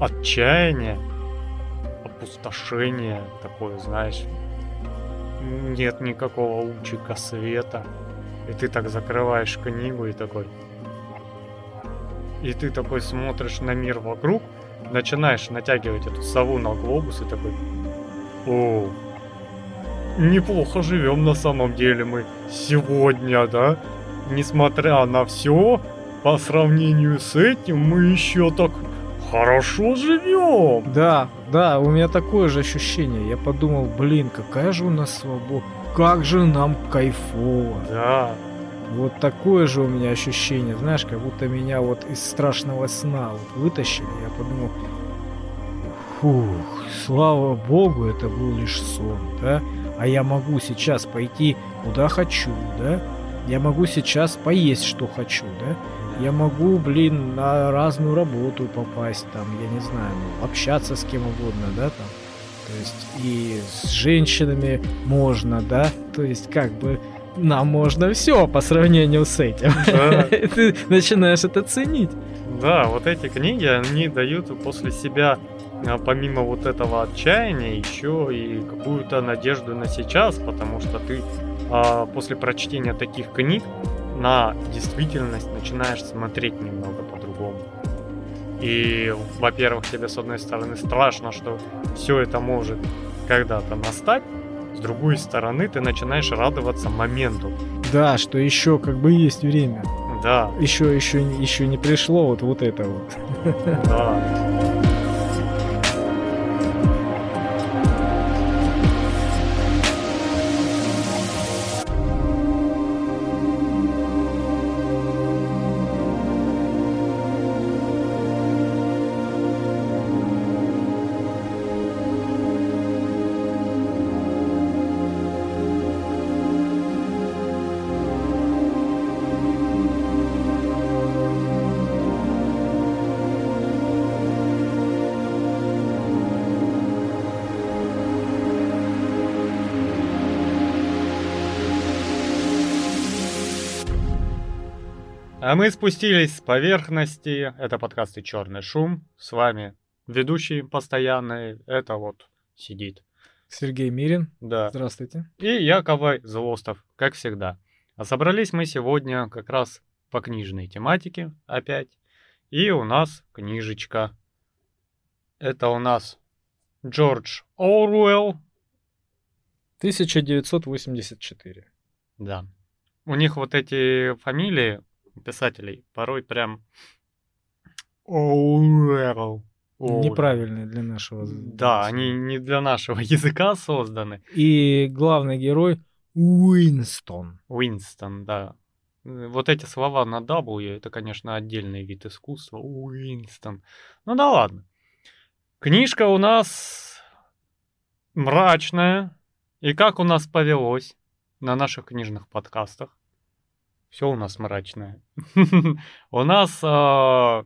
отчаяние, опустошение такое, знаешь. Нет никакого лучика света. И ты так закрываешь книгу и такой... И ты такой смотришь на мир вокруг, начинаешь натягивать эту сову на глобус и такой... О, неплохо живем на самом деле мы сегодня, да? Несмотря на все, по сравнению с этим мы еще так хорошо живем. Да, да, у меня такое же ощущение. Я подумал, блин, какая же у нас свобода. Как же нам кайфово. Да. Вот такое же у меня ощущение, знаешь, как будто меня вот из страшного сна вот вытащили. Я подумал, фух, слава богу, это был лишь сон, да? А я могу сейчас пойти куда хочу, да? Я могу сейчас поесть, что хочу, да? Я могу, блин, на разную работу попасть, там, я не знаю, ну, общаться с кем угодно, да, там. То есть и с женщинами можно, да? То есть как бы нам можно все по сравнению с этим. Да. Ты начинаешь это ценить. Да, вот эти книги, они дают после себя, а, помимо вот этого отчаяния, еще и какую-то надежду на сейчас, потому что ты а, после прочтения таких книг на действительность начинаешь смотреть немного по-другому. И, во-первых, тебе с одной стороны страшно, что все это может когда-то настать, с другой стороны ты начинаешь радоваться моменту. Да, что еще как бы есть время. Да, Еще, еще, еще не пришло вот, вот это вот. да. Мы спустились с поверхности. Это подкасты Черный шум. С вами ведущий постоянный. Это вот сидит. Сергей Мирин, Да. здравствуйте. И Яковой Злостов, как всегда. А собрались мы сегодня как раз по книжной тематике опять. И у нас книжечка. Это у нас Джордж Оруэлл. 1984. Да. У них вот эти фамилии писателей порой прям... Оруэлл. Неправильные для нашего... Да, они не для нашего языка созданы. И главный герой Уинстон. Уинстон, да. Э, Вот эти слова на W, это, конечно, отдельный вид искусства. Уинстон. Ну да ладно. Книжка у нас мрачная. И как у нас повелось на наших книжных подкастах. Все у нас мрачное. У нас а,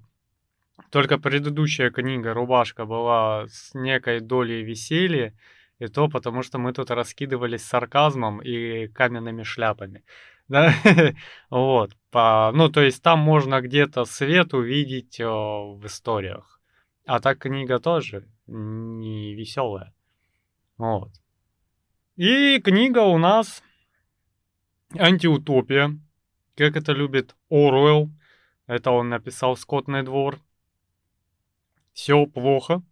только предыдущая книга «Рубашка» была с некой долей веселья. И то потому, что мы тут раскидывались сарказмом и каменными шляпами. Да, вот. По, ну, то есть там можно где-то свет увидеть э, в историях. А так книга тоже не веселая. Вот. И книга у нас антиутопия, как это любит Оруэлл. Это он написал «Скотный двор». Все плохо,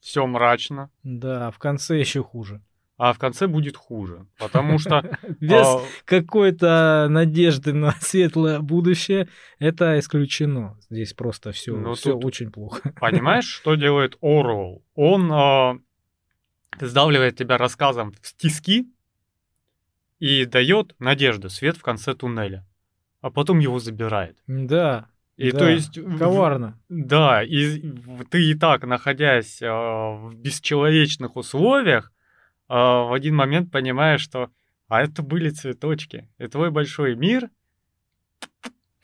все мрачно, Да, в конце еще хуже. а в конце будет хуже, потому что... Без а, какой-то надежды на светлое будущее это исключено. Здесь просто все, Ну, очень плохо. Понимаешь, что делает Оруэлл? Он а, сдавливает тебя рассказом в тиски и дает надежду, свет в конце туннеля, а потом его забирает. Да, И да, то есть... коварно. Да, и ты и так, находясь а, в бесчеловечных условиях, а, в один момент понимаешь, что а это были цветочки, и твой большой мир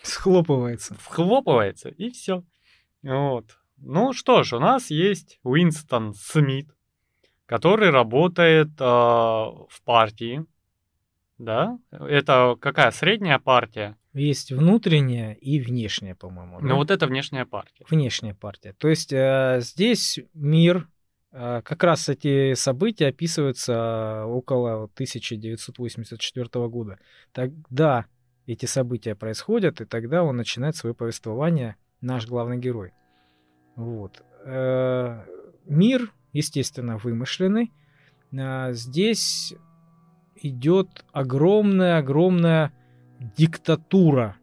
Схлопывается. вхлопывается, и все. Вот. Ну что ж, у нас есть Уинстон Смит, который работает а, в партии. Да? Это какая средняя партия? Есть внутренняя и внешняя, по-моему. Ну да? вот это внешняя партия. Внешняя партия. То есть э, здесь мир, э, как раз эти события описываются около 1984 года. Тогда эти события происходят, и тогда он начинает свое повествование, наш главный герой. Вот. Э, Мир, естественно, вымышленный. А, Здесь идет огромная-огромная диктатура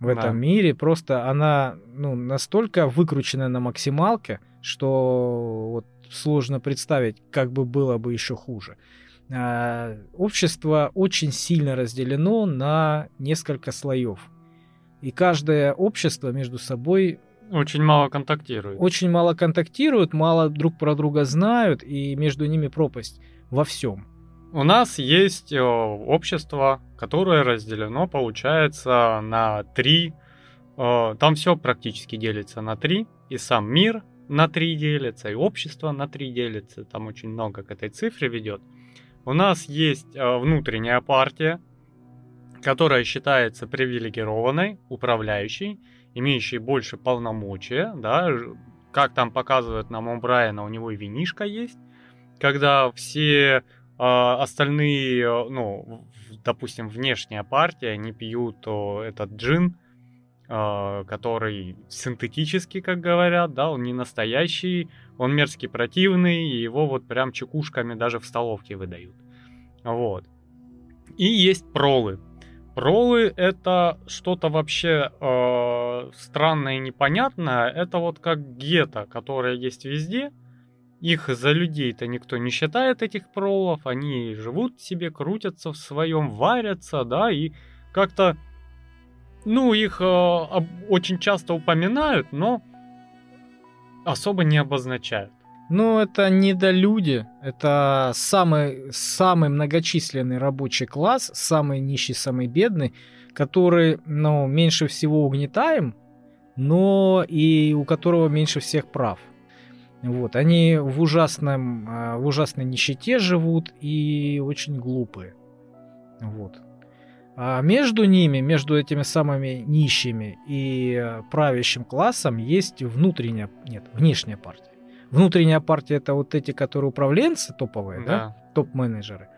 в Да. этом мире. Просто она ну, настолько выкручена на максималке, что вот сложно представить, как бы было бы еще хуже. А, Общество очень сильно разделено на несколько слоев. И каждое общество между собой Очень мало контактирует. очень мало контактируют, мало друг про друга знают, и между ними пропасть во всем. У нас есть э, общество, которое разделено, получается, на три. э, Там все практически делится на три. И сам мир на три делится, и общество на три делится. Там очень много к этой цифре ведет. У нас есть э, внутренняя партия, которая считается привилегированной, управляющей, имеющей больше полномочия, да, как там показывают нам у Брайана, у него и винишка есть, когда все остальные, э, ну, допустим, внешняя партия, они пьют этот джин, а, который синтетический, как говорят, да, он не настоящий, он мерзкий, противный, и его вот прям чекушками даже в столовке выдают. Вот. И есть пролы. Пролы это что-то вообще э, странное и непонятное. Это вот как гетто, которое есть везде. Их за людей-то никто не считает, этих пролов. Они живут себе, крутятся в своем, варятся, да, и как-то, ну, их э, об- очень часто упоминают, но особо не обозначают. Ну, это недолюди, это самый, самый многочисленный рабочий класс, самый нищий, самый бедный, который, ну, меньше всего угнетаем, но и у которого меньше всех прав. Вот, они в, ужасном, а, в ужасной нищете живут и очень глупые. Вот. А между ними, между этими самыми нищими и э, правящим классом есть внутренняя, нет, внешняя партия. Внутренняя партия это вот эти, которые управленцы топовые, да? Да. топ-менеджеры.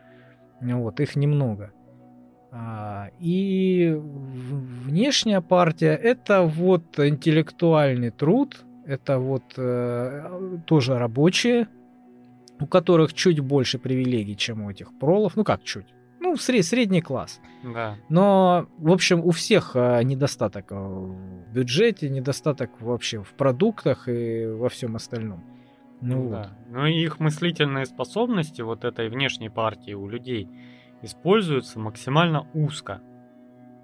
Вот, их немного. А, И внешняя партия это вот интеллектуальный труд, это вот э, тоже рабочие, у которых чуть больше привилегий, чем у этих пролов. Ну как чуть? Ну, сре- средний класс. Да. Но, в общем, у всех э, недостаток э, в бюджете, недостаток вообще в продуктах и во всем остальном. Ну вот. Да. Ну и их мыслительные способности вот этой внешней партии у людей используются максимально узко.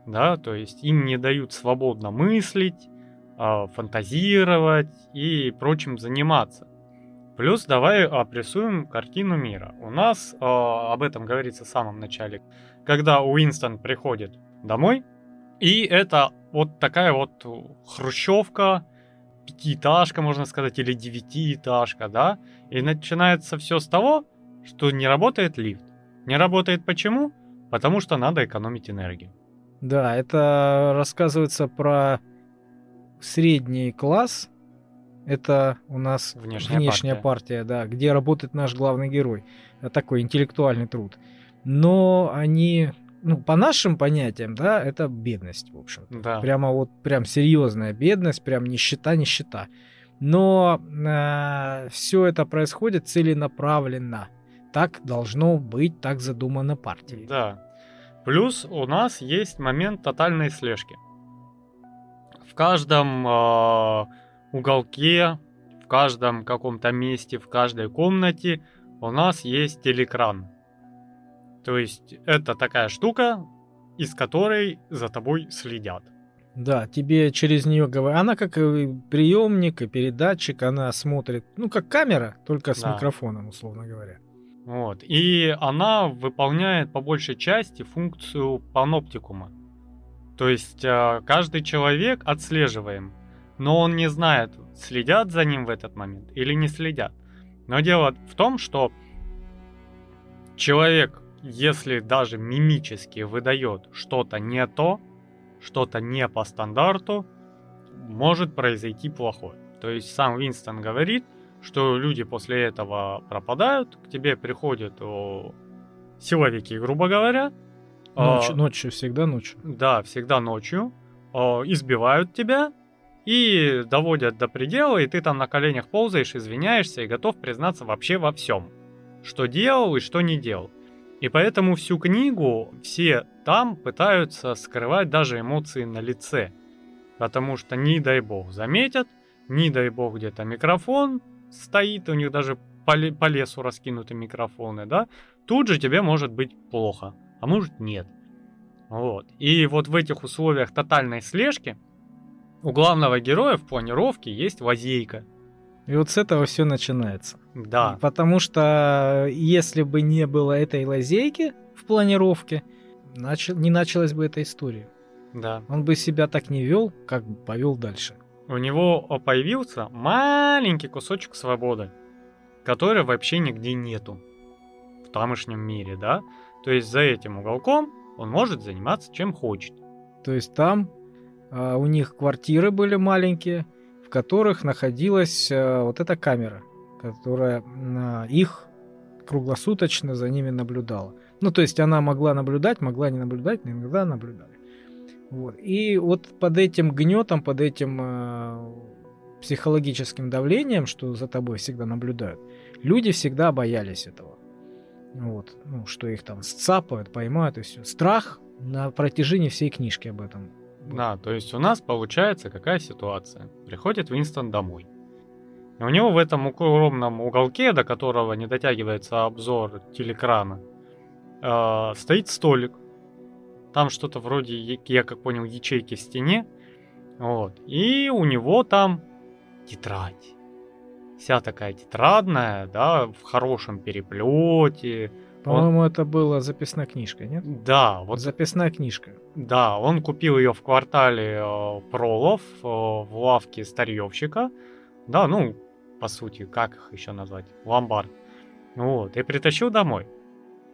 Да, то есть им не дают свободно мыслить, фантазировать и прочим заниматься. Плюс давай обрисуем картину мира. У нас а, об этом говорится в самом начале, когда Уинстон приходит домой, и это вот такая вот хрущевка, пятиэтажка, можно сказать, или девятиэтажка, да, и начинается все с того, что не работает лифт. Не работает почему? Потому что надо экономить энергию. Да, это рассказывается про средний класс. Это у нас Внешняя внешняя, партия. партия. да, где работает наш главный герой. Такой интеллектуальный труд. Но они, ну, по нашим понятиям, да, это бедность, в общем. Да. Прямо вот, прям серьезная бедность, прям нищета, нищета. Но все это происходит целенаправленно. Так должно быть, так задумано партией. Да. Плюс у нас есть момент тотальной слежки. В каждом э, уголке, в каждом каком-то месте, в каждой комнате у нас есть телекран. То есть это такая штука, из которой за тобой следят. Да, тебе через нее говорят. Она как и приемник, и передатчик, она смотрит, ну, как камера, только с Да. микрофоном, условно говоря. Вот. И она выполняет по большей части функцию паноптикума. То есть э, каждый человек отслеживаем, но он не знает, следят за ним в этот момент или не следят. Но дело в том, что человек, если даже мимически выдает что-то не то, что-то не по стандарту, может произойти плохое. То есть сам Винстон говорит, что люди после этого пропадают, к тебе приходят силовики, грубо говоря. Ночью, а, ночью всегда ночью. Да, всегда ночью. а, избивают тебя и доводят до предела, и ты там на коленях ползаешь, извиняешься и готов признаться вообще во всем. Что делал и что не делал. И поэтому всю книгу все там пытаются скрывать даже эмоции на лице. Потому что не дай бог заметят, не дай бог где-то микрофон стоит, у них даже по, по лесу раскинуты микрофоны, да, тут же тебе может быть плохо, а может нет. Вот. И вот в этих условиях тотальной слежки у главного героя в планировке есть лазейка. И вот с этого все начинается. Да, Потому что если бы не было этой лазейки в планировке, начал, не началась бы эта история. да. Он бы себя так не вел, как бы повел дальше. У него появился маленький кусочек свободы, который вообще нигде нету в тамошнем мире, да? То есть за этим уголком он может заниматься чем хочет. То есть там а, у них квартиры были маленькие, в которых находилась а, вот эта камера, которая а, их круглосуточно за ними наблюдала. Ну, то есть она могла наблюдать, могла не наблюдать, но иногда наблюдали. Вот. И вот под этим гнетом, под этим а, психологическим давлением, что за тобой всегда наблюдают, люди всегда боялись этого. Вот. Ну, что их там сцапают, поймают и все. Страх на протяжении всей книжки об этом. Да, то есть у нас получается какая ситуация? Приходит Винстон домой. И у него в этом укромном уголке, до которого не дотягивается обзор телекрана, э, стоит столик. Там что-то вроде, я- я как понял, ячейки в стене. Вот. И у него там тетрадь. Вся такая тетрадная, да, в хорошем переплете. По-моему, это была записная книжка, нет? Да, Вот записная книжка. Да, он купил ее в квартале э, Пролов э, в лавке старьевщика. Да, ну, по сути, как их еще назвать? Ломбард. Вот, и притащил домой.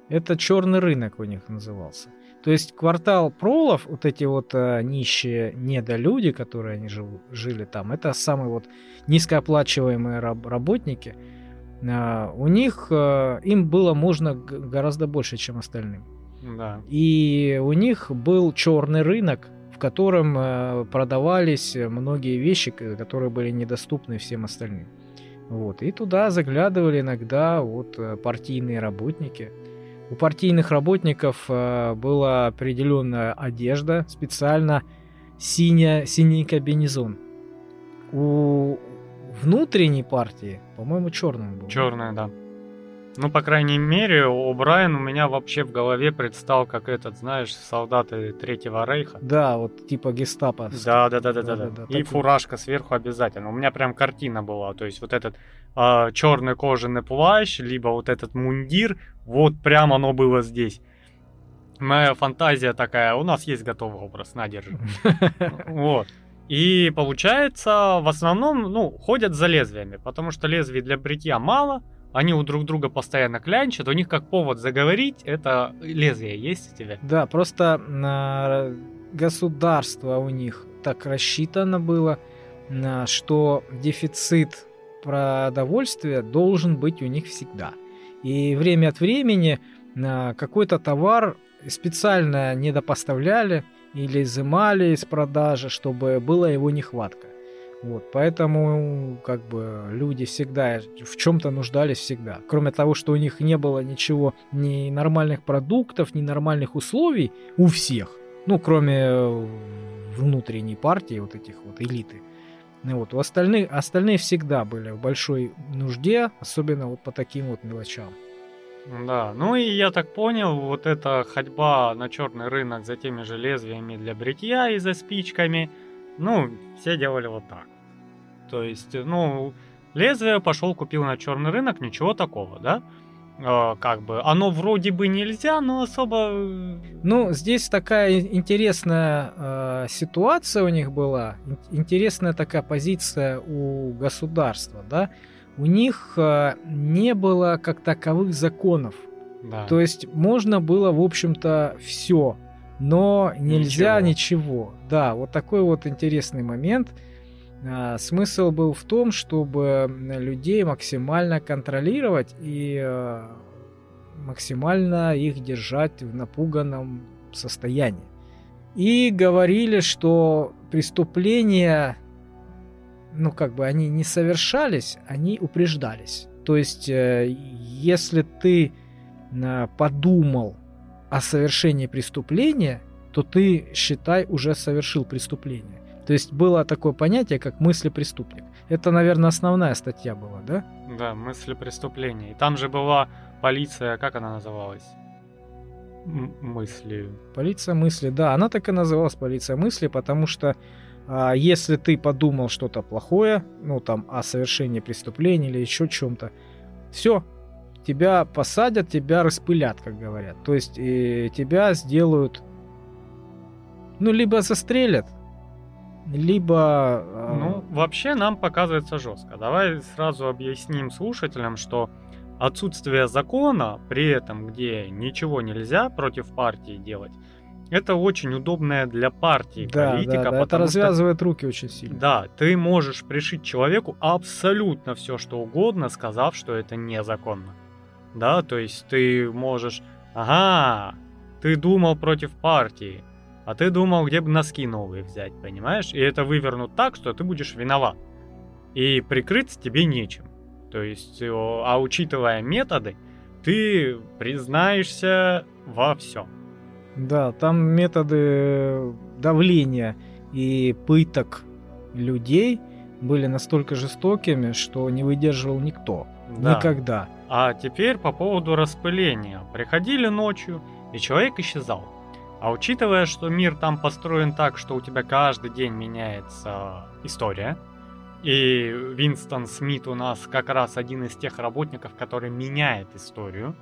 Это черный рынок у них назывался. То есть квартал пролов, вот эти вот э, нищие недолюди, которые они живу- жили там, это самые вот низкооплачиваемые раб- работники. Э, у них э, им было можно гораздо больше, чем остальным. Да. И у них был черный рынок, в котором э, продавались многие вещи, которые были недоступны всем остальным. Вот. И туда заглядывали иногда вот э, партийные работники. У партийных работников э, была определенная одежда, специально синяя, синий комбинезон. У внутренней партии, по-моему, черным был. Черная, да. Ну, по крайней мере, у Брайан у меня вообще в голове предстал, как этот, знаешь, солдаты Третьего Рейха. Да, вот типа гестапо. Да, да, да, да, да, да. Да-да-да, И фуражка сверху обязательно. У меня прям картина была. То есть вот этот черный кожаный плащ, либо вот этот мундир, вот прям оно было здесь. Моя фантазия такая, у нас есть готовый образ, на, держи. Вот. И получается, в основном, ну, ходят за лезвиями, потому что лезвий для бритья мало, они у друг друга постоянно клянчат, у них как повод заговорить, это лезвие есть у тебя? Да, просто на государство у них так рассчитано было, на что дефицит продовольствия должен быть у них всегда. И время от времени на какой-то товар специально недопоставляли или изымали из продажи, чтобы была его нехватка. Вот, поэтому как бы люди всегда в чем-то нуждались всегда. Кроме того, что у них не было ничего, ни нормальных продуктов, ни нормальных условий у всех. Ну, кроме э, внутренней партии, вот этих вот элиты. Ну, вот, у остальных, остальные всегда были в большой нужде, особенно вот по таким вот мелочам. Да, ну и я так понял, вот эта ходьба на черный рынок за теми же лезвиями для бритья и за спичками, ну, все делали вот так. То есть, ну, лезвие пошел, купил на черный рынок, ничего такого, да? Э, как бы, оно вроде бы нельзя, но особо... э, Ну, здесь такая интересная э, ситуация у них была, ин- интересная такая позиция у государства, да. У них э, не было как таковых законов. Да. То есть можно было, в общем-то, все. Но нельзя Ничего. ничего. Да, вот такой вот интересный момент. А, Смысл был в том, чтобы людей максимально контролировать и э, максимально их держать в напуганном состоянии. И говорили, что преступления, ну как бы они не совершались, они упреждались. То есть, э, если ты э, подумал о совершении преступления, то ты, считай, уже совершил преступление. То есть было такое понятие, как мысли преступник. Это, наверное, основная статья была, да? Да, мысли преступления. И там же была полиция, как она называлась? М- мысли. Полиция мысли, да, она так и называлась полиция мысли, потому что а, если ты подумал что-то плохое, ну там о совершении преступления или еще чем-то, все, тебя посадят, тебя распылят, как говорят. То есть и тебя сделают, ну либо застрелят, либо а, Ну, вообще нам показывается жестко. Давай сразу объясним слушателям, что отсутствие закона, при этом где ничего нельзя против партии делать, это очень удобная для партии да, политика, да, да, это потому что развязывает руки очень сильно. Да, ты можешь пришить человеку абсолютно все, что угодно, сказав, что это незаконно. Да, то есть ты можешь, ага, ты думал против партии, а ты думал, где бы носки новые взять, понимаешь? И это вывернут так, что ты будешь виноват. И прикрыться тебе нечем. То есть, а учитывая методы, ты признаешься во всем. Да, там методы давления и пыток людей были настолько жестокими, что не выдерживал никто. Да. Никогда. А теперь по поводу распыления. Приходили ночью, и человек исчезал. А учитывая, что мир там построен так, что у тебя каждый день меняется история, и Винстон Смит у нас как раз один из тех работников, который меняет историю,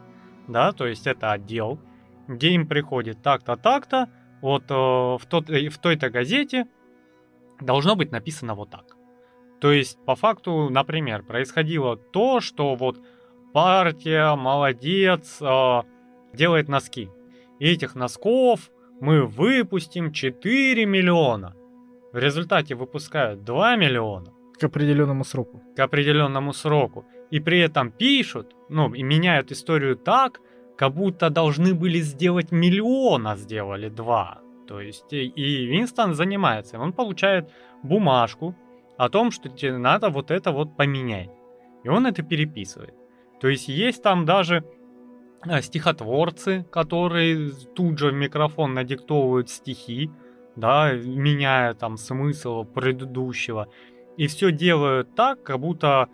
да, то есть это отдел, где им приходит так-то, так-то, вот э, в, тот, э, в той-то газете должно быть написано вот так. То есть, по факту, например, происходило то, что вот партия, молодец, э, делает носки. И этих носков мы выпустим 4 миллиона. В результате выпускают 2 миллиона К определенному сроку. к определенному сроку. И при этом пишут, ну, и меняют историю так, как будто должны были сделать миллион, а сделали два. То есть, и, и Винстон занимается, он получает бумажку о том, что тебе надо вот это вот поменять. И он это переписывает. То есть, есть там даже э, стихотворцы, которые тут же в микрофон надиктовывают стихи, да, меняя там смысл предыдущего. И все делают так, как будто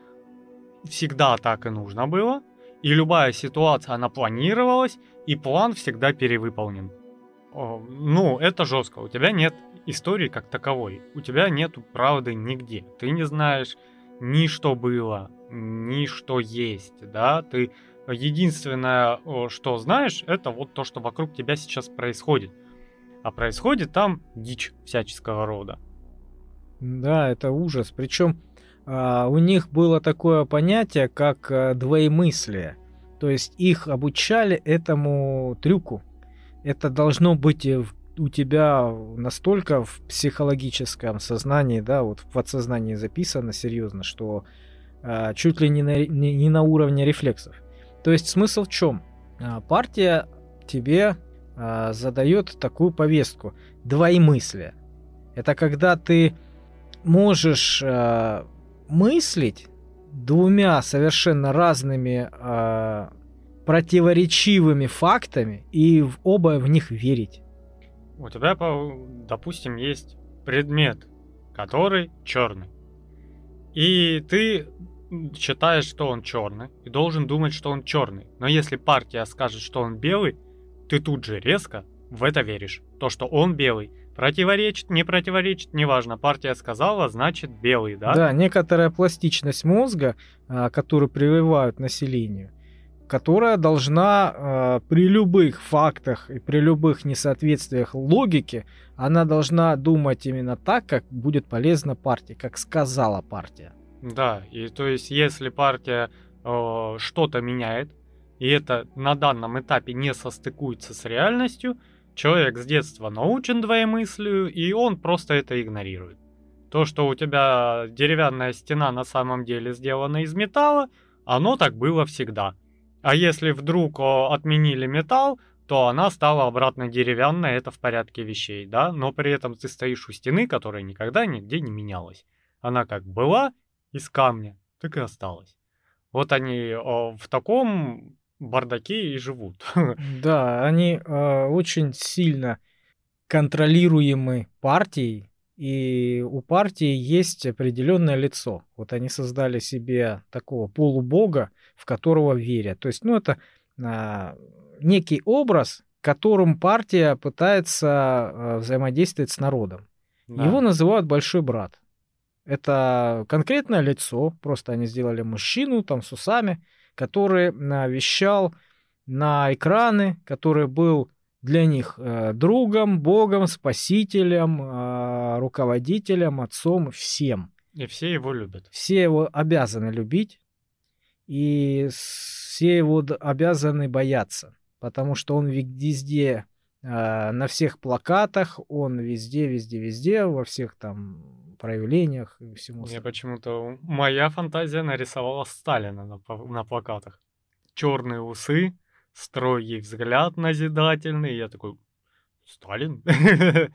всегда так и нужно было. И любая ситуация, она планировалась, и план всегда перевыполнен. Ну, это жестко. У тебя нет истории как таковой. У тебя нет правды нигде. Ты не знаешь ни что было, ни что есть, да? Ты единственное, что знаешь, это вот то, что вокруг тебя сейчас происходит. А происходит там дичь всяческого рода. Да, это ужас. Причем а, у них было такое понятие, как а, двоемыслие. То есть их обучали этому трюку. Это должно быть э, в- у тебя настолько в психологическом сознании, да, вот в подсознании записано серьезно, что чуть ли не на, не, не на уровне рефлексов. То есть смысл в чем? партия тебе а, задает такую повестку двоемыслие. Это когда ты можешь э, мыслить двумя совершенно разными э, противоречивыми фактами и в оба в них верить. У тебя, допустим, есть предмет, который черный. И ты считаешь, что он черный, и должен думать, что он черный. Но если партия скажет, что он белый, ты тут же резко в это веришь. То, что он белый, противоречит, не противоречит, неважно. Партия сказала, значит белый, да? Да, некоторая пластичность мозга, а, которую прививают населению, которая должна а, при любых фактах и при любых несоответствиях логике, она должна думать именно так, как будет полезно партии, как сказала партия. Да, и то есть если партия э, что-то меняет, и это на данном этапе не состыкуется с реальностью, человек с детства научен двоемыслию, и он просто это игнорирует. То, что у тебя деревянная стена на самом деле сделана из металла, оно так было всегда. А если вдруг отменили металл, то она стала обратно деревянной, это в порядке вещей, да, но при этом ты стоишь у стены, которая никогда нигде не менялась. Она как была из камня, так и осталась. Вот они в таком бардаке и живут. Да, они э, очень сильно контролируемы партией, и у партии есть определенное лицо. Вот они создали себе такого полубога, в которого верят. То есть, ну, это э, некий образ, которым партия пытается э, взаимодействовать с народом. Да. Его называют большой брат. Это конкретное лицо, просто они сделали мужчину там с усами, который вещал на экраны, который был для них э, другом, богом, спасителем, э, руководителем, отцом, всем. И все его любят. Все его обязаны любить, и все его обязаны бояться, потому что он везде, э, на всех плакатах, он везде, везде, везде, во всех там проявлениях и всему. Мне почему-то моя фантазия нарисовала Сталина на, на плакатах. Черные усы, строгий взгляд назидательный. Я такой, Сталин?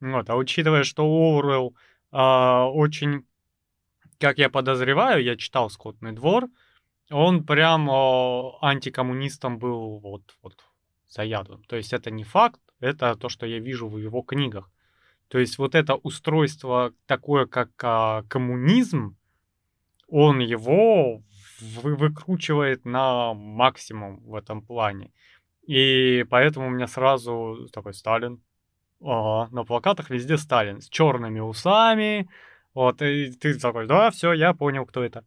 вот, а учитывая, что Оуэлл а, очень, как я подозреваю, я читал «Скотный двор», он прям а, антикоммунистом был вот, вот заядлым. То есть это не факт, это то, что я вижу в его книгах. То есть вот это устройство такое, как а, коммунизм, он его вы, выкручивает на максимум в этом плане. И поэтому у меня сразу такой Сталин. Ага, на плакатах везде Сталин с черными усами. Вот, и ты такой, да, все, я понял, кто это.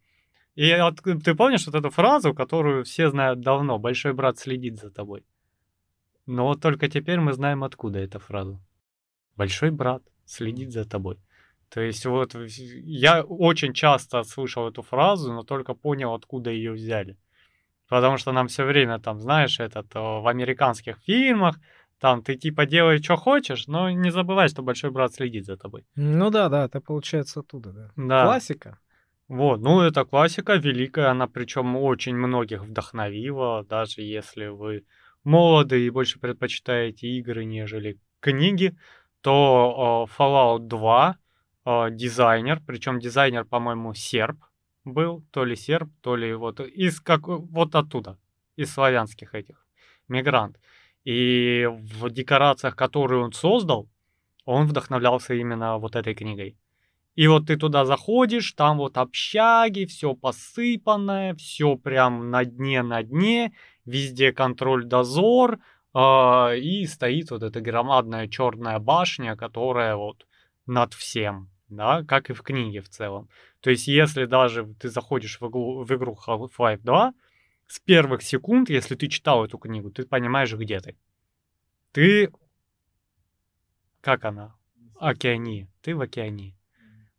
И вот, ты помнишь вот эту фразу, которую все знают давно, большой брат следит за тобой. Но вот только теперь мы знаем, откуда эта фраза. Большой брат следит за тобой. То есть вот я очень часто слышал эту фразу, но только понял, откуда ее взяли. Потому что нам все время там, знаешь, этот э, в американских фильмах, там ты типа делаешь, что хочешь, но не забывай, что большой брат следит за тобой. Ну да, да, это получается оттуда, да. да. Классика. Вот, ну это классика великая, она причем очень многих вдохновила, даже если вы молоды и больше предпочитаете игры, нежели книги, то э, Fallout 2 э, дизайнер, причем дизайнер, по-моему, серб был, то ли серб, то ли вот из как вот оттуда, из славянских этих мигрант. И в декорациях, которые он создал, он вдохновлялся именно вот этой книгой. И вот ты туда заходишь, там вот общаги, все посыпанное, все прям на дне, на дне, везде контроль-дозор, э, и стоит вот эта громадная черная башня, которая вот над всем да, как и в книге в целом. То есть, если даже ты заходишь в игру, в игру Half-Life 2, с первых секунд, если ты читал эту книгу, ты понимаешь, где ты. Ты... Как она? Океании. Ты в океании.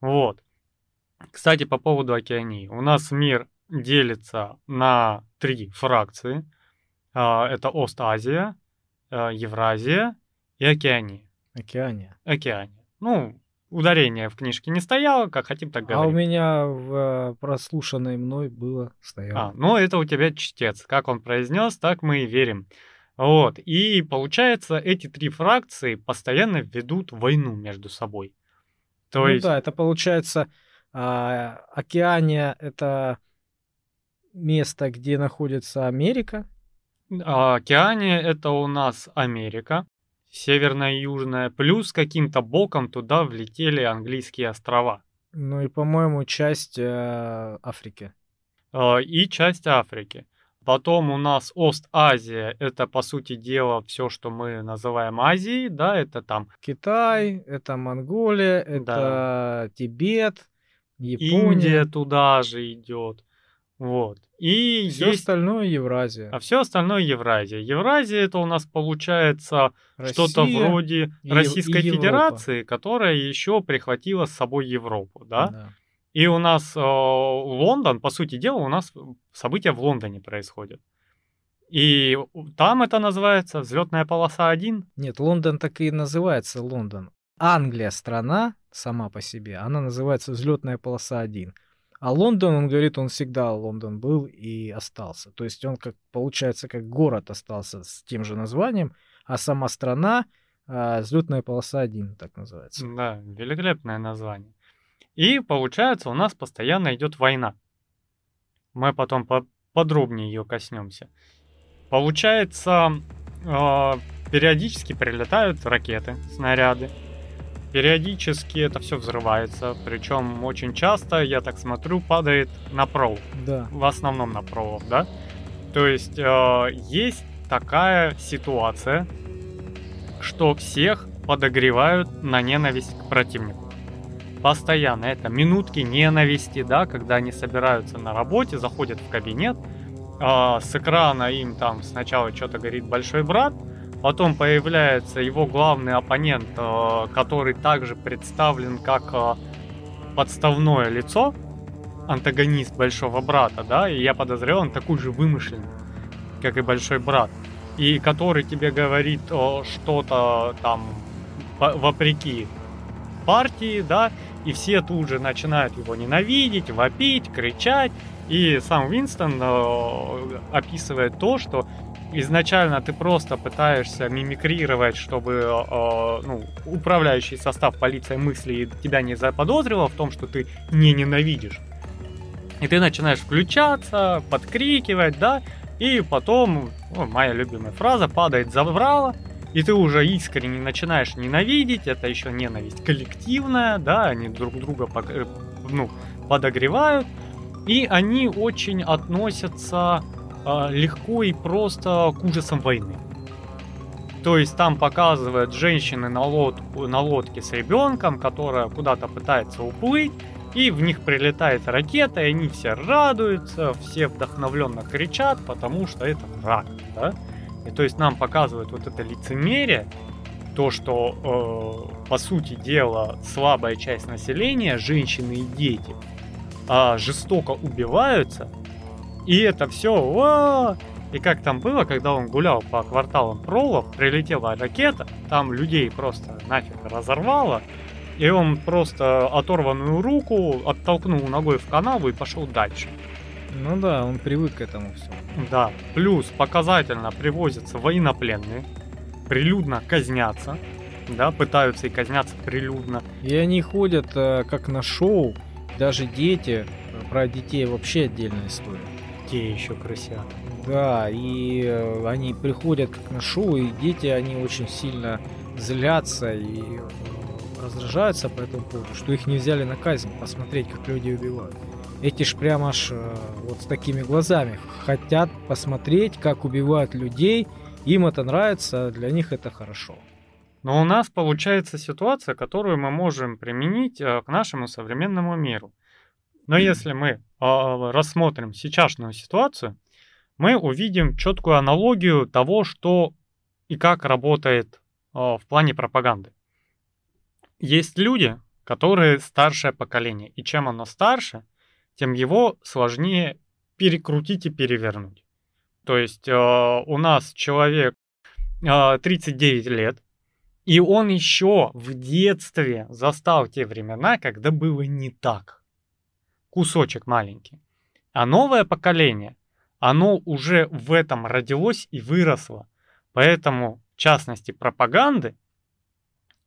Вот. Кстати, по поводу океании. У нас мир делится на три фракции. А, это Ост-Азия, а, Евразия и Океания. Океания. Океания. Ну, ударение в книжке не стояло, как хотим, так говорим. А у меня в э, прослушанной мной было стояло. А, ну это у тебя чтец. Как он произнес, так мы и верим. Вот. И получается, эти три фракции постоянно ведут войну между собой. То ну есть... да, это получается, а, Океания это место, где находится Америка. А, Океания это у нас Америка северная и южная, плюс каким-то боком туда влетели английские острова. Ну и, по-моему, часть э, Африки. Э, и часть Африки. Потом у нас Ост-Азия, это, по сути дела, все, что мы называем Азией, да, это там... Китай, это Монголия, это да. Тибет, Япония. Индия туда же идет. Вот. И все есть... остальное Евразия. А все остальное Евразия. Евразия это у нас получается что-то вроде и, Российской и Федерации, которая еще прихватила с собой Европу, да? да. И у нас э, Лондон, по сути дела, у нас события в Лондоне происходят. И там это называется взлетная полоса 1. Нет, Лондон так и называется Лондон. Англия страна сама по себе, она называется взлетная полоса 1. А Лондон, он говорит, он всегда Лондон был и остался. То есть он как получается как город остался с тем же названием, а сама страна а, взлетная полоса 1, так называется. Да, великолепное название. И получается, у нас постоянно идет война. Мы потом по- подробнее ее коснемся. Получается, э, периодически прилетают ракеты, снаряды. Периодически это все взрывается. Причем очень часто, я так смотрю, падает на провод. Да. В основном на провод, да? То есть э, есть такая ситуация, что всех подогревают на ненависть к противнику. Постоянно это минутки ненависти, да, когда они собираются на работе, заходят в кабинет, а, с экрана им там сначала что-то говорит большой брат, потом появляется его главный оппонент, э, который также представлен как э, подставное лицо, антагонист большого брата, да, и я подозреваю, он такой же вымышленный, как и большой брат, и который тебе говорит о, что-то там вопреки партии, да, и все тут же начинают его ненавидеть, вопить, кричать, и сам Винстон э, описывает то, что изначально ты просто пытаешься мимикрировать, чтобы э, ну, управляющий состав полиции мысли тебя не заподозрила в том, что ты не ненавидишь. И ты начинаешь включаться, подкрикивать, да, и потом, ну, моя любимая фраза, падает забрала, и ты уже искренне начинаешь ненавидеть, это еще ненависть коллективная, да, они друг друга э, ну, подогревают, и они очень относятся э, легко и просто к ужасам войны. То есть там показывают женщины на, лодку, на лодке с ребенком, которая куда-то пытается уплыть, и в них прилетает ракета, и они все радуются, все вдохновленно кричат, потому что это враг, да? И то есть нам показывают вот это лицемерие, то, что, э, по сути дела, слабая часть населения, женщины и дети, а, жестоко убиваются, и это все, и как там было, когда он гулял по кварталам Пролов, прилетела ракета, там людей просто нафиг разорвало, и он просто оторванную руку оттолкнул ногой в канаву и пошел дальше. Ну да, он привык к этому всему. Да, плюс показательно привозятся военнопленные, прилюдно казнятся, да, пытаются и казняться прилюдно. И они ходят э, как на шоу, даже дети, э, про детей вообще отдельная история. Те еще крысят. Да, и э, они приходят как на шоу, и дети, они очень сильно злятся и э, раздражаются по этому поводу, что их не взяли на казнь, посмотреть, как люди убивают. Эти ж прямо аж э, вот с такими глазами хотят посмотреть, как убивают людей, им это нравится, а для них это хорошо. Но у нас получается ситуация, которую мы можем применить к нашему современному миру. Но если мы э, рассмотрим сейчасшнюю ситуацию, мы увидим четкую аналогию того, что и как работает э, в плане пропаганды. Есть люди, которые старшее поколение, и чем оно старше, тем его сложнее перекрутить и перевернуть. То есть у нас человек э, 39 лет, и он еще в детстве застал те времена, когда было не так. Кусочек маленький. А новое поколение, оно уже в этом родилось и выросло. Поэтому, в частности, пропаганды,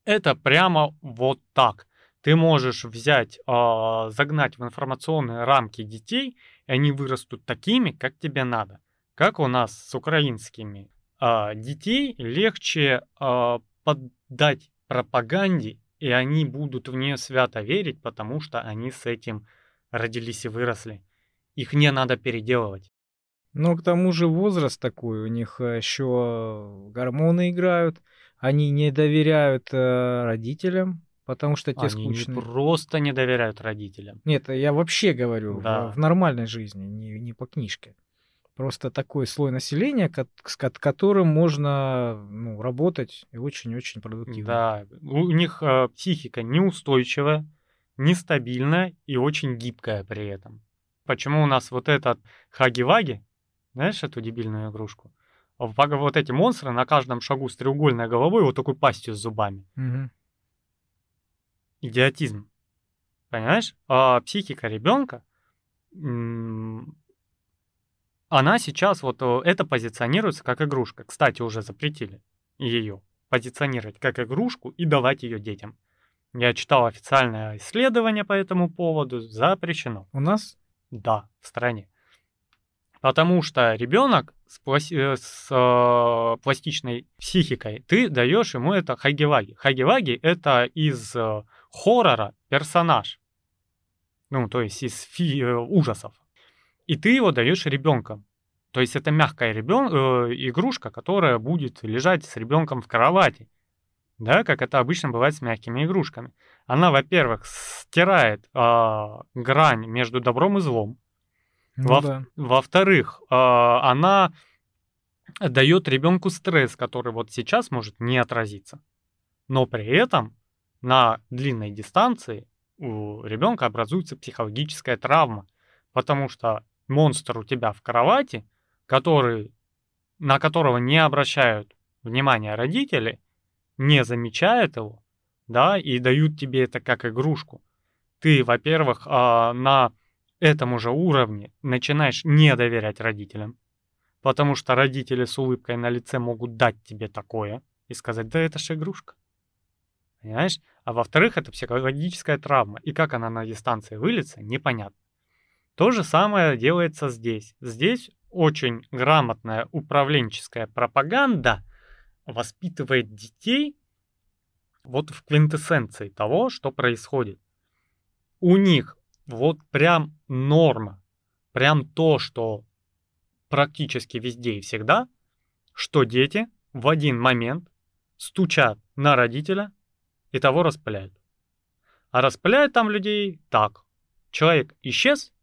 это прямо вот так. Ты можешь взять, э, загнать в информационные рамки детей, и они вырастут такими, как тебе надо. Как у нас с украинскими э, детей легче э, поддать пропаганде, и они будут в нее свято верить, потому что они с этим родились и выросли. Их не надо переделывать. Но к тому же возраст такой, у них еще гормоны играют, они не доверяют э, родителям, потому что те Они скучные. не просто не доверяют родителям. Нет, я вообще говорю в- Да. в, нормальной жизни, не, не по книжке. Просто такой слой населения, с ко- которым можно ну, работать и очень-очень продуктивно. Да, у них э, психика неустойчивая, нестабильная и очень гибкая при этом. Почему у нас вот этот хаги-ваги, Знаешь эту дебильную игрушку? Вот эти монстры на каждом шагу с треугольной головой вот такой пастью с зубами. Мгм. Идиотизм. Понимаешь? А психика ребенка, она сейчас вот э, это позиционируется как игрушка. Кстати, уже запретили ее позиционировать как игрушку и давать ее детям. Я читал официальное исследование по этому поводу. Запрещено. У нас Да, в стране. Потому что ребенок с, пласи- э, с, э, пластичной психикой, ты даешь ему это хагиваги. Хагиваги это из э, хоррора персонаж. Ну, то есть из фи- э, ужасов. И ты его даешь ребенком. То есть это мягкая ребен... э, игрушка, которая будет лежать с ребенком в кровати. Да, как это обычно бывает с мягкими игрушками. Она, во-первых, стирает а, грань между добром и злом. ну Во- да. Во-вторых, а, она дает ребенку стресс, который вот сейчас может не отразиться. Но при этом на длинной дистанции у ребенка образуется психологическая травма, потому что монстр у тебя в кровати, который, на которого не обращают внимания родители, не замечают его, да, и дают тебе это как игрушку. Ты, во-первых, а, на этом же уровне начинаешь не доверять родителям, потому что родители с улыбкой на лице могут дать тебе такое и сказать, да это же игрушка. Понимаешь? А во-вторых, это психологическая травма. И как она на дистанции выльется, непонятно. То же самое делается здесь. Здесь очень грамотная управленческая пропаганда воспитывает детей вот в квинтэссенции того, что происходит. У них вот прям норма, прям то, что практически везде и всегда, что дети в один момент стучат на родителя и того распыляют. А распыляют там людей так. Человек исчез,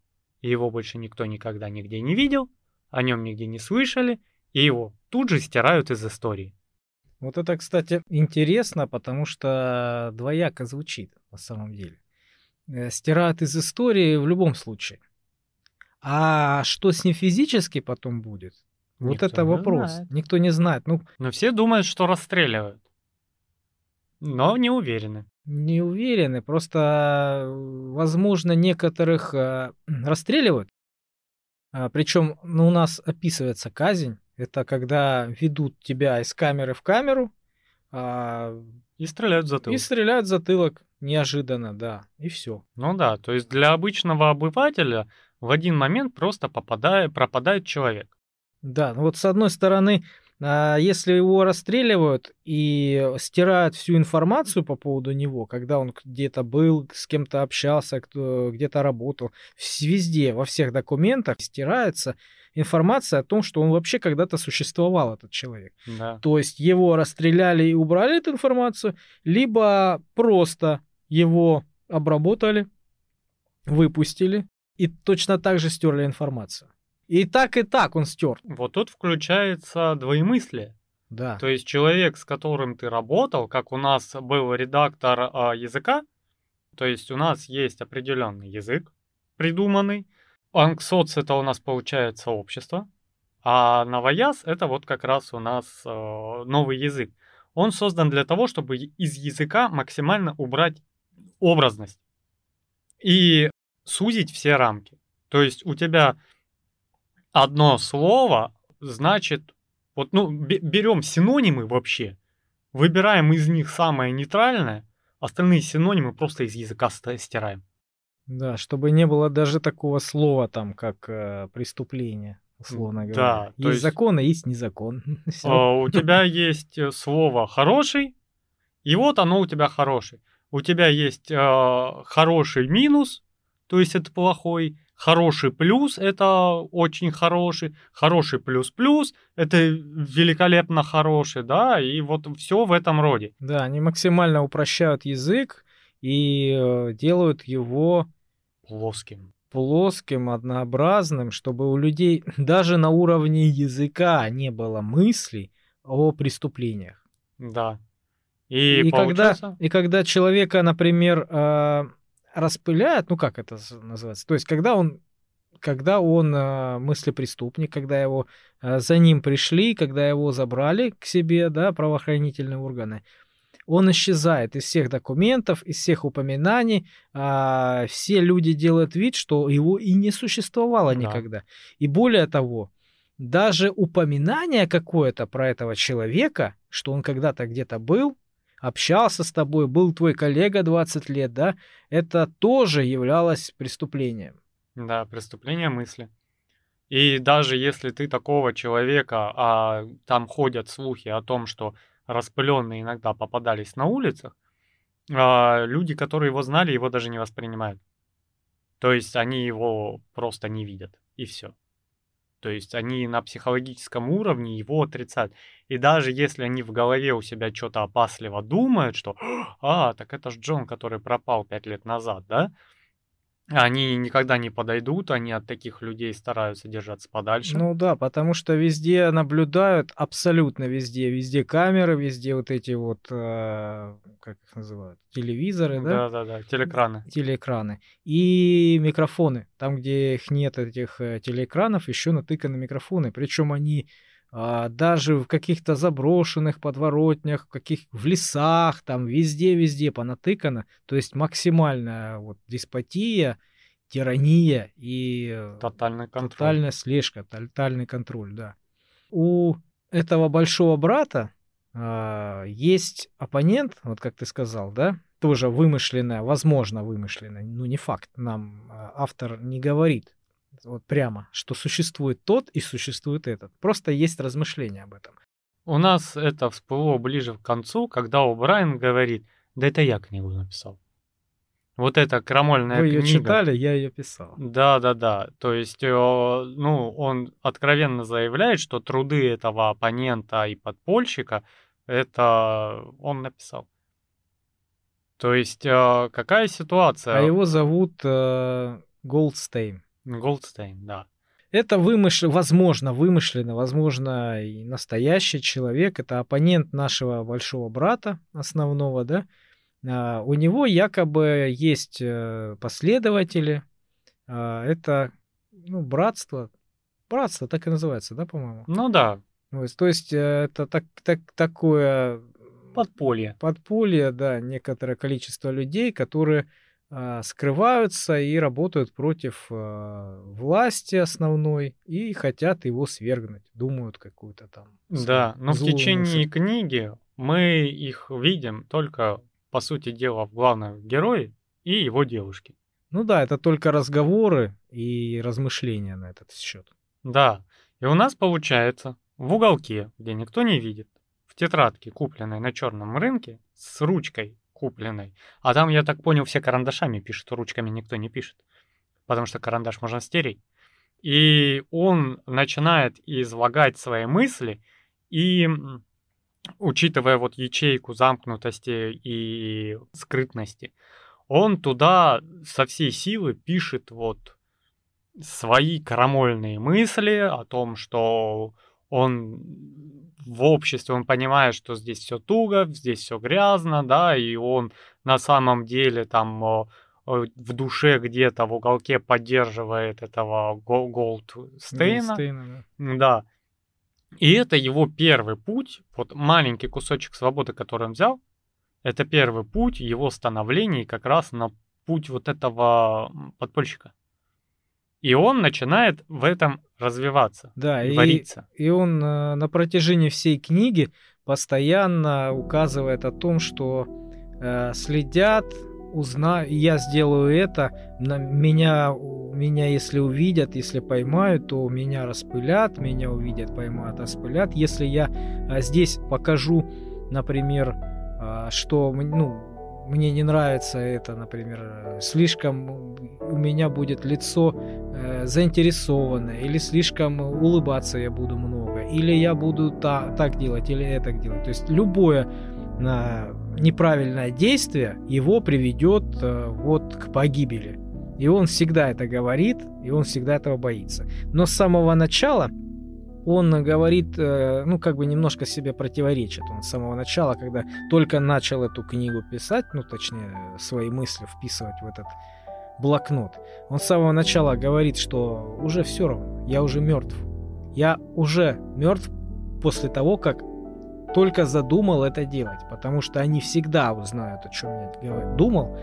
его больше никто никогда нигде не видел, о нем нигде не слышали, и его тут же стирают из истории. Вот это, кстати, интересно, потому что двояко звучит на самом деле. Э, Стирают из истории в любом случае. А что с ним физически потом будет? Вот Никто это вопрос. знает. Никто не знает. Ну, Но все думают, что расстреливают. Но не уверены. не уверены. Просто, э, возможно, некоторых э, расстреливают. Причем ну, у нас описывается казнь. Это когда ведут тебя из камеры в камеру а, И стреляют в и затылок. стреляют в затылок неожиданно, да, и все. Ну да, то есть для обычного обывателя в один момент просто попадает, пропадает человек. Да, ну вот с одной стороны, а, если его расстреливают и стирают всю информацию по поводу него, когда он где-то был, с кем-то общался, кто где-то работал, везде, во всех документах стирается информация о том, что он вообще когда-то существовал, этот человек. Да. То есть его расстреляли и убрали эту информацию, либо просто его обработали, выпустили и точно так же стерли информацию. И так, и так он стер. Вот тут включается двоемыслие. Да. То есть человек, с которым ты работал, как у нас был редактор а, языка, то есть у нас есть определенный язык придуманный. Анксоц это у нас получается общество, а новояз это вот как раз у нас э, новый язык. Он создан для того, чтобы из языка максимально убрать образность и сузить все рамки. То есть у тебя одно слово значит, вот, ну, бе- берем синонимы вообще, выбираем из них самое нейтральное, остальные синонимы просто из языка стираем. Да, чтобы не было даже такого слова там, как э, преступление, условно Да, говоря. то Есть есть- закон, а есть незакон. А, У тебя есть э, слово хороший, и вот оно у тебя хороший. У тебя есть э, хороший минус, то есть это плохой, хороший плюс это очень хороший, хороший плюс плюс это великолепно хороший, да, и вот все в этом роде. Да, они максимально упрощают язык и э, делают его Плоским. плоским, однообразным, чтобы у людей даже на уровне языка не было мыслей о преступлениях. Да. И, И, когда, и когда человека, например, э, распыляют, ну как это называется, то есть когда он когда он э, мыслепреступник, когда его э, за ним пришли, когда его забрали к себе, да, правоохранительные органы, он исчезает из всех документов, из всех упоминаний. А, все люди делают вид, что его и не существовало Да. никогда. И более того, даже упоминание какое-то про этого человека, что он когда-то где-то был, общался с тобой, был твой коллега 20 лет, да, это тоже являлось преступлением. Да, преступление мысли. И даже если ты такого человека, а там ходят слухи о том, что распыленные иногда попадались на улицах, а, люди, которые его знали, его даже не воспринимают. То есть они его просто не видят, и все. То есть они на психологическом уровне его отрицают. И даже если они в голове у себя что-то опасливо думают, что «А, так это ж Джон, который пропал пять лет назад», да? Они никогда не подойдут, они от таких людей стараются держаться подальше. Ну да, потому что везде наблюдают, абсолютно везде, везде камеры, везде вот эти вот, э, как их называют, телевизоры, да? Да-да-да, телекраны. телеэкраны и микрофоны. Там, где их нет, этих э, телеэкранов, еще натыканы микрофоны. Причем они а, даже в каких-то заброшенных подворотнях, в каких в лесах, там везде-везде понатыкано. То есть максимальная вот деспотия, тирания и э, Тотальный контроль. тотальная слежка, тотальный контроль, да. У этого большого брата а, есть оппонент, вот как ты сказал, да, тоже вымышленная, возможно вымышленная, ну не факт, нам а, автор не говорит вот прямо, что существует тот и существует этот. Просто есть размышления об этом. У нас это всплыло ближе к концу, когда О'Брайен говорит, да это я книгу написал. Вот эта крамольная Вы ее книга. читали, я ее писал. Да, да, да. То есть, э, ну, он откровенно заявляет, что труды этого оппонента и подпольщика это он написал. То есть, э, какая ситуация? А его зовут э, Голдстейн. Голдстейн, да. Это вымыш... возможно, вымышленно, возможно, и настоящий человек. Это оппонент нашего большого брата основного, да. А, у него якобы есть э, последователи. А, это, ну, братство. Братство так и называется, да, по-моему? Ну да, То есть, э, это так, так, такое подполье. подполье, да, некоторое количество людей, которые скрываются и работают против а, власти основной и хотят его свергнуть, думают какую-то там. Да, но в течение мысль. книги мы их видим только, по сути дела, в главном герое и его девушке. Ну да, это только разговоры и размышления на этот счет. Да, и у нас получается в уголке, где никто не видит, в тетрадке, купленной на черном рынке, с ручкой купленной, а там, я так понял, все карандашами пишут, ручками никто не пишет, потому что карандаш можно стереть. И он начинает излагать свои мысли, и учитывая вот ячейку замкнутости и скрытности, он туда со всей силы пишет вот свои крамольные мысли о том, что он в обществе, он понимает, что здесь все туго, здесь все грязно, да, и он на самом деле там в душе где-то в уголке поддерживает этого Гол- Голдстейна. Голдстейна, да. Да. И это его первый путь, вот маленький кусочек свободы, который он взял, это первый путь его становления как раз на путь вот этого подпольщика. И он начинает в этом развиваться, Да, и, вариться. и он э, на протяжении всей книги постоянно указывает о том, что э, следят, узна, я сделаю это, на меня, меня если увидят, если поймают, то меня распылят, меня увидят, поймают, распылят. Если я а, здесь покажу, например, а, что ну, мне не нравится это, например, э, слишком у меня будет лицо э, заинтересованное, или слишком улыбаться я буду много, или я буду та- так делать, или это делать. То есть любое а, неправильное действие его приведет э, вот к погибели. И он всегда это говорит, и он всегда этого боится. Но с самого начала он говорит, э, ну, как бы немножко себе противоречит. Он с самого начала, когда только начал эту книгу писать, ну, точнее, свои мысли вписывать в этот блокнот. Он с самого начала говорит, что уже все равно, я уже мертв. Я уже мертв после того, как только задумал это делать, потому что они всегда узнают, о чем я думал,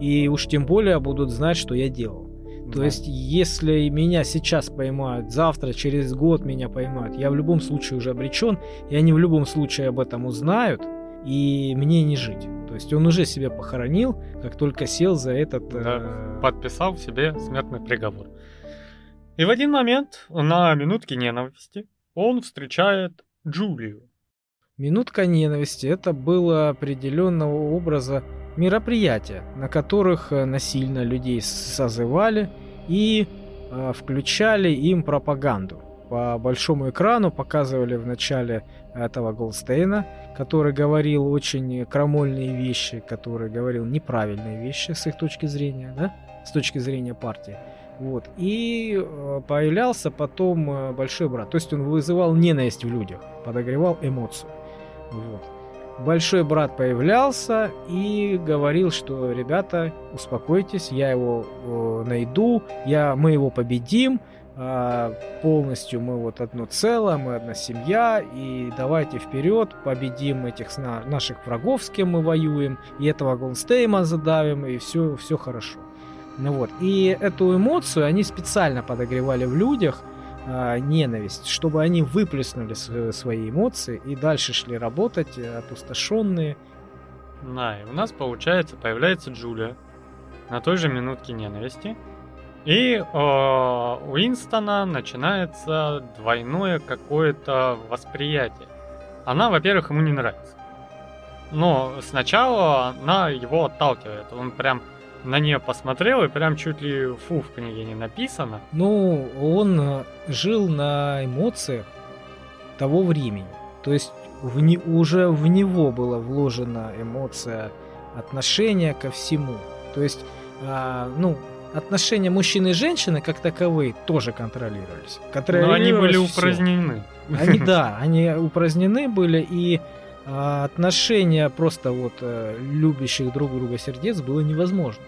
и уж тем более будут знать, что я делал. То есть, если меня сейчас поймают, завтра, через год меня поймают, я в любом случае уже обречен, и они в любом случае об этом узнают, и мне не жить. То есть он уже себя похоронил, как только сел за этот... Да, э... подписал себе смертный приговор. И в один момент на минутке ненависти он встречает Джулию. Минутка ненависти это было определенного образа мероприятия, на которых э, насильно людей созывали и э, включали им пропаганду. По большому экрану показывали в начале этого Голдстейна, который говорил очень крамольные вещи, который говорил неправильные вещи с их точки зрения, да, с точки зрения партии. Вот. И э, появлялся потом э, большой брат. То есть он вызывал ненависть в людях, подогревал эмоцию. Вот. Большой брат появлялся и говорил, что ребята, успокойтесь, я его э, найду, я, мы его победим, э, полностью мы вот одно целое, мы одна семья, и давайте вперед, победим этих наших врагов, с кем мы воюем, и этого Голнстейма задавим, и все, все хорошо. Ну вот. И эту эмоцию они специально подогревали в людях, э, ненависть, чтобы они выплеснули свои эмоции и дальше шли работать, э, опустошенные. Да, и у нас, получается, появляется Джулия на той же минутке ненависти. И э, у Уинстона начинается двойное какое-то восприятие. Она, во-первых, ему не нравится. Но сначала она его отталкивает. Он прям на нее посмотрел, и прям чуть ли фу в книге не написано. Ну, он э, жил на эмоциях того времени. То есть в не, уже в него была вложена эмоция отношения ко всему. То есть, а, ну, отношения мужчины и женщины как таковые тоже контролировались. контролировались Но они были упразднены. Они, да, они упразднены были, и а, отношения просто вот а, любящих друг друга сердец было невозможно.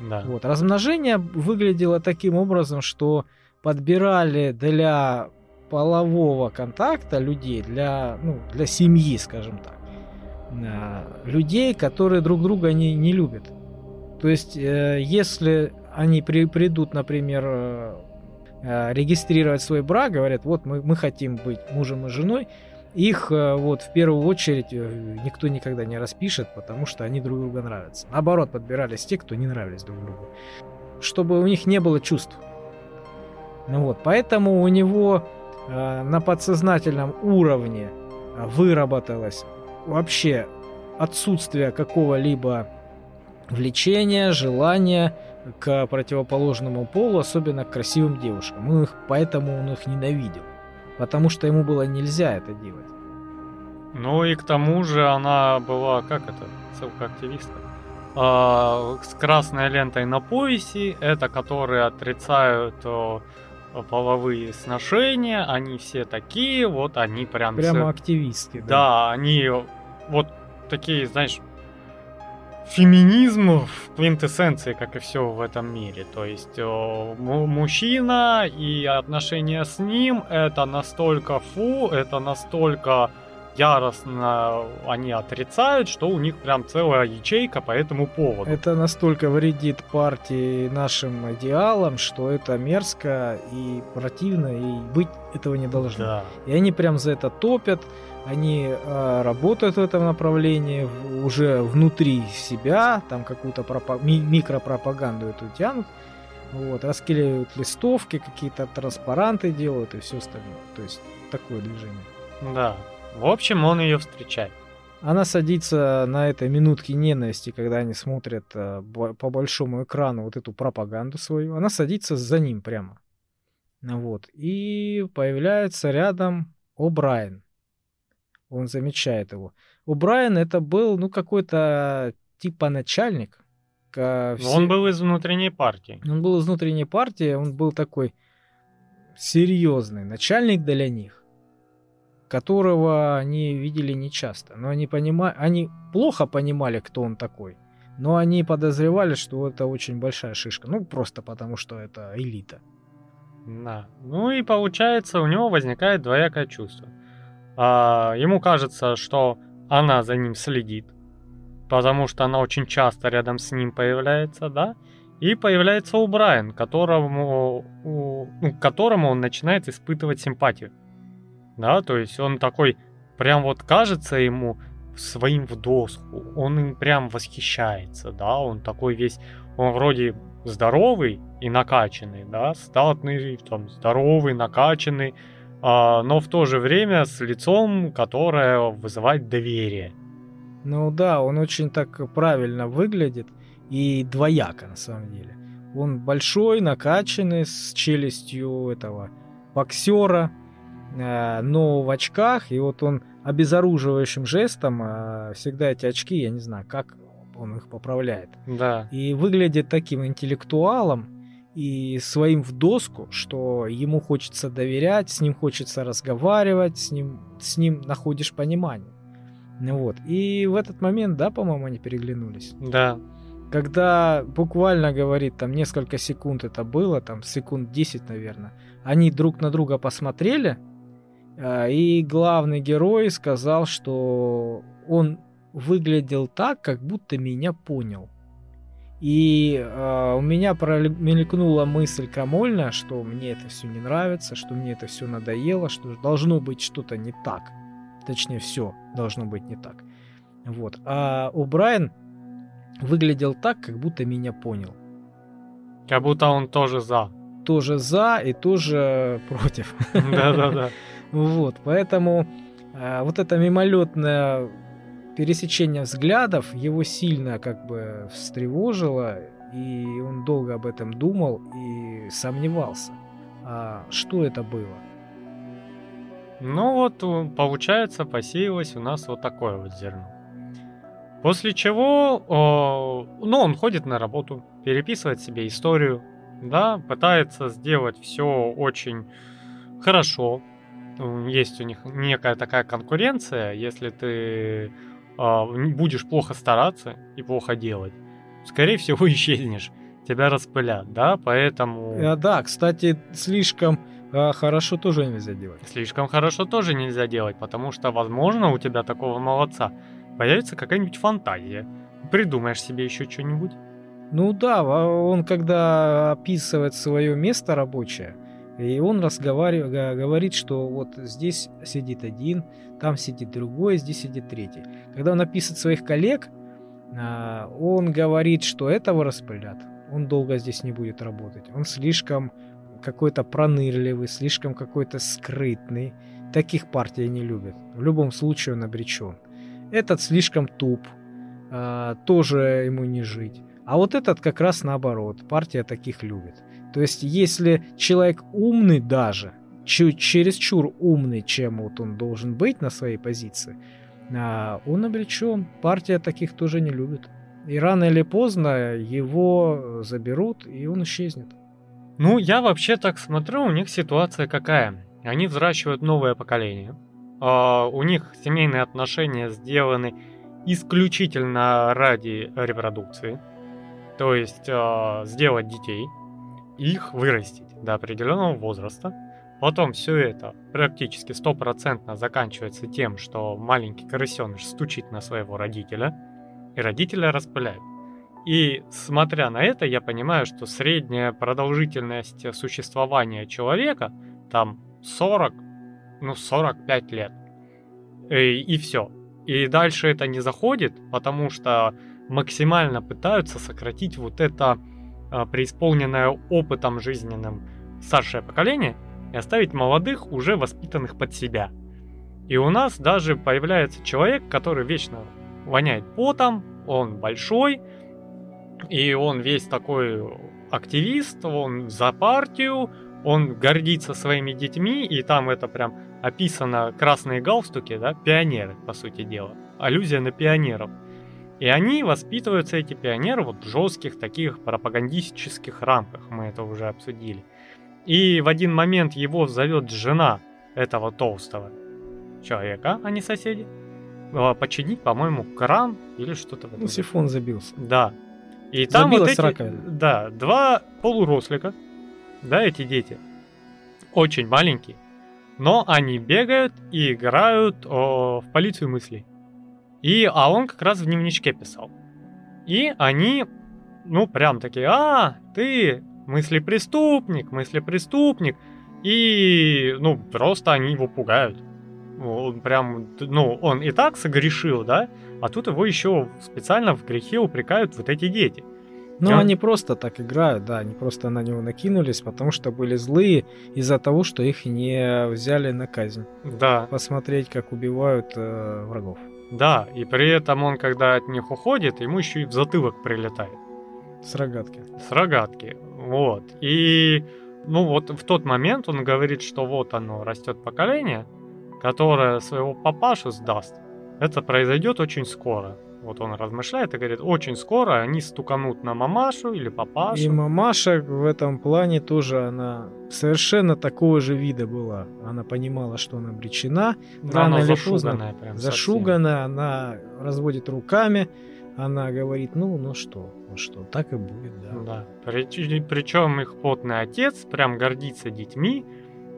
Да. Вот. Размножение выглядело таким образом, что подбирали для полового контакта людей, для, ну, для семьи, скажем так, э, людей, которые друг друга не, не любят. То есть, э, если они при, придут, например, э, регистрировать свой брак, говорят, вот мы, мы хотим быть мужем и женой, их э, вот в первую очередь э, никто никогда не распишет, потому что они друг другу нравятся. Наоборот, подбирались те, кто не нравились друг другу. Чтобы у них не было чувств. Ну вот, поэтому у него э, на подсознательном уровне э, выработалось вообще отсутствие какого-либо влечения, желания к противоположному полу, особенно к красивым девушкам. Он их, поэтому он их ненавидел потому что ему было нельзя это делать. Ну и к тому же она была, как это, ссылка-активистка, а, с красной лентой на поясе, это которые отрицают о, половые сношения, они все такие, вот они прям... Прямо активистки, да. Да, они вот такие, знаешь, феминизм в квинтэссенции, как и все в этом мире. То есть мужчина и отношения с ним это настолько фу, это настолько яростно они отрицают, что у них прям целая ячейка по этому поводу. Это настолько вредит партии нашим идеалам, что это мерзко и противно, и быть этого не должно. Да. И они прям за это топят они э, работают в этом направлении уже внутри себя, там какую-то пропа- ми- микропропаганду эту тянут, вот, расклеивают листовки, какие-то транспаранты делают и все остальное. То есть такое движение. Да. В общем, он ее встречает. Она садится на этой минутке ненависти, когда они смотрят э, по большому экрану вот эту пропаганду свою. Она садится за ним прямо. Вот. И появляется рядом О'Брайен он замечает его. У Брайана это был, ну, какой-то типа начальник. Все... Он был из внутренней партии. Он был из внутренней партии, он был такой серьезный начальник для них, которого они видели нечасто. Но они, понимали, они плохо понимали, кто он такой. Но они подозревали, что это очень большая шишка. Ну, просто потому, что это элита. Да. Ну и получается, у него возникает двоякое чувство. А, ему кажется, что она за ним следит, потому что она очень часто рядом с ним появляется, да? И появляется у Брайан, которому, у, ну, к которому он начинает испытывать симпатию. Да, то есть он такой, прям вот кажется ему своим в доску, он им прям восхищается, да, он такой весь, он вроде здоровый и накачанный, да, статный, там, здоровый, накачанный, но в то же время с лицом, которое вызывает доверие. Ну да, он очень так правильно выглядит и двояко на самом деле. Он большой, накачанный, с челюстью этого боксера, э, но в очках, и вот он обезоруживающим жестом, э, всегда эти очки, я не знаю, как он их поправляет. Да. И выглядит таким интеллектуалом и своим в доску, что ему хочется доверять, с ним хочется разговаривать, с ним, с ним находишь понимание. Вот. И в этот момент, да, по-моему, они переглянулись. Да. Когда буквально, говорит, там несколько секунд это было, там секунд 10, наверное, они друг на друга посмотрели, а, и главный герой сказал, что он выглядел так, как будто меня понял. И э, у меня промелькнула мысль крамольная, что мне это все не нравится, что мне это все надоело, что должно быть что-то не так. Точнее, все должно быть не так. Вот. А у Брайан выглядел так, как будто меня понял. Как будто он тоже за. Тоже за и тоже против. Да-да-да. Вот, поэтому э, вот это мимолетное пересечение взглядов его сильно как бы встревожило, и он долго об этом думал и сомневался, а что это было. Ну вот, получается, посеялось у нас вот такое вот зерно. После чего, о, ну, он ходит на работу, переписывает себе историю, да, пытается сделать все очень хорошо. Есть у них некая такая конкуренция, если ты будешь плохо стараться и плохо делать, скорее всего исчезнешь, тебя распылят, да, поэтому... А, да, кстати, слишком а, хорошо тоже нельзя делать. Слишком хорошо тоже нельзя делать, потому что, возможно, у тебя такого молодца появится какая-нибудь фантазия. Придумаешь себе еще что-нибудь. Ну да, он когда описывает свое место рабочее, и он разговаривает, говорит, что вот здесь сидит один, там сидит другой, здесь сидит третий. Когда он описывает своих коллег, а, он говорит, что этого распылят. Он долго здесь не будет работать. Он слишком какой-то пронырливый, слишком какой-то скрытный. Таких партий не любят. В любом случае он обречен. Этот слишком туп, а, тоже ему не жить. А вот этот как раз наоборот. Партия таких любит. То есть, если человек умный даже, чуть чересчур умный, чем вот он должен быть на своей позиции, а, он обречен. Партия таких тоже не любит. И рано или поздно его заберут, и он исчезнет. Ну, я вообще так смотрю, у них ситуация какая. Они взращивают новое поколение. Uh, у них семейные отношения сделаны исключительно ради репродукции. То есть uh, сделать детей – их вырастить до определенного возраста. Потом все это практически стопроцентно заканчивается тем, что маленький крысеныш стучит на своего родителя, и родителя распыляют. И смотря на это, я понимаю, что средняя продолжительность существования человека там 40, ну 45 лет. И, и все. И дальше это не заходит, потому что максимально пытаются сократить вот это преисполненное опытом жизненным старшее поколение и оставить молодых, уже воспитанных под себя. И у нас даже появляется человек, который вечно воняет потом, он большой, и он весь такой активист, он за партию, он гордится своими детьми, и там это прям описано красные галстуки, да, пионеры, по сути дела. Аллюзия на пионеров – и они воспитываются, эти пионеры, вот в жестких таких пропагандистических рамках, мы это уже обсудили. И в один момент его зовет жена этого толстого человека, а не соседи. а, починить, по-моему, кран или что-то. Ну, сифон забился. Да. И там вот Забилась эти, раковина. да, два полурослика, да, эти дети, очень маленькие, но они бегают и играют о, в полицию мыслей. И, а он как раз в дневничке писал. И они, ну, прям такие, а, ты мыслепреступник, мыслепреступник. И, ну, просто они его пугают. Он прям, ну, он и так согрешил, да, а тут его еще специально в грехе упрекают вот эти дети. Ну, Я- они просто так играют, да, они просто на него накинулись, потому что были злые из-за того, что их не взяли на казнь. Да, Посмотреть, как убивают э, врагов. Да, и при этом он, когда от них уходит, ему еще и в затылок прилетает. С рогатки. с рогатки. Вот. И, ну, вот в тот момент он говорит, что вот оно растет поколение, которое своего папашу сдаст. Это произойдет очень скоро. Вот он размышляет и говорит, очень скоро они стуканут на мамашу или папашу. И мамаша в этом плане тоже, она совершенно такого же вида была. Она понимала, что она обречена, Да, рано или зашуганная прям совсем. зашугана, она разводит руками, она говорит, ну, ну что, ну что, так и будет, да. Да. Причем их потный отец прям гордится детьми.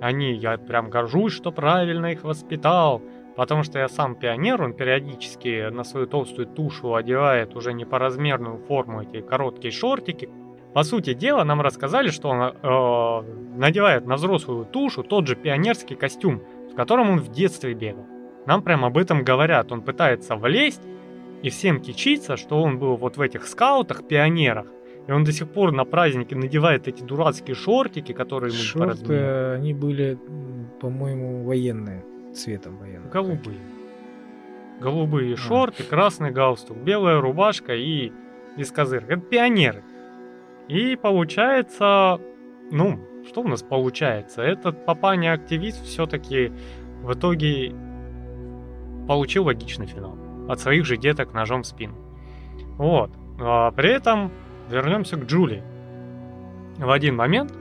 Они, я прям горжусь, что правильно их воспитал. Потому что я сам пионер, он периодически на свою толстую тушу одевает уже не по размерную форму эти короткие шортики. По сути дела, нам рассказали, что он э, надевает на взрослую тушу тот же пионерский костюм, в котором он в детстве бегал. Нам прям об этом говорят. Он пытается влезть и всем кичится, что он был вот в этих скаутах, пионерах. И он до сих пор на празднике надевает эти дурацкие шортики, которые ему. Шорты, они были, по-моему, военные, цветом военным. Голубые. Голубые А. шорты, красный галстук, белая рубашка и без козырок. Это пионеры. И получается, ну, что у нас получается? Этот папаня-активист все-таки в итоге получил логичный финал. От своих же деток ножом в спину. Вот. А при этом вернемся к Джули. В один момент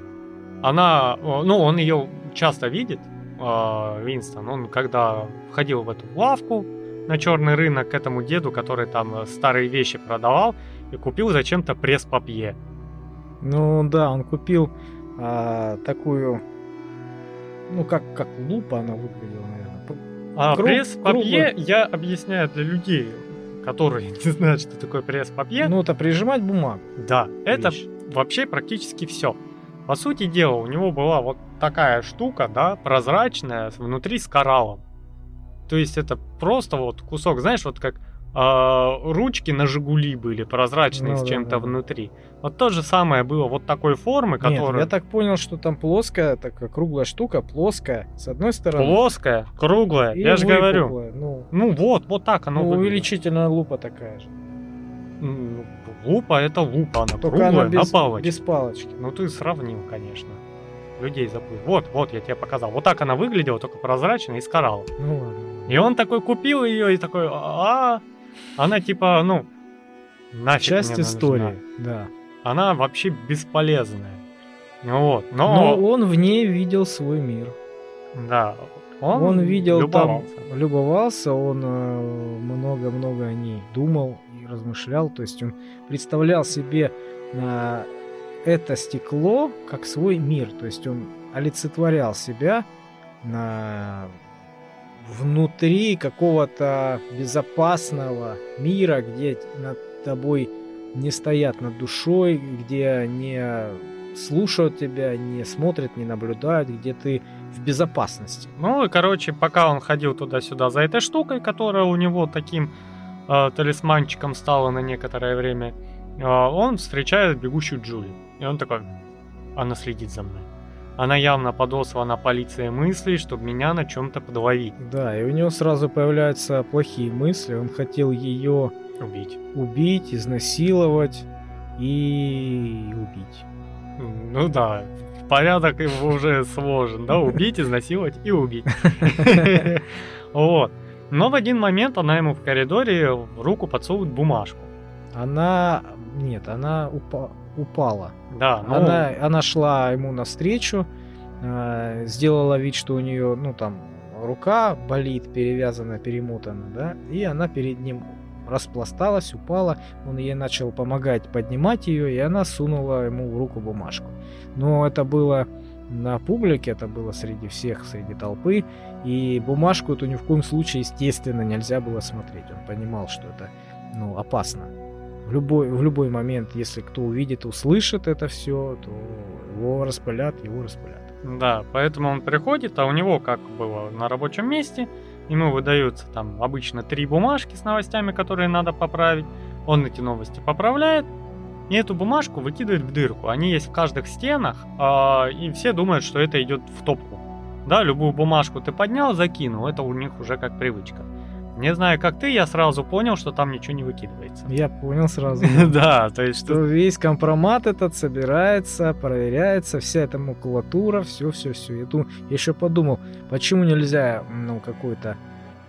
она, ну, он ее часто видит, а, Винстон, он когда входил в эту лавку на черный рынок к этому деду, который там э, старые вещи продавал, и купил зачем-то пресс-папье. Ну да, он купил а, такую, ну как, как лупа она выглядела, наверное. А Круг- пресс-папье круглый. я объясняю для людей, которые не знают, что такое пресс-папье. Ну это прижимать бумагу. да, это вещь. вообще практически все. По сути дела, у него была вот такая штука, да, прозрачная, внутри с кораллом. То есть это просто вот кусок, знаешь, вот как а, ручки на Жигули были прозрачные Ну с чем-то да, да. внутри. Вот то же самое было вот такой формы, Нет, которая я так понял, что там плоская, такая круглая штука, плоская, с одной стороны. плоская, круглая. и я же говорю. Ну, Ну вот, вот так оно ну, выглядит. увеличительная лупа такая же. Лупа это лупа, она Только круглая, она без, на палочке. без палочки. Ну ты сравнил, конечно. Людей забыл. Вот, вот, я тебе показал. Вот так она выглядела, только прозрачная и с кораллом. Ну ладно. И он такой купил ее и такой, а она типа, ну, нафиг Часть мне нужна. истории, да. Она вообще бесполезная. Ну Вот, Но но, он в ней видел свой мир. да, он, Он, видел любовался. там, любовался, он э, много-много о ней думал и размышлял. То есть он представлял себе э, это стекло как свой мир. То есть он олицетворял себя на внутри какого-то безопасного мира, где над тобой не стоят над душой, где не слушают тебя, не смотрят, не наблюдают, где ты в безопасности. Ну и, короче, пока он ходил туда-сюда за этой штукой, которая у него таким э, талисманчиком стала на некоторое время, э, он встречает бегущую Джули. И он такой, она следит за мной. Она явно подослана полиции мыслей, чтобы меня на чем-то подловить, Да, и у него сразу появляются плохие мысли. Он хотел ее убить. убить, изнасиловать и убить. Ну да, порядок его уже сложен, да, убить, изнасиловать и убить. Вот. Но в один момент она ему в коридоре в руку подсовывает бумажку. Она... Нет, она упа- упала. Да, ну, Она, она шла ему навстречу, э, сделала вид, что у нее, ну там, рука болит, перевязана, перемотана, да, и она перед ним распласталась, упала, он ей начал помогать поднимать ее, и она сунула ему в руку бумажку. Но это было на публике, это было среди всех, среди толпы, и бумажку эту ни в коем случае, естественно, нельзя было смотреть. Он понимал, что это ну, опасно. В любой, в любой момент, если кто увидит, услышит это все, то его распылят, его распылят. Да, поэтому он приходит, а у него, как было на рабочем месте, ему выдаются там обычно три бумажки с новостями, которые надо поправить. Он эти новости поправляет, и эту бумажку выкидывает в дырку. Они есть в каждых стенах, э, и все думают, что это идет в топку. Да, любую бумажку ты поднял, закинул, это у них уже как привычка. Не знаю, как ты, я сразу понял, что там ничего не выкидывается. Я понял сразу. Да, то есть... Что весь компромат этот собирается, проверяется, вся эта макулатура, все-все-все. Я еще подумал, почему нельзя, ну, какую-то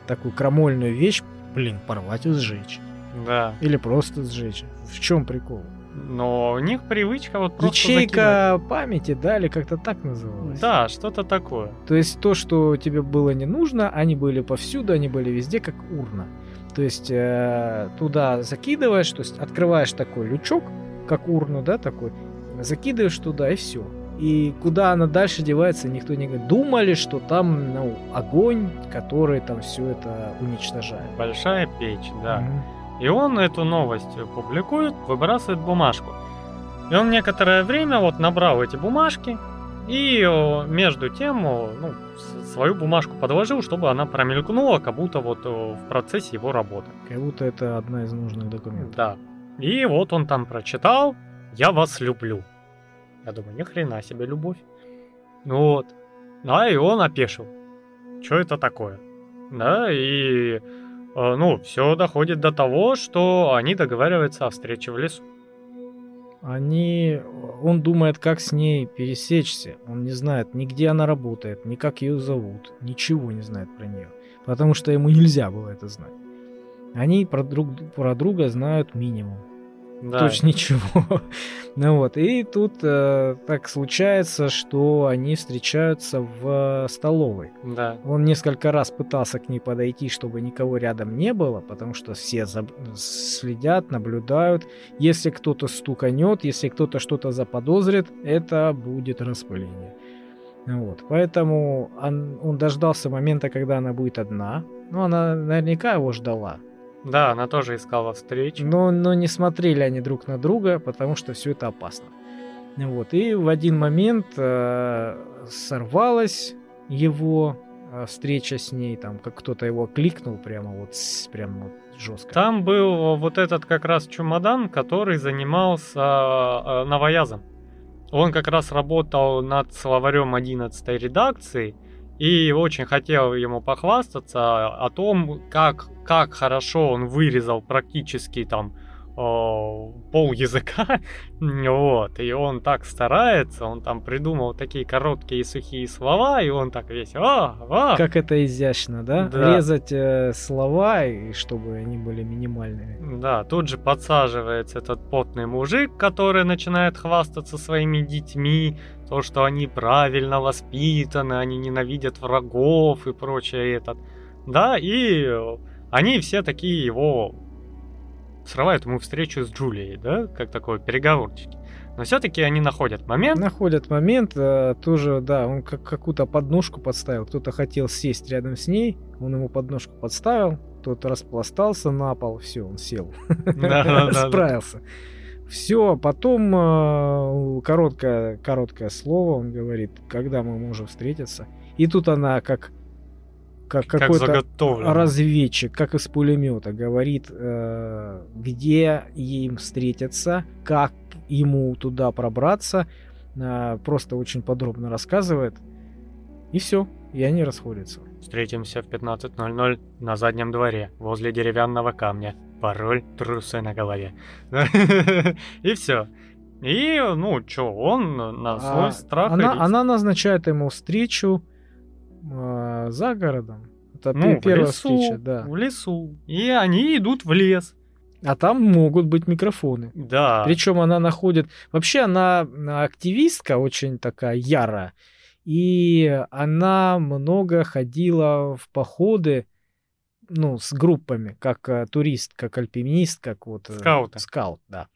такую крамольную вещь, блин, порвать и сжечь. Да. Или просто сжечь. В чем прикол? Но у них привычка вот просто Ячейка закидывать. памяти, да, или как-то так называлось? Да, что-то такое. То есть то, что тебе было не нужно, они были повсюду, они были везде, как урна. То есть э, туда закидываешь, то есть открываешь такой лючок, как урну, да, такой, закидываешь туда и все. И куда она дальше девается, никто не говорит. Думали, что там ну, огонь, который там все это уничтожает. Большая печь, да. Мгм. И он эту новость публикует, выбрасывает бумажку. И он некоторое время вот набрал эти бумажки и о, между тем о, ну, свою бумажку подложил, чтобы она промелькнула, как будто вот о, в процессе его работы. Как будто это одна из нужных документов. Да. И вот он там прочитал «Я вас люблю». Я думаю, ни хрена себе любовь. Вот. Да, и он опешил. Что это такое? Да, и э, ну, все доходит до того, что они договариваются о встрече в лесу. Они... Он думает, как с ней пересечься. Он не знает ни где она работает, ни как ее зовут. Ничего не знает про нее. Потому что ему нельзя было это знать. Они про, друг, про друга знают минимум. Да. Точно ничего. ну вот. И тут э, так случается, что они встречаются в э, столовой. Да. Он несколько раз пытался к ней подойти, чтобы никого рядом не было, потому что все заб- следят, наблюдают. Если кто-то стуканет, если кто-то что-то заподозрит, это будет распыление. Вот. Поэтому он, он дождался момента, когда она будет одна. Ну, она наверняка его ждала. Да, она тоже искала встречу. Но, но не смотрели они друг на друга, потому что все это опасно. Вот. И в один момент э, сорвалась его э, встреча с ней, там, как кто-то его кликнул прямо вот, прямо вот жестко. Там был вот этот как раз чемодан, который занимался э, новоязом. Он как раз работал над словарем 11 редакции и очень хотел ему похвастаться о том, как, как хорошо он вырезал практически там пол языка, вот, и он так старается, он там придумал такие короткие и сухие слова, и он так весь, а, а, Как это изящно, да? Да. Резать э, слова, и чтобы они были минимальными. Да, тут же подсаживается этот потный мужик, который начинает хвастаться своими детьми, то, что они правильно воспитаны, они ненавидят врагов и прочее этот. Да, и э, они все такие его срывают ему встречу с Джулией, да, как такой переговорчики. Но все-таки они находят момент. Находят момент, э, тоже, да, он как какую-то подножку подставил. Кто-то хотел сесть рядом с ней, он ему подножку подставил, тот распластался на пол, все, он сел. Справился. Все, потом э, короткое, короткое слово, он говорит, когда мы можем встретиться. И тут она как, как Как какой-то разведчик, как из пулемета, говорит, э, где им встретиться, как ему туда пробраться, э, просто очень подробно рассказывает. И все, и они расходятся. Встретимся в 15.00 на заднем дворе, возле деревянного камня. Пароль трусы на голове. И все. И, ну, чё, он на свой А страх она назначает ему встречу э, за городом. Это Ну, пе- в первая лесу, встреча, да. в лесу. И они идут в лес. А там могут быть микрофоны. Да. Причем она находит... Вообще она активистка очень такая ярая. И она много ходила в походы, ну, с группами, как э, турист, как альпинист, как вот... э, Скауты. Скаут, да.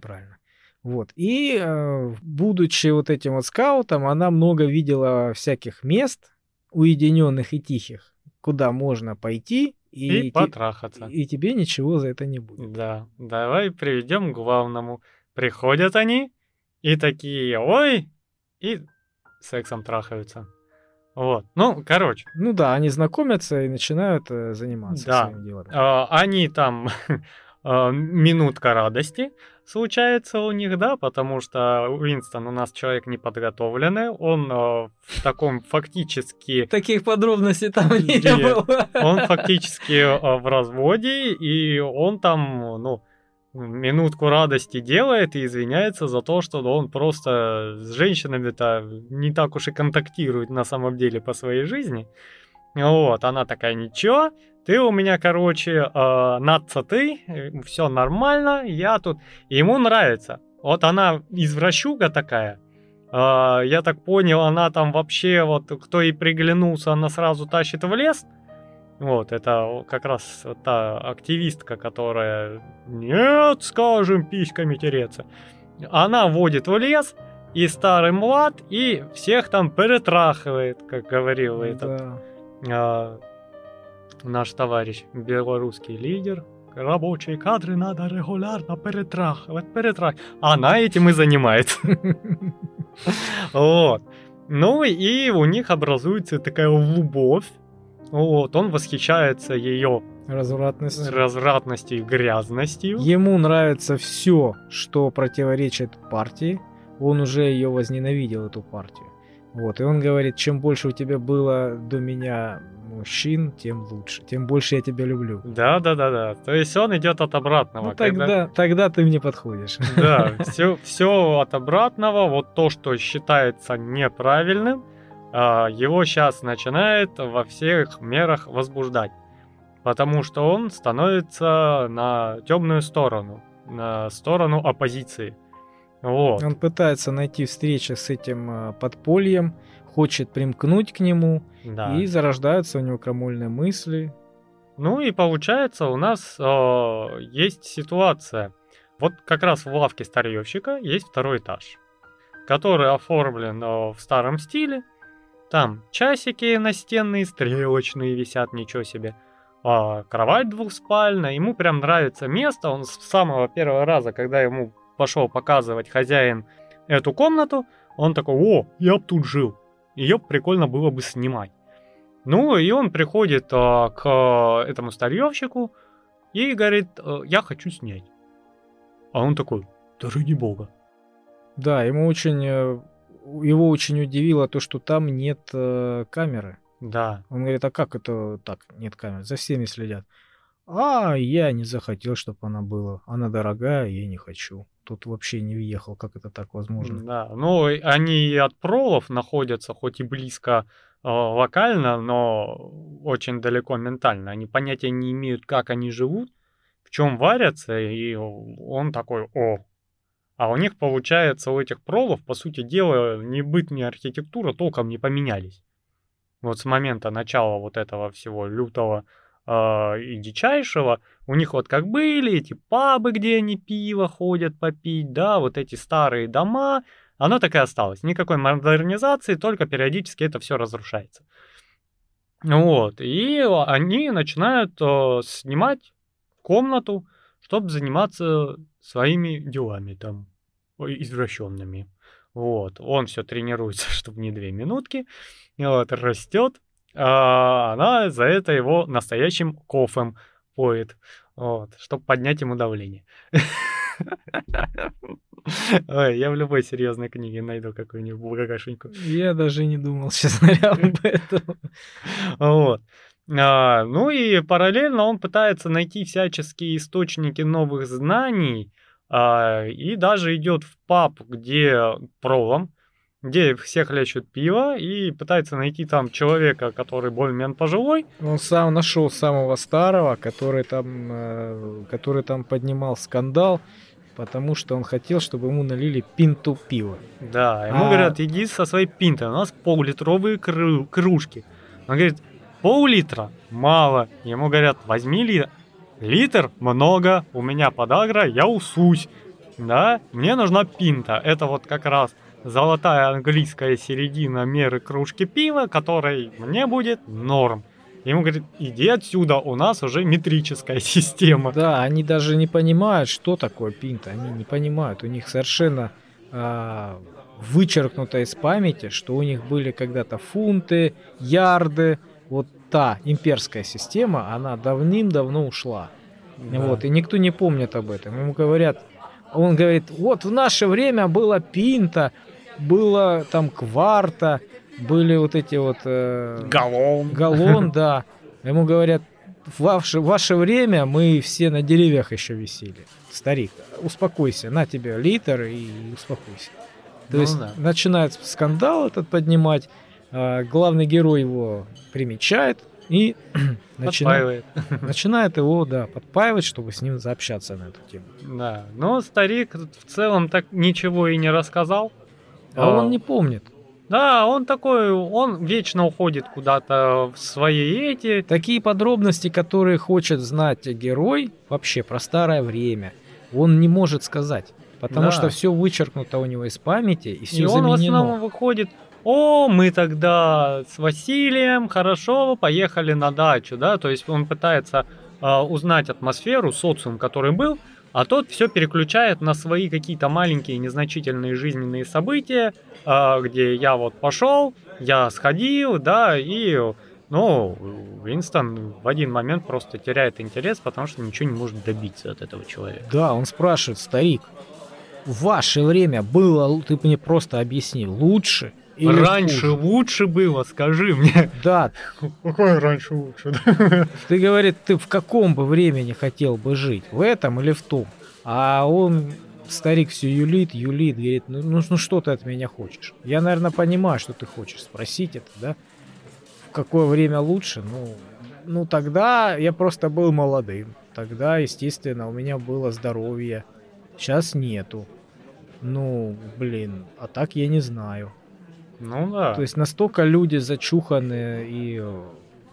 Правильно. Вот. И, э, будучи вот этим вот скаутом, она много видела всяких мест, уединенных и тихих, куда можно пойти, и, И потрахаться. и тебе ничего за это не будет. Да, давай приведем к главному. Приходят они и такие, ой, и сексом трахаются. Вот. Ну, короче, Ну да, они знакомятся и начинают э, заниматься Да. своими делами. а, они там а, минутка радости случается у них, да, потому что Уинстон у нас человек неподготовленный, он а, в таком фактически Таких подробностей там не было. Он фактически а, в разводе, и он там, ну, минутку радости делает и извиняется за то, что он просто с женщинами-то не так уж и контактирует на самом деле по своей жизни. Вот, она такая, ничего, ты у меня, короче, э, надцатый, все нормально, я тут... И ему нравится. Вот она извращуга такая, а, я так понял, она там вообще, вот кто ей приглянулся, она сразу тащит в лес. Вот, это как раз та активистка, которая нет, скажем, письками тереться. Она водит в лес, и старый млад, и всех там перетрахивает, как говорил этот Да. Наш товарищ, белорусский лидер. Рабочие кадры надо регулярно перетрахивать, перетрахивать. Она этим и занимается. Вот. Ну и у них образуется такая любовь. Вот, он восхищается ее Развратность. развратностью и грязностью. Ему нравится все, что противоречит партии. Он уже ее возненавидел, эту партию. Вот, и он говорит, чем больше у тебя было до меня мужчин, тем лучше. Тем больше я тебя люблю. Да, да, да, да. То есть он идет от обратного. Ну когда- тогда, тогда ты мне подходишь. Да, все, все от обратного, вот то, что считается неправильным, а, его сейчас начинает во всех мерах возбуждать. Потому что он становится на темную сторону, на сторону оппозиции. Вот. Он пытается найти встречу с этим э, подпольем, хочет примкнуть к нему, Да. и зарождаются у него крамольные мысли. Ну и получается, у нас э, есть ситуация. Вот как раз в лавке старьевщика есть второй этаж, который оформлен э, в старом стиле. Там часики настенные, стрелочные висят, ничего себе. А, кровать двухспальная. Ему прям нравится место. Он с самого первого раза, когда ему пошел показывать хозяин эту комнату, он такой, о, я б тут жил. Ее прикольно было бы снимать. Ну, и он приходит а, к а, этому старьевщику и говорит, «Э, я хочу снять. А он такой, да ради бога. Да, ему очень, э, его очень удивило то, что там нет э, камеры. Да, Он говорит, а как это так, нет камер, за всеми следят. А, я не захотел, чтобы она была. Она дорогая, я не хочу. Тут вообще не въехал, как это так возможно. да. Ну, они от пролов находятся, хоть и близко э, локально, но очень далеко ментально. Они понятия не имеют, как они живут, в чем варятся, и он такой, о. А у них, получается, у этих пролов, по сути дела, ни быт, ни архитектура толком не поменялись. Вот с момента начала вот этого всего лютого и дичайшего, у них вот как были эти пабы, где они пиво ходят попить, да, вот эти старые дома, оно так и осталось. Никакой модернизации, только периодически это все разрушается. Вот, и они начинают э, снимать комнату, чтобы заниматься своими делами там, извращенными. Вот, он все тренируется, чтобы не две минутки, вот, растет, а она за это его настоящим кофем поет, вот, чтобы поднять ему давление. Ой, я в любой серьезной книге найду какую-нибудь благокашеньку. Я даже не думал, честно говоря, об этом. Вот. А, ну и параллельно он пытается найти всяческие источники новых знаний а, и даже идет в паб, где пролом, где все хлещут пиво и пытается найти там человека, который более-менее пожилой. Он сам нашел самого старого, который там, э, который там поднимал скандал. потому что он хотел, чтобы ему налили пинту пива. Да, ему А- говорят, иди со своей пинтой, у нас полулитровые кру- кружки. Он говорит, пол-литра мало. Ему говорят, возьми ли- литр много, у меня подагра, я усусь. Да, мне нужна пинта. Это вот как раз золотая английская середина меры кружки пива, которой мне будет норм. Ему говорит, иди отсюда, у нас уже метрическая система. Да, они даже не понимают, что такое пинта. Они не понимают. У них совершенно а, вычеркнуто из памяти, что у них были когда-то фунты, ярды. Вот та имперская система, она давным-давно ушла. Да. Вот, и никто не помнит об этом. Ему говорят, он говорит, вот в наше время было пинта, было там кварта, были вот эти вот... э, Галлон. Галлон, да. Ему говорят, в ваше, в ваше время мы все на деревьях еще висели. Старик, успокойся, на тебе литр и успокойся. То Ну есть да. начинает скандал этот поднимать, а, главный герой его примечает и начинает, начинает его, да, подпаивать, чтобы с ним заобщаться на эту тему. Да, но старик в целом так ничего и не рассказал. А он не помнит. Да, он такой, он вечно уходит куда-то в свои эти. Такие подробности, которые хочет знать герой, вообще про старое время, он не может сказать. Потому Да. что все вычеркнуто у него из памяти и И все он в заменено. основном выходит, о, мы тогда с Василием, хорошо, поехали на дачу, да, то есть он пытается а, узнать атмосферу, социум, который был, а тот все переключает на свои какие-то маленькие незначительные жизненные события, а, где я вот пошел, я сходил, да, и, ну, Винстон в один момент просто теряет интерес, потому что ничего не может добиться от этого человека. Да, он спрашивает, старик, в ваше время было, ты мне просто объясни, лучше или Раньше хуже?» лучше было, скажи мне. Да, Какое раньше лучше, ты говорит, ты в каком бы времени хотел бы жить, в этом или в том? А он, старик, все юлит, юлит, говорит, ну, ну, ну что ты от меня хочешь? Я, наверное, понимаю, что ты хочешь спросить это, да? В какое время лучше? Ну, ну тогда я просто был молодым. Тогда, естественно, у меня было здоровье. Сейчас нету. Ну, блин, а так я не знаю. Ну да. То есть настолько люди зачуханы и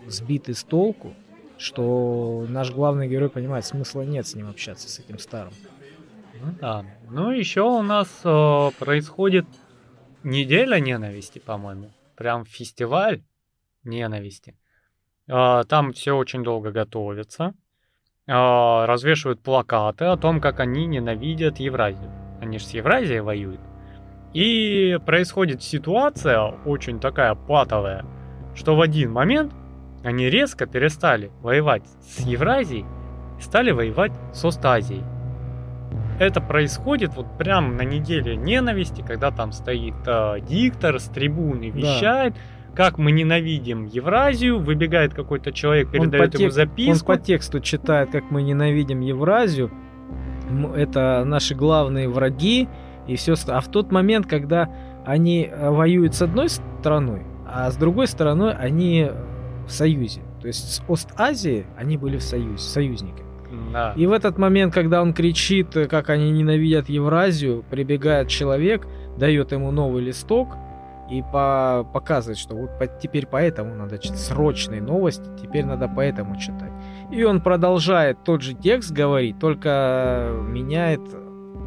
сбиты с толку, что наш главный герой понимает, смысла нет с ним общаться, с этим старым. Ну да. Ну, еще у нас э, происходит неделя ненависти, по-моему. Прям фестиваль ненависти. Э, там все очень долго готовятся. Э, развешивают плакаты о том, как они ненавидят Евразию. Они же с Евразией воюют. И происходит ситуация очень такая патовая, что в один момент они резко перестали воевать с Евразией и стали воевать с Остазией это происходит вот прям на неделе ненависти, когда там стоит э, диктор с трибуны, Да. вещает, как мы ненавидим Евразию, выбегает какой-то человек, передает ему тек- записку. Он по тексту читает, как мы ненавидим Евразию. Это наши главные враги и все. А в тот момент, когда они э, воюют с одной страной, а с другой стороной они э, в союзе. То есть с Ост-Азией они были в союзе, союзники. Да. И в этот момент, когда он кричит, э, как они ненавидят Евразию, прибегает человек, дает ему новый листок и по- показывает, что вот по- теперь поэтому надо читать срочные новости, теперь надо поэтому читать. И он продолжает тот же текст говорить, только меняет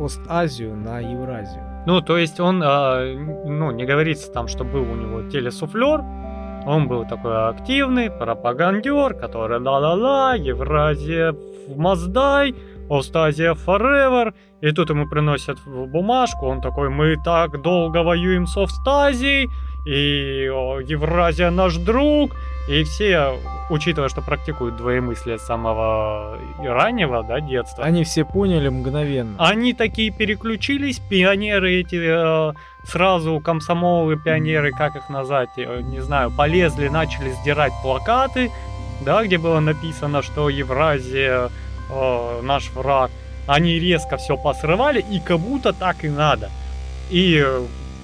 Ост-Азию на Евразию. Ну, то есть он, э, ну, не говорится там, что был у него телесуфлер, он был такой активный пропагандер, который да-да-да, Евразия в Маздай, Остазия forever, и тут ему приносят бумажку, он такой, мы так долго воюем с Остазией, и Евразия наш друг, и все, учитывая, что практикуют двоемыслие с самого раннего, да, детства, Они все поняли мгновенно. они такие переключились, пионеры эти э, сразу комсомолы, пионеры, как их назвать, э, не знаю, полезли, начали сдирать плакаты, да, где было написано, что Евразия э, наш враг. Они резко все посрывали, и как будто так и надо. И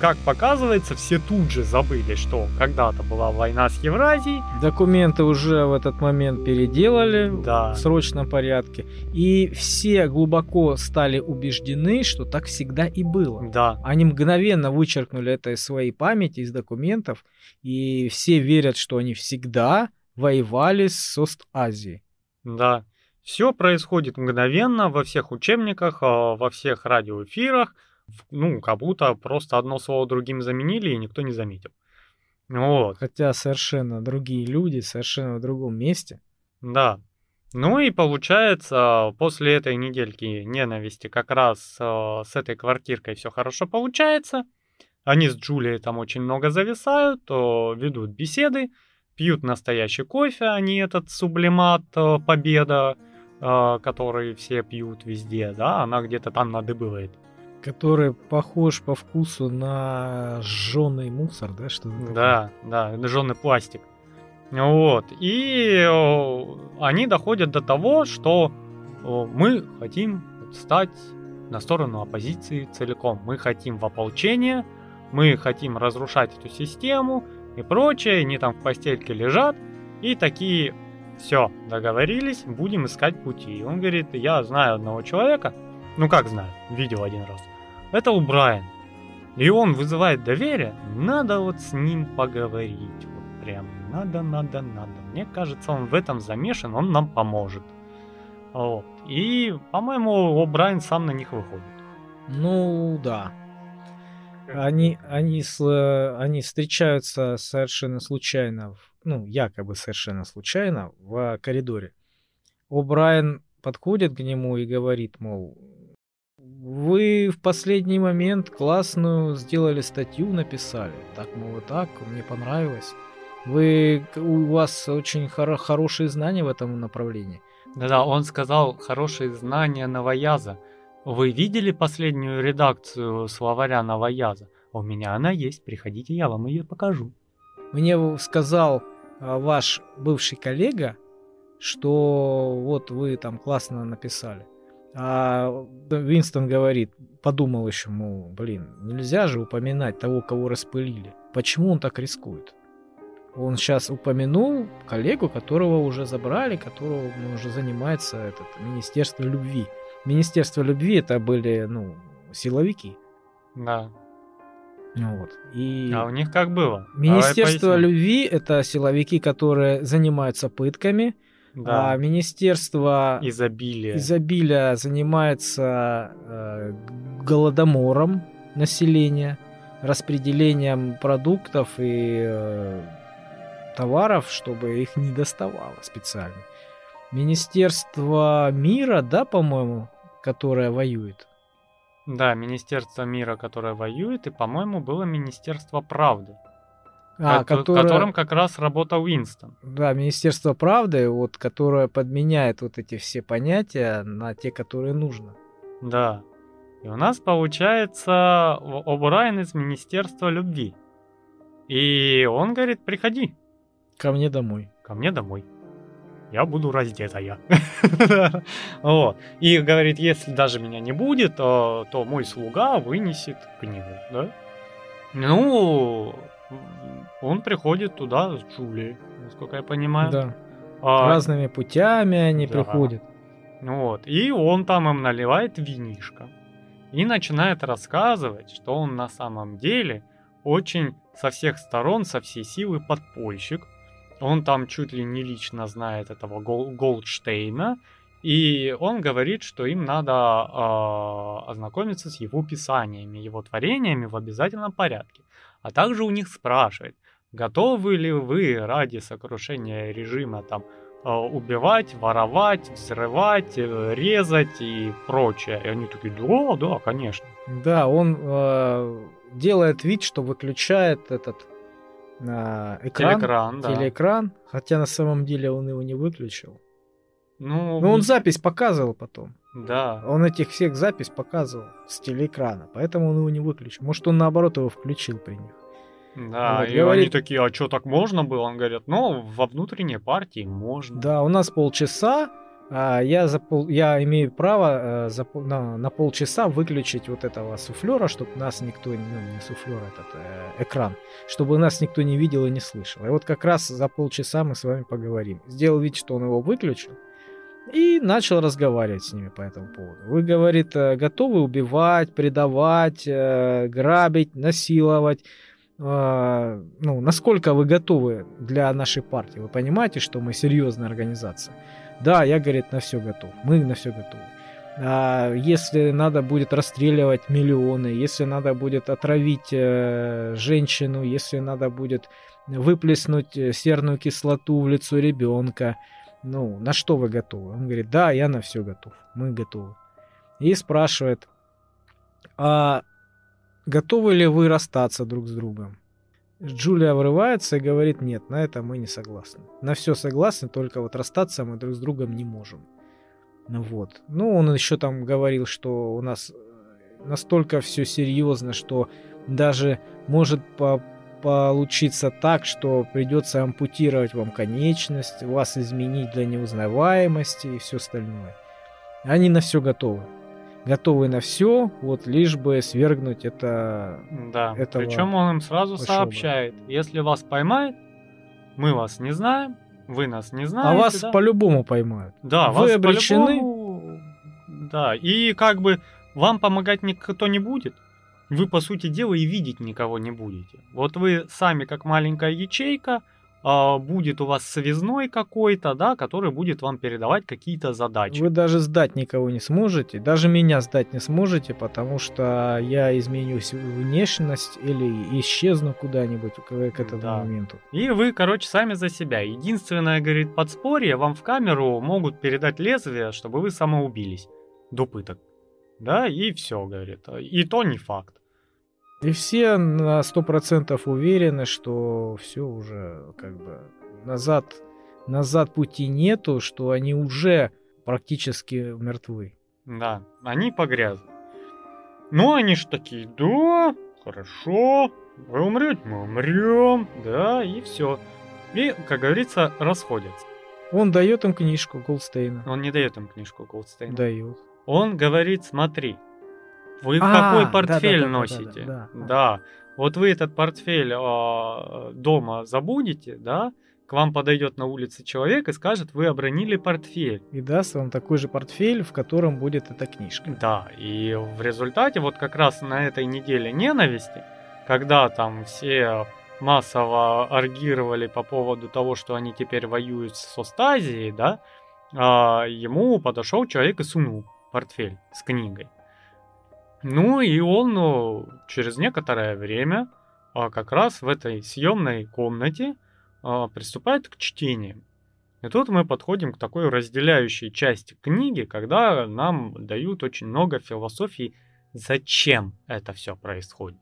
как показывается, все тут же забыли, что когда-то была война с Евразией. Документы уже в этот момент переделали Да. в срочном порядке. И все глубоко стали убеждены, что так всегда и было. Да, Они мгновенно вычеркнули это из своей памяти, из документов, и все верят, что они всегда воевали с Ост-Азией. да. Все происходит мгновенно во всех учебниках, а, во всех радиоэфирах. Ну, как будто просто одно слово другим заменили, и никто не заметил. Вот. Хотя совершенно другие люди, совершенно в другом месте. Да. Ну и получается, после этой недельки ненависти как раз э, с этой квартиркой все хорошо получается. Они с Джулией там очень много зависают, э, ведут беседы, пьют настоящий кофе, а не этот сублимат э, Победа, который все пьют везде, да, она где-то там надыбывает. Который похож по вкусу на жженый мусор, да, что Да, да, жженый пластик. Вот. И о, они доходят до того, что о, мы хотим стать на сторону оппозиции целиком. Мы хотим в ополчение, мы хотим разрушать эту систему и прочее. Они там в постельке лежат и такие, все, договорились, будем искать пути. Он говорит, я знаю одного человека, ну как знаю, видел один раз. Это у Брайан. И он вызывает доверие, надо вот с ним поговорить. Вот прям надо, надо, надо. Мне кажется, он в этом замешан, он нам поможет. Вот. И, по-моему, О'Брайен сам на них выходит. Ну да. Они, они, с, э, они встречаются совершенно случайно, ну, якобы совершенно случайно, в коридоре. О'Брайен подходит к нему и говорит, мол, вы в последний момент классную сделали статью, написали. Так, мол, вот так, мне понравилось. Вы, у вас очень хоро- хорошие знания в этом направлении. Да-да, он сказал хорошие знания новояза. Вы видели последнюю редакцию словаря новояза? У меня она есть, приходите, я вам ее покажу. Мне сказал а, ваш бывший коллега, что вот вы там классно написали. А Винстон говорит, подумал еще, мол, блин, нельзя же упоминать того, кого распылили. Почему он так рискует? Он сейчас упомянул коллегу, которого уже забрали, которого ну, уже занимается этот Министерство любви. Министерство любви это были, ну, силовики. Да. Вот. И... А у них как было? Министерство любви это силовики, которые занимаются пытками, Да. а Министерство Изобилие. изобилия занимается э, голодомором населения, распределением продуктов и э, товаров, чтобы их не доставало специально. Министерство мира, да, по-моему, которое воюет. Да, Министерство мира, которое воюет, и, по-моему, было Министерство правды, А, ко- которое- которым как раз работал Уинстон. Да, Министерство правды, вот, которое подменяет вот эти все понятия на те, которые нужно. Да. И у нас получается О- О'Брайен из Министерства любви. И он говорит, приходи Ко мне домой. ко мне домой. Я буду раздетая. Вот. И говорит, если даже меня не будет, то мой слуга вынесет книгу, да? Ну, он приходит туда с Джулией, насколько я понимаю. Да. А, Разными путями они да. приходят. Вот. И он там им наливает винишко. И начинает рассказывать, что он на самом деле очень со всех сторон, со всей силы подпольщик. Он там чуть ли не лично знает этого Гол- Голдштейна. И он говорит, что им надо а, ознакомиться с его писаниями, его творениями в обязательном порядке. А также у них спрашивает, готовы ли вы ради сокрушения режима там э, убивать, воровать, взрывать, э, резать и прочее. И они такие, да, да, конечно. Да, он э, делает вид, что выключает этот э, экран, Телеэкран, да. телеэкран, хотя на самом деле он его не выключил. Ну, Но он запись показывал потом. Да. Он этих всех запись показывал с телеэкрана, поэтому он его не выключил. Может, он наоборот его включил при них. Да, Вот, и говорит- они такие, а что так можно было? Он говорит, ну, во внутренней партии можно. Да, у нас полчаса, а, я, за пол, я имею право э, за, на, на полчаса выключить вот этого суфлера, чтобы нас никто, ну не суфлер, этот э, экран, чтобы нас никто не видел и не слышал. И вот как раз за полчаса мы с вами поговорим. Сделал вид, что он его выключил, и начал разговаривать с ними по этому поводу. Вы, говорит, э, готовы убивать, предавать, э, грабить, насиловать. Э, ну, насколько вы готовы для нашей партии? Вы понимаете, что мы серьезная организация? Да, я, говорит, на все готов. Мы на все готовы. А если надо будет расстреливать миллионы, если надо будет отравить женщину, если надо будет выплеснуть серную кислоту в лицо ребенка, ну, на что вы готовы? Он говорит, да, я на все готов, мы готовы. И спрашивает, а готовы ли вы расстаться друг с другом? Джулия врывается и говорит, нет, на это мы не согласны. На все согласны, только вот расстаться мы друг с другом не можем. Ну вот. Ну, он еще там говорил, что у нас настолько все серьезно, что даже может по получиться так, что придется ампутировать вам конечность, вас изменить для неузнаваемости и все остальное. Они на все готовы готовы на все, вот лишь бы свергнуть это. Да. Этого Причем он им сразу Вышоба. сообщает: если вас поймают, мы вас не знаем, вы нас не знаете. А вас да? по-любому поймают. Да, вы вас обречены. Да, и как бы вам помогать никто не будет. Вы, по сути дела, и видеть никого не будете. Вот вы сами, как маленькая ячейка, а, будет у вас связной какой-то, да, который будет вам передавать какие-то задачи. Вы даже сдать никого не сможете, даже меня сдать не сможете, потому что я изменюсь внешность или исчезну куда-нибудь к, к этому да. моменту. И вы, короче, сами за себя. Единственное, говорит, подспорье, вам в камеру могут передать лезвие, чтобы вы самоубились до пыток. Да, и все, говорит. И то не факт. И все на сто процентов уверены, что все уже как бы назад, назад пути нету, что они уже практически мертвы. Да, они погрязли. Ну, они ж такие, да, хорошо, вы умрете, мы умрем, да, и все. И, как говорится, расходятся. Он дает им книжку Голдстейна. Он не дает им книжку Голдстейна. Дает. Он говорит, смотри, вы а, какой портфель да, да, носите? Да, да, да, да. Вот вы этот портфель э, дома забудете, да? К вам подойдет на улице человек и скажет, вы обронили портфель. И даст вам такой же портфель, в котором будет эта книжка. Да, и в результате вот как раз на этой неделе ненависти, когда там все массово аргировали по поводу того, что они теперь воюют с Остазией, да, а, ему подошел человек и сунул портфель с книгой. Ну и он через некоторое время а, как раз в этой съемной комнате а, приступает к чтению. И тут мы подходим к такой разделяющей части книги, когда нам дают очень много философии, зачем это все происходит.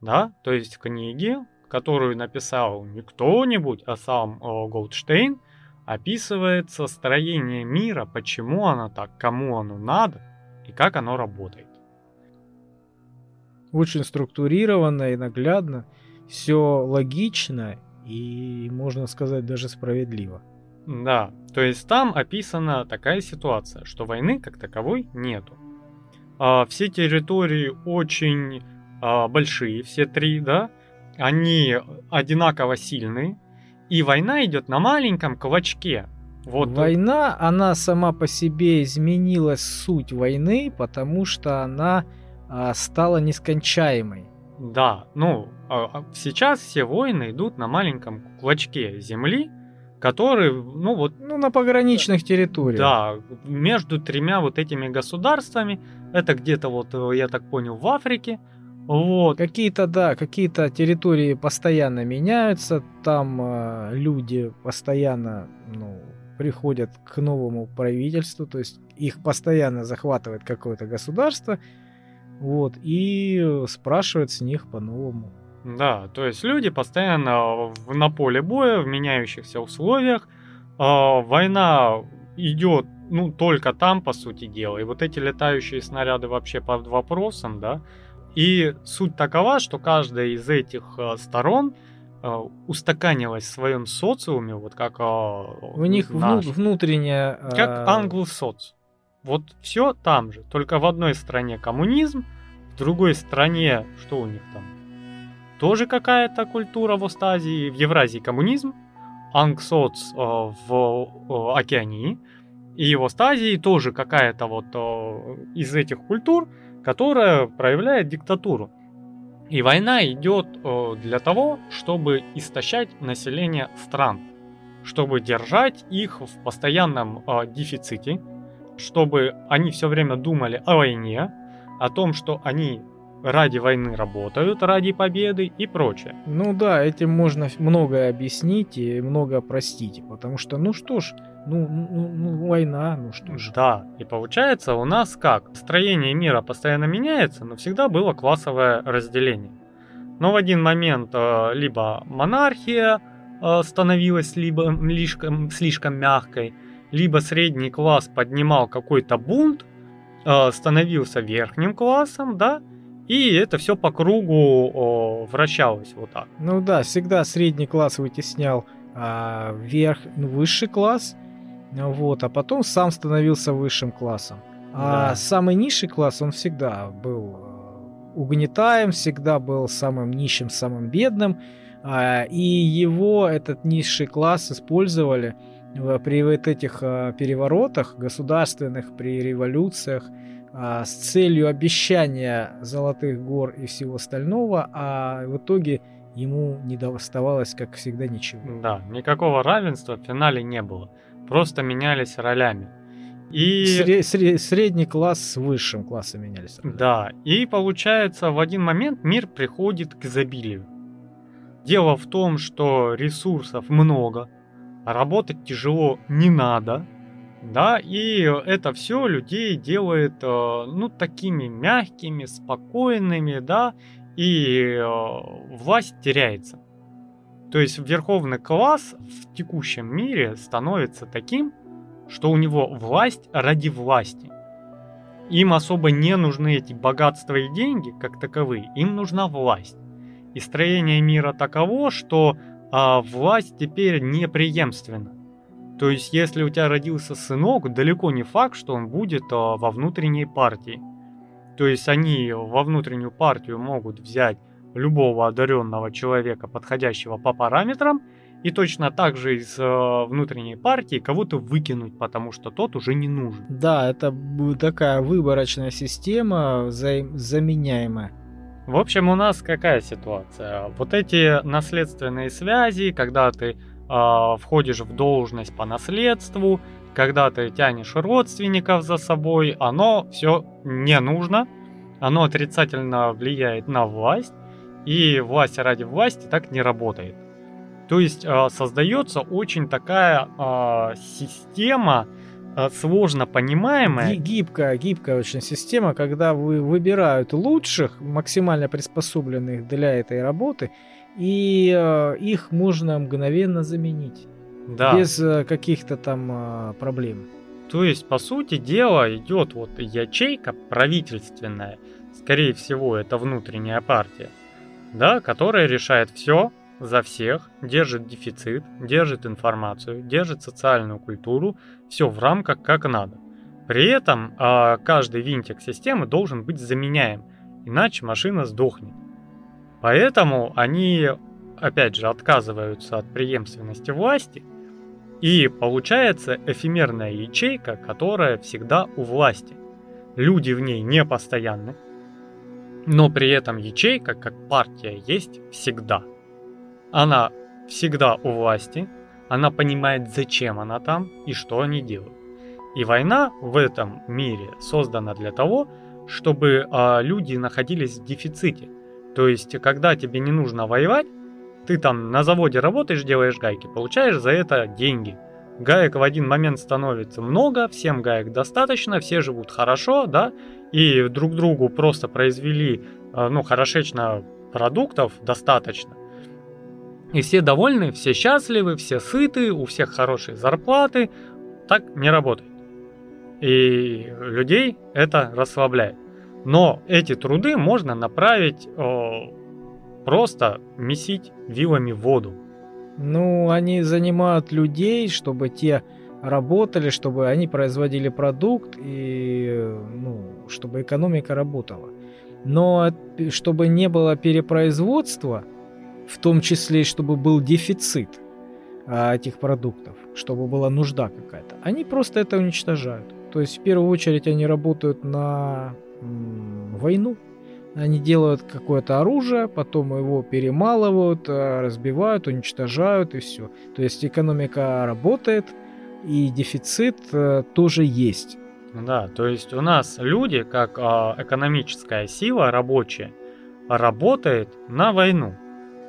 Да, то есть книге, которую написал не кто-нибудь, а сам о, Голдштейн, описывается строение мира, почему оно так, кому оно надо и как оно работает. Очень структурированно и наглядно. Все логично и, можно сказать, даже справедливо. Да, то есть там описана такая ситуация, что войны как таковой нету. А, все территории очень а, большие, все три, да, они одинаково сильные, и война идет на маленьком клочке. Вот война, она сама по себе изменила суть войны, потому что она стала нескончаемой. Да, ну, а, а сейчас все войны идут на маленьком клочке земли, который, ну вот... Ну, на пограничных территориях. Да, между тремя вот этими государствами, это где-то вот, э, я так понял, в Африке, вот. Какие-то, да, какие-то территории постоянно меняются, там э, люди постоянно, ну, приходят к новому правительству, то есть их постоянно захватывает какое-то государство, вот, и спрашивать с них по-новому. Да, то есть люди постоянно на поле боя, в меняющихся условиях. Э, война идет, ну, только там, по сути дела. И вот эти летающие снаряды вообще под вопросом, да. И суть такова, что каждая из этих э, сторон э, устаканилась в своем социуме, вот как э, У них наш, внутренняя... э, как англосоц. Вот все там же, только в одной стране коммунизм, в другой стране, что у них там, тоже какая-то культура в Остазии, в Евразии коммунизм, ангсоц э, в э, Океании, и в Остазии тоже какая-то вот э, из этих культур, которая проявляет диктатуру. И война идет э, для того, чтобы истощать население стран, чтобы держать их в постоянном э, дефиците, чтобы они все время думали о войне, о том, что они ради войны работают, ради победы и прочее. Ну да, этим можно многое объяснить и много простить. Потому что, ну что ж, ну, ну, ну, война, ну что ж. Да, и получается у нас как? Строение мира постоянно меняется, но всегда было классовое разделение. Но в один момент э, либо монархия э, становилась либо слишком, слишком мягкой, либо средний класс поднимал какой-то бунт, э, становился верхним классом, да, и это все по кругу о, вращалось вот так. Ну да, всегда средний класс вытеснял а, верх, ну, высший класс, ну вот, а потом сам становился высшим классом. А Да. самый низший класс, он всегда был э, угнетаем, всегда был самым нищим, самым бедным, а, и его, этот низший класс, использовали при вот этих а, переворотах государственных, при революциях, а, с целью обещания золотых гор и всего остального, а в итоге ему не доставалось, как всегда, ничего. Да, никакого равенства в финале не было. Просто менялись ролями. И Сре- сре- средний класс с высшим классом менялись. да, и получается в один момент мир приходит к изобилию. Дело в том, что ресурсов много, работать тяжело не надо, да, и это все людей делает, э, ну, такими мягкими, спокойными, да, и э, власть теряется. То есть верховный класс в текущем мире становится таким, что у него власть ради власти. Им особо не нужны эти богатства и деньги как таковые, им нужна власть. И строение мира таково, что а, власть теперь непреемственна. То есть, если у тебя родился сынок, далеко не факт, что он будет а, во внутренней партии. То есть они во внутреннюю партию могут взять любого одаренного человека, подходящего по параметрам, и точно так же из э, внутренней партии кого-то выкинуть, потому что тот уже не нужен. Да, это такая выборочная система, взаим- заменяемая. В общем, у нас какая ситуация? Вот эти наследственные связи, когда ты э, входишь в должность по наследству, когда ты тянешь родственников за собой, оно все не нужно, оно отрицательно влияет на власть, и власть ради власти так не работает. То есть э, создается очень такая э, система, сложно понимаемая. Ги- Гибкая, гибкая очень система, когда вы выбирают лучших, максимально приспособленных для этой работы, и э, их можно мгновенно заменить. Да. Без э, каких-то там э, проблем. То есть, по сути дела, идет вот ячейка правительственная, скорее всего, это внутренняя партия, да, которая решает все за всех, держит дефицит, держит информацию, держит социальную культуру, все в рамках как надо. При этом а, каждый винтик системы должен быть заменяем, иначе машина сдохнет. Поэтому они, опять же, отказываются от преемственности власти, и получается эфемерная ячейка, которая всегда у власти. Люди в ней не постоянны, но при этом ячейка, как партия, есть всегда. Она всегда у власти, она понимает, зачем она там и что они делают. И война в этом мире создана для того, чтобы а, люди находились в дефиците. То есть, когда тебе не нужно воевать, ты там на заводе работаешь, делаешь гайки, получаешь за это деньги. Гаек в один момент становится много, всем гаек достаточно, все живут хорошо, да, и друг другу просто произвели, э, ну, хорошечно продуктов достаточно. И все довольны, все счастливы, все сыты, у всех хорошие зарплаты. Так не работает. И людей это расслабляет. Но эти труды можно направить э, просто месить вилами воду. Ну, они занимают людей, чтобы те работали, чтобы они производили продукт и, ну, чтобы экономика работала. Но чтобы не было перепроизводства, в том числе, чтобы был дефицит а, этих продуктов, чтобы была нужда какая-то, они просто это уничтожают. То есть в первую очередь они работают на войну. Они делают какое-то оружие, потом его перемалывают, а, разбивают, уничтожают и все. То есть экономика работает, и дефицит э, тоже есть. Да, то есть у нас люди, как э, экономическая сила рабочая, работает на войну.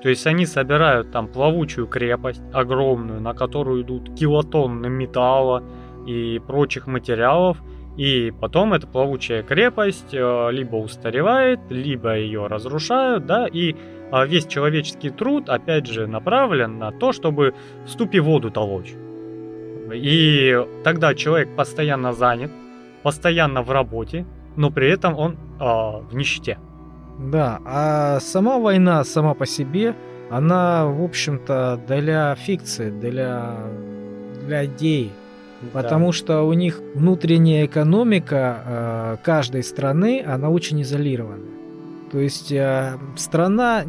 То есть они собирают там плавучую крепость огромную, на которую идут килотонны металла и прочих материалов, и потом эта плавучая крепость э, либо устаревает, либо ее разрушают, да, и э, весь человеческий труд, опять же, направлен на то, чтобы в ступе воду толочь. И тогда человек постоянно занят, постоянно в работе, но при этом он э, в нищете. Да, а сама война сама по себе, она, в общем-то, для фикции, для, для идей. Да. Потому что у них внутренняя экономика э, каждой страны, она очень изолирована. То есть э, страна,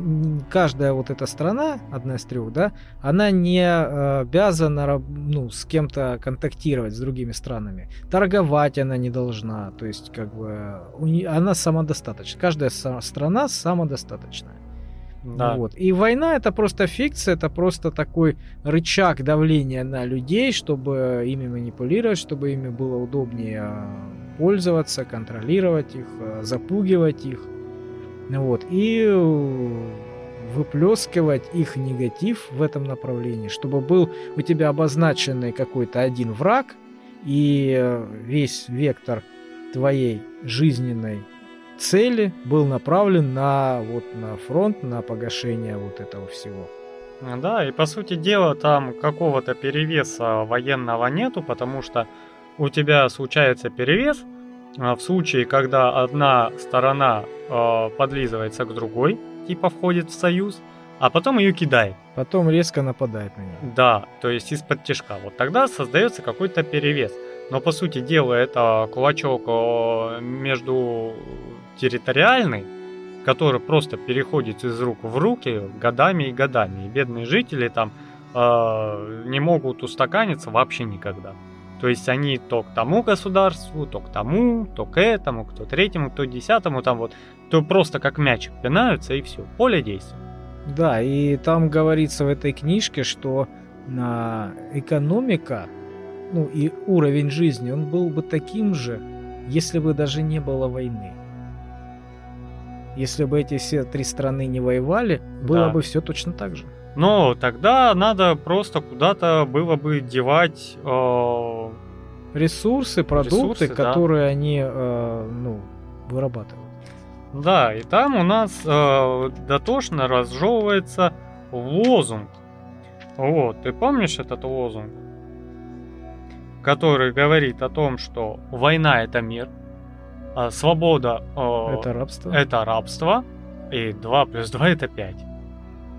каждая вот эта страна, одна из трех, да, она не э, обязана ну, с кем-то контактировать с другими странами. Торговать она не должна. То есть, как бы, она самодостаточна. Каждая страна самодостаточная. Да. Вот. И война это просто фикция, это просто такой рычаг давления на людей, чтобы ими манипулировать, чтобы ими было удобнее э, пользоваться, контролировать их, запугивать их. Вот. И э, выплескивать их негатив в этом направлении, чтобы был у тебя обозначенный какой-то один враг, и э, весь вектор твоей жизненной цели был направлен на вот на фронт, на погашение вот этого всего. Да, и по сути дела там какого-то перевеса военного нету, потому что у тебя случается перевес, в случае, когда одна сторона э, подлизывается к другой, типа входит в союз, а потом ее кидает. Потом резко нападает на нее. Да, то есть из-под тяжка. Вот тогда создается какой-то перевес. Но по сути дела это кулачок между территориальный, который просто переходит из рук в руки годами и годами. И бедные жители там э, не могут устаканиться вообще никогда. То есть они то к тому государству, то к тому, то к этому, кто третьему, кто десятому, там вот, то просто как мячик пинаются и все, поле действия. Да, и там говорится в этой книжке, что на экономика, ну и уровень жизни, он был бы таким же, если бы даже не было войны. Если бы эти все три страны не воевали, было да. бы все точно так же. Но тогда надо просто куда-то было бы девать э, ресурсы, продукты, ресурсы, которые да. они э, ну, вырабатывают. Да, и там у нас э, дотошно разжевывается лозунг. Вот, ты помнишь этот лозунг? Который говорит о том, что война это мир, а свобода э, это рабство. Это рабство, и 2 плюс 2 это 5.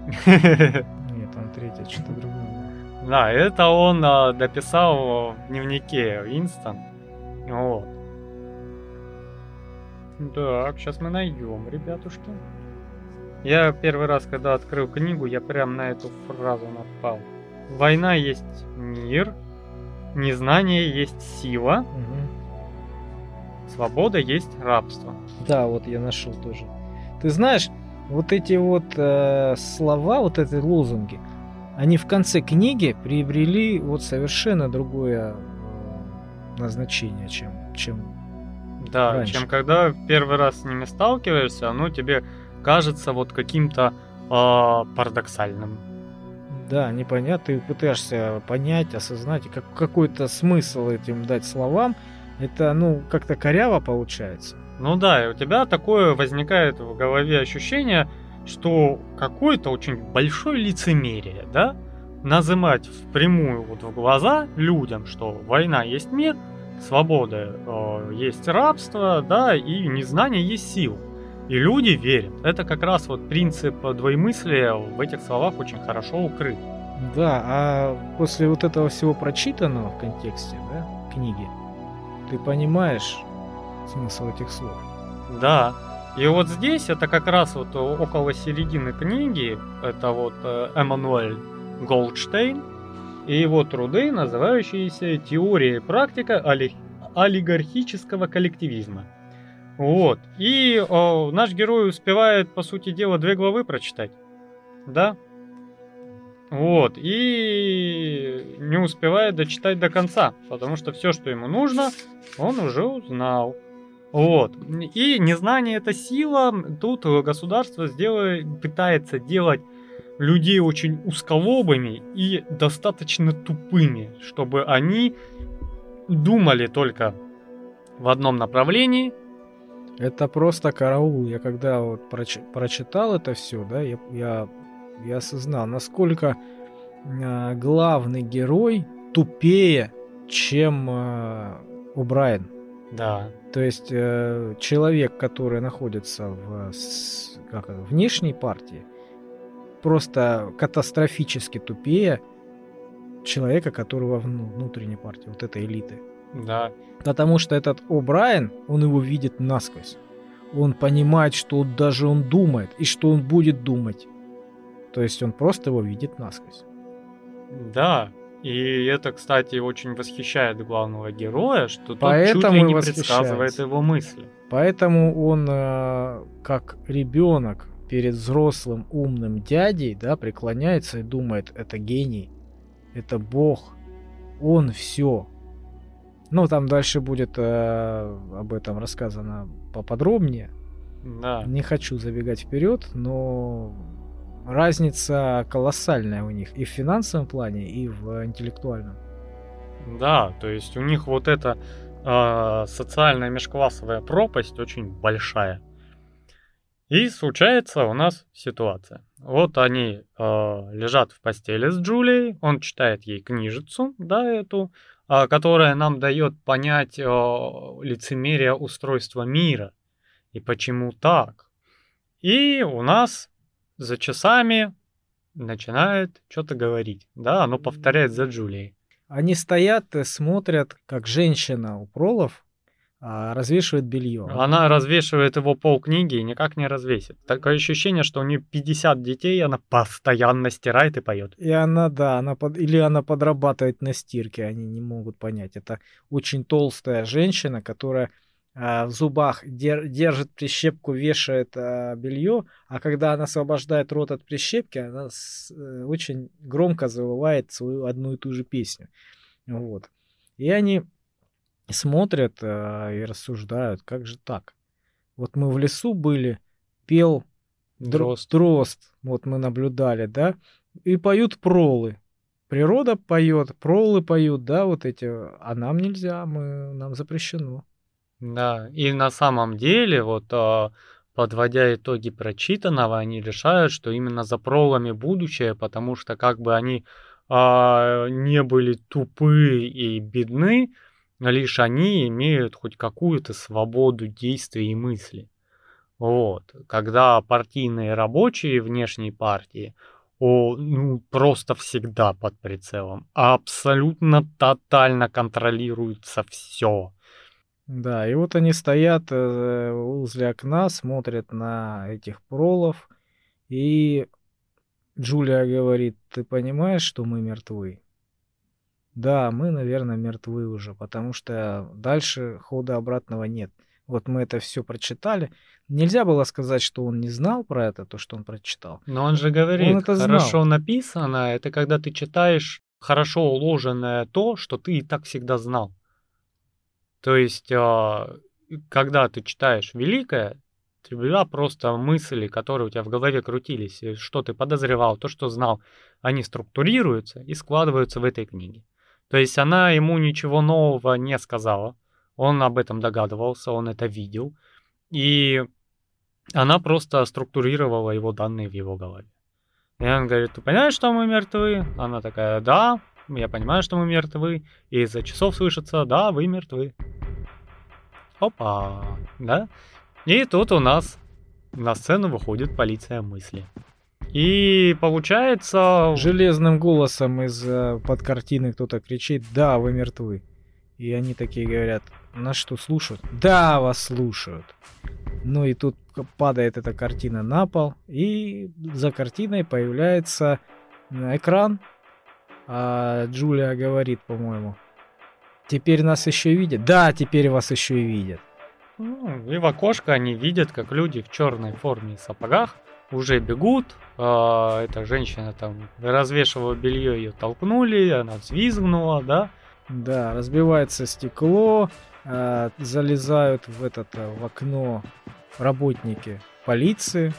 Нет, там третье, что-то другое. Да, это он а, дописал в дневнике Инстон. Вот. Так, сейчас мы найдем, ребятушки. Я первый раз, когда открыл книгу, я прям на эту фразу напал. Война есть мир, незнание есть сила, угу. свобода есть рабство. Да, вот я нашел тоже. Ты знаешь, вот эти вот э, слова, вот эти лозунги, они в конце книги приобрели вот совершенно другое назначение, чем, чем да, раньше. чем когда первый раз с ними сталкиваешься, оно тебе кажется вот каким-то э, парадоксальным. Да, непонятно, ты пытаешься понять, осознать, как, какой-то смысл этим дать словам, это, ну, как-то коряво получается. Ну да, и у тебя такое возникает в голове ощущение, что какое-то очень большое лицемерие, да, называть впрямую вот в глаза людям, что война есть мир, свобода э, есть рабство, да, и незнание есть сила. И люди верят. Это как раз вот принцип двоемыслия в этих словах очень хорошо укрыт. Да, а после вот этого всего прочитанного в контексте да, книги, ты понимаешь смысл этих слов. Да. И вот здесь это как раз вот около середины книги, это вот э, Эммануэль Голдштейн и его труды, называющиеся «Теория и практика олигархического коллективизма». Вот. И о, наш герой успевает, по сути дела, две главы прочитать. Да? Вот. И не успевает дочитать до конца, потому что все, что ему нужно, он уже узнал. Вот. И незнание это сила. Тут государство сделает, пытается делать людей очень узколобыми и достаточно тупыми, чтобы они думали только в одном направлении. Это просто караул. Я когда вот проч прочитал это все, да, я, я, я осознал, насколько э, главный герой тупее, чем э, Брайан. Да. То есть э, человек, который находится в с, как, внешней партии, просто катастрофически тупее человека, которого в ну, внутренней партии, вот этой элиты. Да. Потому что этот О'Брайен, он его видит насквозь. Он понимает, что даже он думает, и что он будет думать. То есть он просто его видит насквозь. Да, и это, кстати, очень восхищает главного героя, что Поэтому тот чуть ли не предсказывает его мысли. Поэтому он, э, как ребенок перед взрослым умным дядей, да, преклоняется и думает, это гений, это бог, он все. Ну, там дальше будет э, об этом рассказано поподробнее. Да. Не хочу забегать вперед, но разница колоссальная у них и в финансовом плане, и в интеллектуальном. Да, то есть у них вот эта э, социальная межклассовая пропасть очень большая. И случается у нас ситуация. Вот они э, лежат в постели с Джулией, он читает ей книжицу, да, эту, э, которая нам дает понять э, лицемерие устройства мира и почему так. И у нас за часами начинает что-то говорить. Да, оно повторяет за Джулией. Они стоят и смотрят, как женщина у пролов а, развешивает белье. Она развешивает его пол книги и никак не развесит. Такое ощущение, что у нее 50 детей, она постоянно стирает и поет. И она, да, она под... или она подрабатывает на стирке, они не могут понять. Это очень толстая женщина, которая в зубах держит прищепку, вешает а, белье, а когда она освобождает рот от прищепки, она э, очень громко завывает свою одну и ту же песню. Вот. И они смотрят и рассуждают, как же так? Вот мы в лесу были, пел дрозд. дрозд, вот мы наблюдали, да, и поют пролы. Природа поет, пролы поют, да, вот эти, а нам нельзя, мы, нам запрещено. Да, и на самом деле, вот а, подводя итоги прочитанного, они решают, что именно за пролами будущее, потому что как бы они а, не были тупы и бедны, лишь они имеют хоть какую-то свободу действий и мысли. Вот. Когда партийные рабочие внешней партии, о, ну, просто всегда под прицелом, абсолютно тотально контролируется все. Да, и вот они стоят э, возле окна, смотрят на этих пролов, и Джулия говорит, ты понимаешь, что мы мертвы? Да, мы, наверное, мертвы уже, потому что дальше хода обратного нет. Вот мы это все прочитали. Нельзя было сказать, что он не знал про это, то, что он прочитал. Но он же говорит, он это хорошо знал. написано, это когда ты читаешь хорошо уложенное то, что ты и так всегда знал. То есть, а, когда ты читаешь великое, у тебя просто мысли, которые у тебя в голове крутились, что ты подозревал, то, что знал, они структурируются и складываются в этой книге. То есть она ему ничего нового не сказала, он об этом догадывался, он это видел, и она просто структурировала его данные в его голове. И он говорит, ты понимаешь, что мы мертвы? Она такая, да, я понимаю, что мы мертвы. И из-за часов слышится, да, вы мертвы. Опа, да? И тут у нас на сцену выходит полиция мысли. И получается... Железным голосом из э, под картины кто-то кричит, да, вы мертвы. И они такие говорят, нас что, слушают? Да, вас слушают. Ну и тут падает эта картина на пол, и за картиной появляется экран. А Джулия говорит, по-моему, теперь нас еще видят? Да, теперь вас еще и видят. Ну, и в окошко они видят, как люди в черной форме и сапогах уже бегут. А, эта женщина там развешивала белье, ее толкнули, она взвизгнула, да? Да, разбивается стекло, а, залезают в этот а, в окно работники полиции,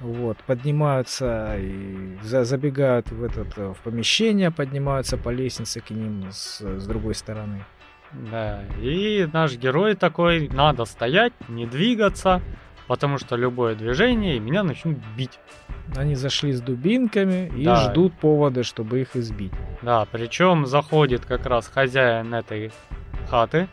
вот, поднимаются и за, забегают в этот а, в помещение, поднимаются по лестнице к ним с, с другой стороны. Да, и наш герой такой, надо стоять, не двигаться, потому что любое движение и меня начнут бить. Они зашли с дубинками и Да. ждут повода, чтобы их избить. Да, причем заходит как раз хозяин этой хаты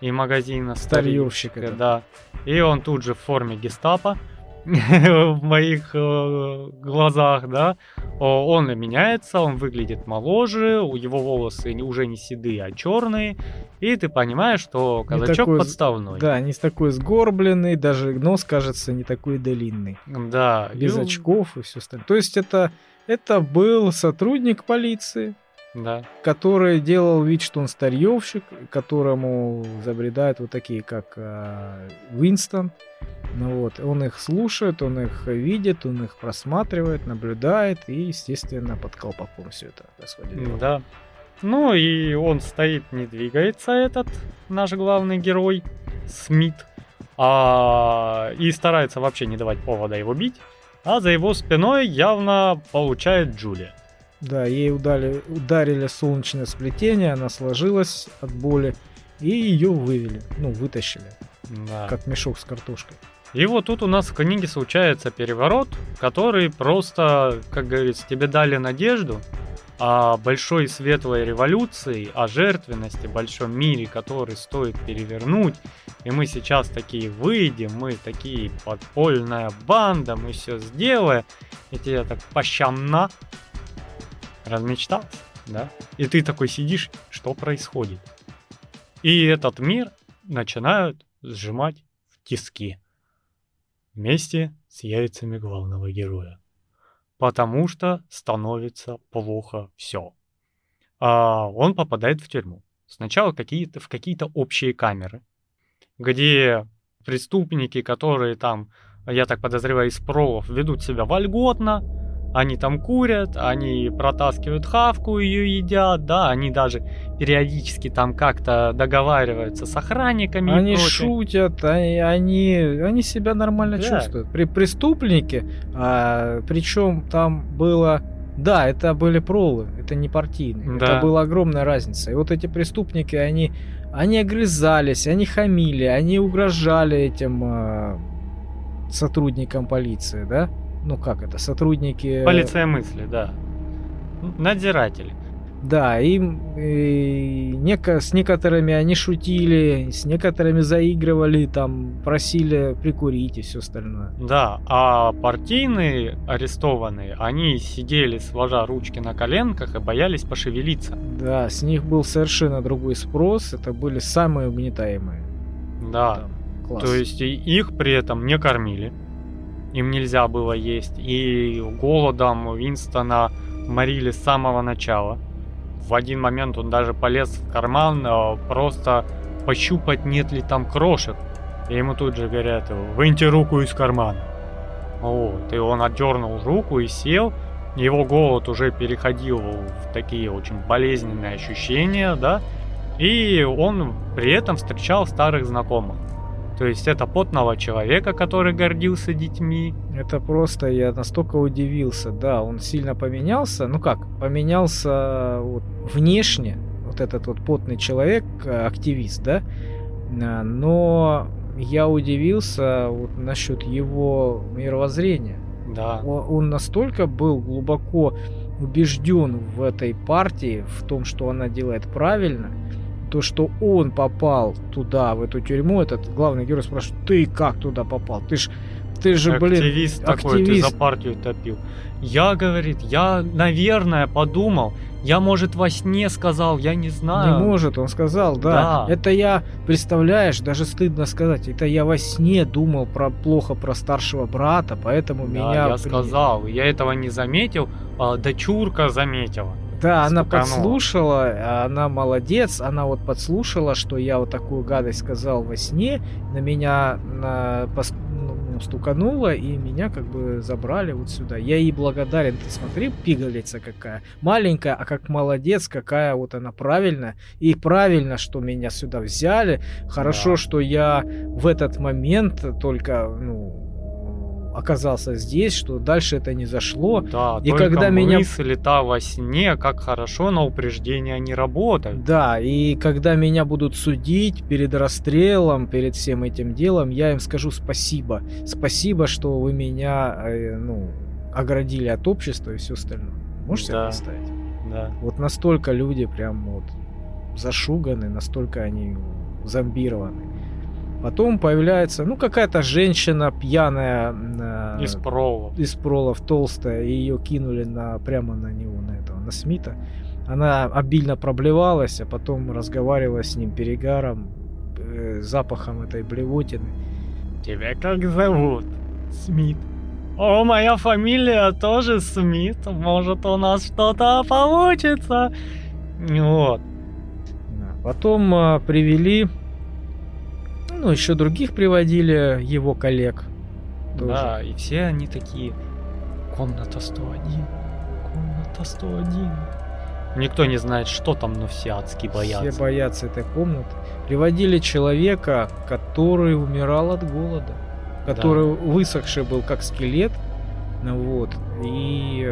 и магазина Старьевщика, старьевщика, да. да. И он тут же в форме гестапо в моих э, глазах, да. Он меняется, он выглядит моложе, у его волосы уже не седые, а черные. И ты понимаешь, что казачок такой подставной. Да, не такой сгорбленный, даже нос кажется не такой длинный. Да. Без и- очков и все остальное. То есть это, это был сотрудник полиции, Да. который делал вид, что он старьевщик, которому забредают вот такие, как а, Уинстон. Ну вот, он их слушает, он их видит, он их просматривает, наблюдает и, естественно, под колпаком все это происходит. Да. Ну и он стоит, не двигается этот наш главный герой, Смит, а, и старается вообще не давать повода его бить, а за его спиной явно получает Джулия. Да, ей удали, ударили солнечное сплетение, она сложилась от боли, и ее вывели, ну, вытащили, Да. как мешок с картошкой. И вот тут у нас в книге случается переворот, который просто, как говорится, тебе дали надежду о большой светлой революции, о жертвенности, большом мире, который стоит перевернуть. И мы сейчас такие выйдем, мы такие подпольная банда, мы все сделаем. И тебе так пощамна размечтался, да? И ты такой сидишь, что происходит? И этот мир начинают сжимать в тиски вместе с яйцами главного героя. Потому что становится плохо все. он попадает в тюрьму. Сначала какие-то, в какие-то общие камеры, где преступники, которые там, я так подозреваю, из пролов, ведут себя вольготно, они там курят, они протаскивают хавку, ее едят, да, они даже периодически там как-то договариваются с охранниками. Они шутят, они, они, они себя нормально Да. чувствуют. При преступники, а, причем там было, да, это были пролы, это не партийные, Да. это была огромная разница. И вот эти преступники, они, они огрызались, они хамили, они угрожали этим а, сотрудникам полиции, да? Ну как это, сотрудники... Полиция мысли, да. Надзиратели. Да, им и неко- с некоторыми они шутили, с некоторыми заигрывали, там просили прикурить и все остальное. Да, а партийные арестованные, они сидели сложа ручки на коленках и боялись пошевелиться. Да, с них был совершенно другой спрос, это были самые угнетаемые. Да, Там, класс. то есть их при этом не кормили. Им нельзя было есть. И голодом Винстона морили с самого начала. В один момент он даже полез в карман э, просто пощупать, нет ли там крошек. И ему тут же говорят, выньте руку из кармана. Вот, и он отдернул руку и сел. Его голод уже переходил в такие очень болезненные ощущения, да. И он при этом встречал старых знакомых. То есть это потного человека, который гордился детьми. Это просто я настолько удивился. Да, он сильно поменялся. Ну как, поменялся вот, внешне. Вот этот вот потный человек, э, активист, да. А, Но я удивился вот насчет его мировоззрения. Да. Он, он настолько был глубоко убежден в этой партии, в том, что она делает правильно, то, что он попал туда, в эту тюрьму, этот главный герой спрашивает, ты как туда попал? Ты ж, Ты же, блин, активист такой, ты за партию топил. Я, говорит, я, наверное, подумал, я, может, во сне сказал, я не знаю. Не может, он сказал, да. да. Это я, представляешь, даже стыдно сказать, это я во сне думал про плохо про старшего брата, поэтому да, меня... я сказал, я этого не заметил, а дочурка заметила. Да, она подслушала, она молодец, она вот подслушала, что я вот такую гадость сказал во сне, на меня на, ну, стукануло, и меня как бы забрали вот сюда. Я ей благодарен, ты смотри, пигалица какая, маленькая, а как молодец, какая вот она правильная, и правильно, что меня сюда взяли, хорошо, да. что я в этот момент только, ну, оказался здесь, что дальше это не зашло. Да, и когда меня мысль та во сне, как хорошо на упреждение не работают. Да, и когда меня будут судить перед расстрелом, перед всем этим делом, я им скажу спасибо. Спасибо, что вы меня, э, ну, оградили от общества и все остальное. Можешь да. себе представить? Да. Вот настолько люди прям вот зашуганы, настолько они зомбированы. Потом появляется, ну, какая-то женщина пьяная. Э, из пролов. Из пролов, толстая. И ее кинули на, прямо на него, на этого, на Смита. Она обильно проблевалась, а потом разговаривала с ним перегаром, э, запахом этой блевотины. Тебя как зовут? Смит. О, моя фамилия тоже Смит. Может, у нас что-то получится. Вот. Потом э, привели ну, еще других приводили, его коллег. Тоже. Да, и все они такие, комната 101, комната 101. Никто не знает, что там, но все адски боятся. Все боятся этой комнаты. Приводили человека, который умирал от голода. Который да. высохший был, как скелет. Ну вот. И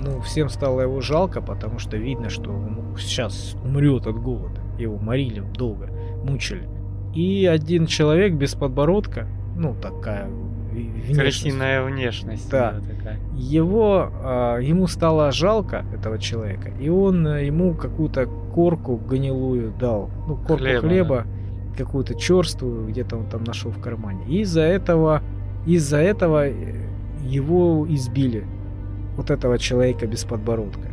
ну, всем стало его жалко, потому что видно, что он сейчас умрет от голода. Его морили долго, мучили. И один человек без подбородка, ну такая внешность. Красивая внешность. Да. такая. Его, э, ему стало жалко этого человека, и он э, ему какую-то корку гнилую дал, ну корку хлеба, хлеба да. какую-то черствую, где-то он там нашел в кармане. И из-за этого, из-за этого э, его избили, вот этого человека без подбородка.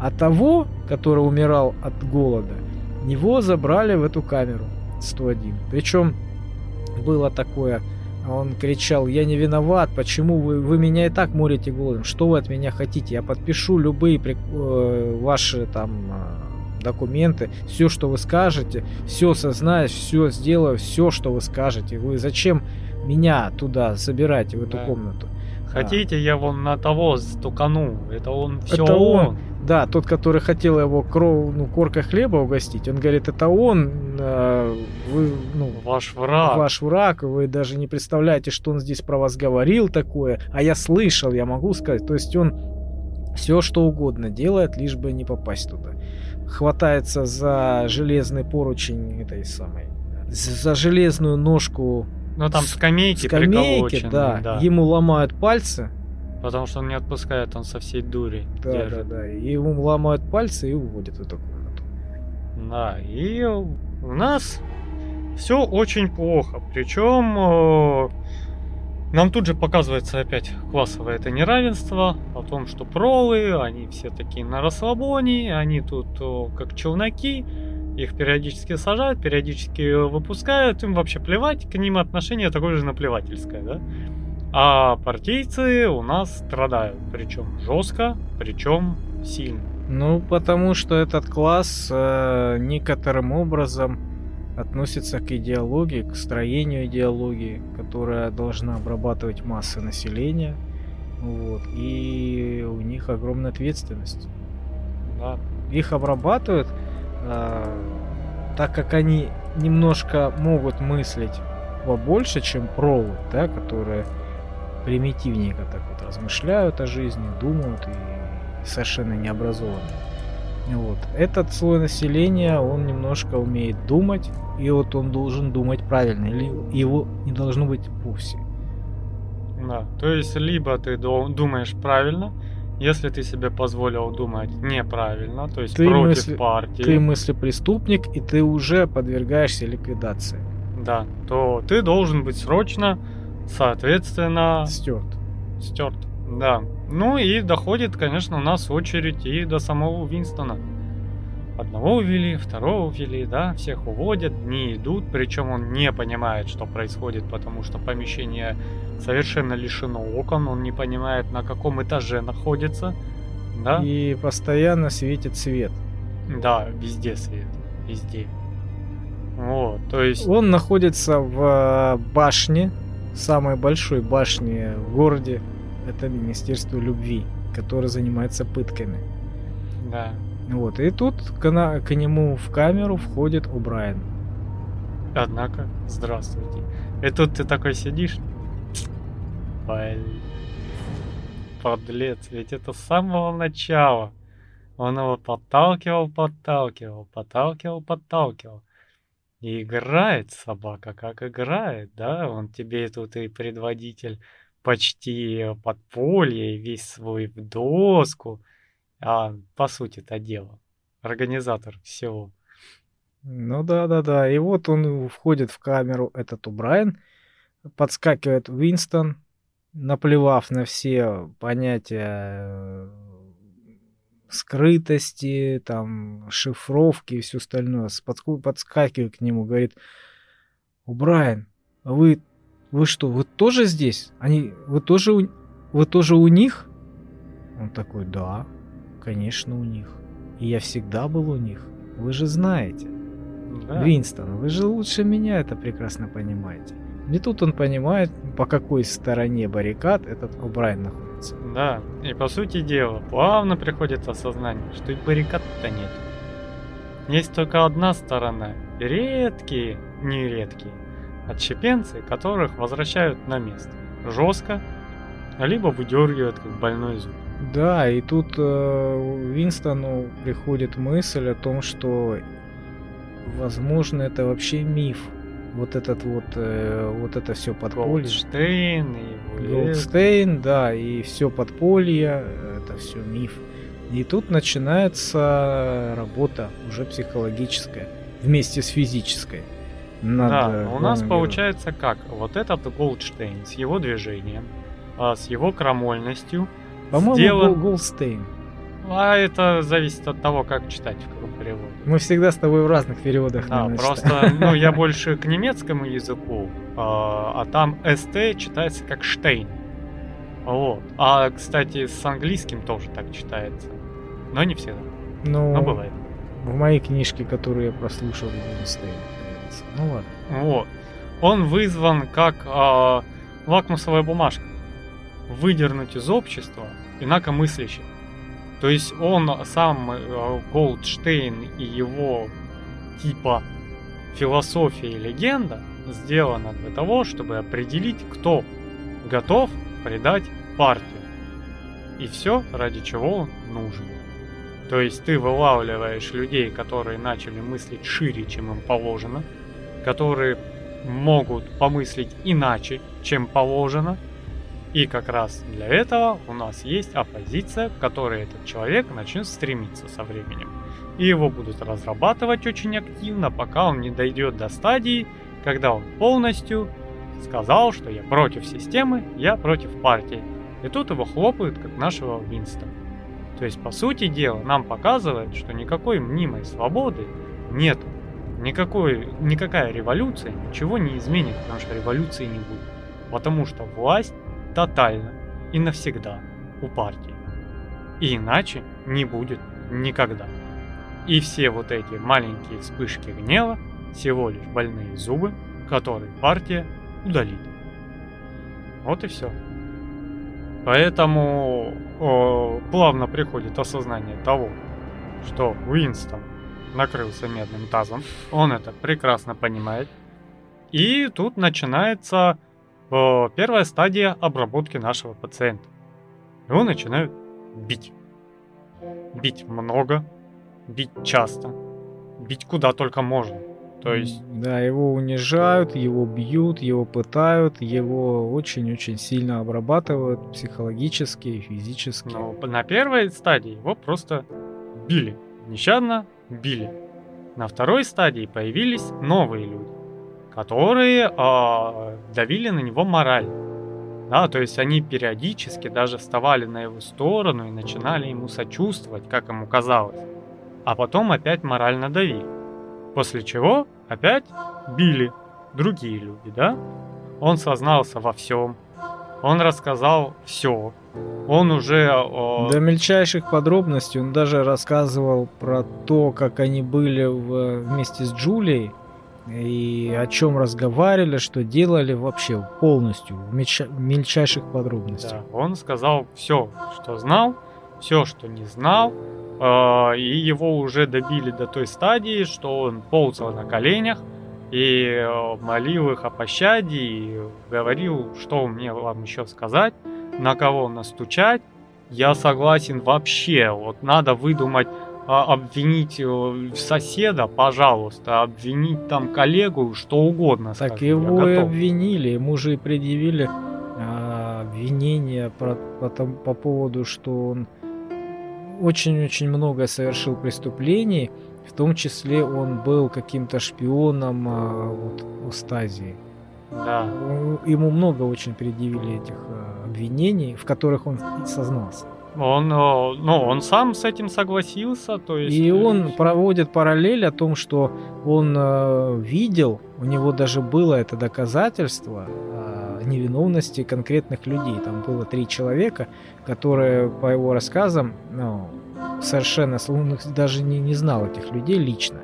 А того, который умирал от голода, его забрали в эту камеру. 101. Причем было такое, он кричал, я не виноват, почему вы, вы меня и так морите голодом, что вы от меня хотите, я подпишу любые э, ваши там э, документы, все, что вы скажете, все сознаюсь, все сделаю, все, что вы скажете, вы зачем меня туда забираете, в эту да. комнату? Хотите, я вон на того стукану. Это он все это он. он. Да, тот, который хотел его кров, ну, коркой хлеба угостить, он говорит, это он, э, вы, ну, ваш враг. Ваш враг, вы даже не представляете, что он здесь про вас говорил такое, а я слышал, я могу сказать. То есть он все что угодно делает, лишь бы не попасть туда. Хватается за железный поручень этой самой, за железную ножку ну там скамейки, скамейки да. да. Ему ломают пальцы. Потому что он не отпускает, он со всей дури Да, держит. да, да. И ему ломают пальцы и уводят в эту комнату. Да, и у нас все очень плохо. Причем э, нам тут же показывается опять классовое это неравенство, о том, что пролы, они все такие на расслабоне, они тут как челноки, их периодически сажают, периодически выпускают, им вообще плевать, к ним отношение такое же наплевательское, да? А партийцы у нас страдают, причем жестко, причем сильно. Ну, потому что этот класс э, некоторым образом относится к идеологии, к строению идеологии, которая должна обрабатывать массы населения. Вот, и у них огромная ответственность. Да. Их обрабатывают а, так как они немножко могут мыслить побольше, чем пролы, да, которые примитивненько так вот размышляют о жизни, думают и совершенно не образованы. Вот. Этот слой населения, он немножко умеет думать, и вот он должен думать правильно, или его не должно быть вовсе. Да, то есть либо ты думаешь правильно, если ты себе позволил думать неправильно, то есть ты против мысли, партии... Ты мыслепреступник, и ты уже подвергаешься ликвидации. Да, то ты должен быть срочно Соответственно... Стерт. Стерт, да. Ну и доходит, конечно, у нас очередь и до самого Винстона. Одного увели, второго увели, да, всех уводят, дни идут, причем он не понимает, что происходит, потому что помещение совершенно лишено окон, он не понимает, на каком этаже находится, да. И постоянно светит свет. Да, везде свет, везде. Вот, то есть... Он находится в башне, самой большой башне в городе, это Министерство любви, которое занимается пытками. Да. Вот, и тут к, на, к нему в камеру входит О'Брайен. Однако, здравствуйте. И тут ты такой сидишь. Блин. Подлец, ведь это с самого начала. Он его подталкивал, подталкивал, подталкивал, подталкивал. И играет собака, как играет, да? Он тебе тут и предводитель почти подполье, весь свой в доску а по сути это дело. Организатор всего. Ну да, да, да. И вот он входит в камеру, этот Убрайан, подскакивает Уинстон, наплевав на все понятия э, скрытости, там, шифровки и все остальное, подскакивает к нему, говорит, Убрайан, вы, вы что, вы тоже здесь? Они, вы тоже, вы тоже у них? Он такой, да конечно, у них. И я всегда был у них. Вы же знаете. Да. Винстон, вы же лучше меня это прекрасно понимаете. Не тут он понимает, по какой стороне баррикад этот О'Брайен находится. Да, и по сути дела, плавно приходит осознание, что и баррикад-то нет. Есть только одна сторона, редкие, нередкие, отщепенцы, которых возвращают на место. Жестко, либо выдергивают как больной зуб. Да, и тут э, Винстону приходит мысль о том, что, возможно, это вообще миф. Вот этот вот, э, вот это все подполье. Голдштейн и Голдстейн, да, и все подполье, это все миф. И тут начинается работа уже психологическая, вместе с физической. Над да, у нас героем. получается как? Вот этот Голдштейн с его движением, а, с его крамольностью, по-моему, сделан... Голстейн. А это зависит от того, как читать в каком переводе. Мы всегда с тобой в разных переводах. Да, наверное, просто, читаем. ну, я больше к немецкому языку, а, а там СТ читается как Штейн. Вот. А, кстати, с английским тоже так читается. Но не всегда. Ну, Но бывает. В моей книжке, которую я прослушал, Голстейн. Ну ладно. Вот. Он вызван как а, лакмусовая бумажка выдернуть из общества инакомыслящих. То есть он сам, э, Голдштейн и его типа философия и легенда сделана для того, чтобы определить, кто готов предать партию. И все, ради чего он нужен. То есть ты вылавливаешь людей, которые начали мыслить шире, чем им положено, которые могут помыслить иначе, чем положено, и как раз для этого у нас есть оппозиция, к которой этот человек начнет стремиться со временем. И его будут разрабатывать очень активно, пока он не дойдет до стадии, когда он полностью сказал, что я против системы, я против партии. И тут его хлопают, как нашего Винстона. То есть, по сути дела, нам показывает, что никакой мнимой свободы нет. Никакой, никакая революция ничего не изменит, потому что революции не будет. Потому что власть тотально и навсегда у партии. И иначе не будет никогда. И все вот эти маленькие вспышки гнева всего лишь больные зубы, которые партия удалит. Вот и все. Поэтому о, плавно приходит осознание того, что Уинстон накрылся медным тазом. Он это прекрасно понимает. И тут начинается первая стадия обработки нашего пациента. Его начинают бить. Бить много, бить часто, бить куда только можно. То есть... Да, его унижают, его бьют, его пытают, его очень-очень сильно обрабатывают психологически и физически. Но на первой стадии его просто били. Нещадно били. На второй стадии появились новые люди которые э, давили на него морально. Да, то есть они периодически даже вставали на его сторону и начинали ему сочувствовать, как ему казалось. А потом опять морально давили. После чего опять били другие люди, да? Он сознался во всем. Он рассказал все. Он уже... О... До мельчайших подробностей он даже рассказывал про то, как они были в... вместе с Джулией и о чем разговаривали, что делали вообще полностью, в мельча... мельчайших подробностях. Да, он сказал все, что знал, все, что не знал, э, и его уже добили до той стадии, что он ползал на коленях, и э, молил их о пощаде, и говорил, что мне вам еще сказать, на кого настучать. Я согласен вообще, вот надо выдумать, обвинить э, соседа, пожалуйста, обвинить там коллегу, что угодно. Так скажем, его и обвинили, ему же и предъявили а, обвинение по, по, по поводу, что он очень-очень много совершил преступлений, в том числе он был каким-то шпионом а, вот, у Стазии. Да. Ему много очень предъявили этих а, обвинений, в которых он сознался. Он, ну, он сам с этим согласился, то есть... И он проводит параллель о том, что он э, видел, у него даже было это доказательство э, невиновности конкретных людей. Там было три человека, которые, по его рассказам, ну, совершенно, он даже не, не знал этих людей лично.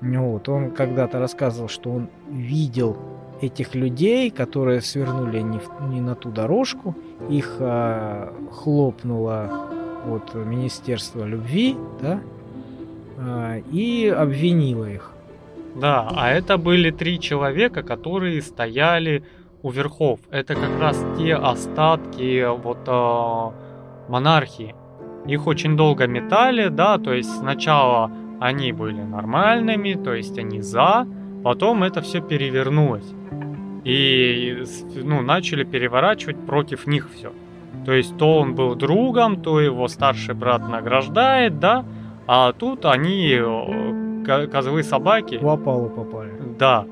Вот, он когда-то рассказывал, что он видел этих людей, которые свернули не, в, не на ту дорожку, их а, хлопнуло вот Министерство любви, да, а, и обвинило их. Да, а это были три человека, которые стояли у верхов. Это как раз те остатки вот а, монархии. Их очень долго метали, да, то есть сначала они были нормальными, то есть они за, потом это все перевернулось. И ну, начали переворачивать против них все. То есть то он был другом, то его старший брат награждает, да, а тут они козлы собаки. В опалу попали. Да.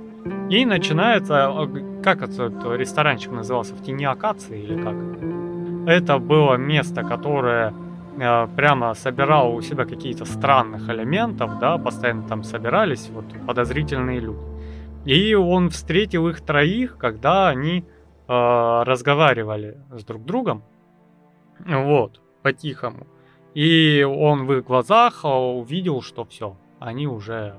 И начинается, как это ресторанчик назывался, в тени акации или как? Это было место, которое э, прямо собирало у себя какие-то странных элементов, да, постоянно там собирались вот подозрительные люди. И он встретил их троих, когда они э, разговаривали с друг другом. Вот, по-тихому. И он в их глазах э, увидел, что все, они уже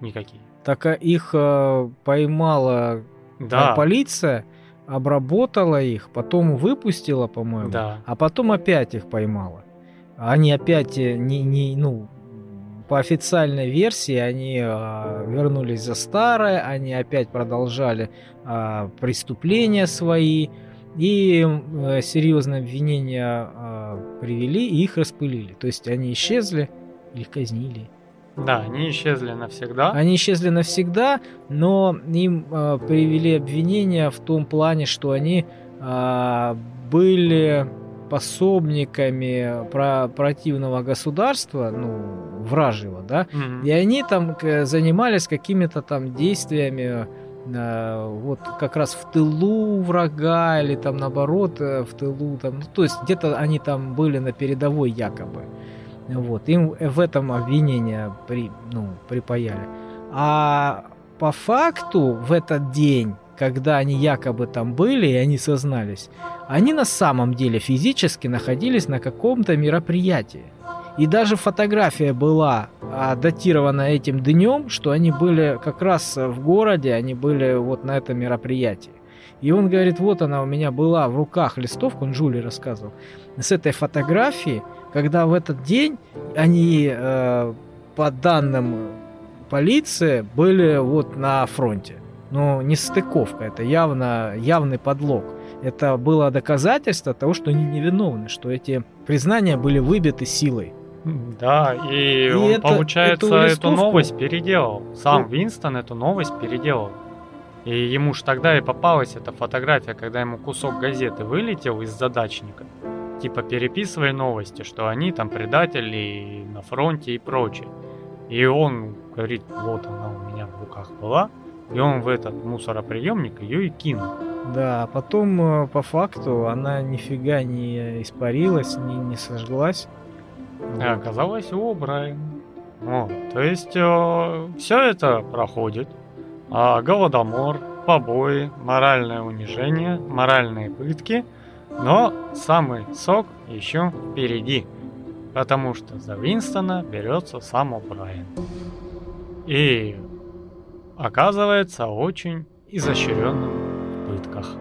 никакие. Так а их э, поймала да. полиция, обработала их, потом выпустила, по-моему, да. а потом опять их поймала. Они опять э, не, не, ну, по официальной версии они э, вернулись за старое, они опять продолжали э, преступления свои и э, серьезные обвинения э, привели и их распылили. То есть они исчезли или казнили. Да, они исчезли навсегда. Они исчезли навсегда, но им э, привели обвинения в том плане, что они э, были пособниками про противного государства, ну, вражьего, да, mm-hmm. и они там занимались какими-то там действиями, э, вот как раз в тылу врага или там наоборот э, в тылу, там, ну, то есть где-то они там были на передовой якобы. Вот, им в этом обвинение при, ну, припаяли. А по факту в этот день когда они якобы там были и они сознались, они на самом деле физически находились на каком-то мероприятии. И даже фотография была а, датирована этим днем, что они были как раз в городе, они были вот на этом мероприятии. И он говорит, вот она у меня была в руках листовка, он Жули рассказывал, с этой фотографией, когда в этот день они, э, по данным полиции, были вот на фронте. Но не стыковка, это явно явный подлог. Это было доказательство того, что они невиновны, что эти признания были выбиты силой. Да, и, и он, это, получается, эту, эту новость переделал. Сам Винстон эту новость переделал. И ему ж тогда и попалась эта фотография, когда ему кусок газеты вылетел из задачника. Типа переписывай новости, что они там предатели на фронте и прочее. И он говорит, вот она у меня в руках была, и он в этот мусороприемник ее и кинул. Да, а потом э, по факту она нифига не испарилась, не, не сожглась. И оказалось у Брайана. Вот. То есть э, все это проходит. А, голодомор, побои, моральное унижение, моральные пытки. Но самый сок еще впереди. Потому что за Винстона берется сам О'Брайен. И оказывается очень изощренным в пытках.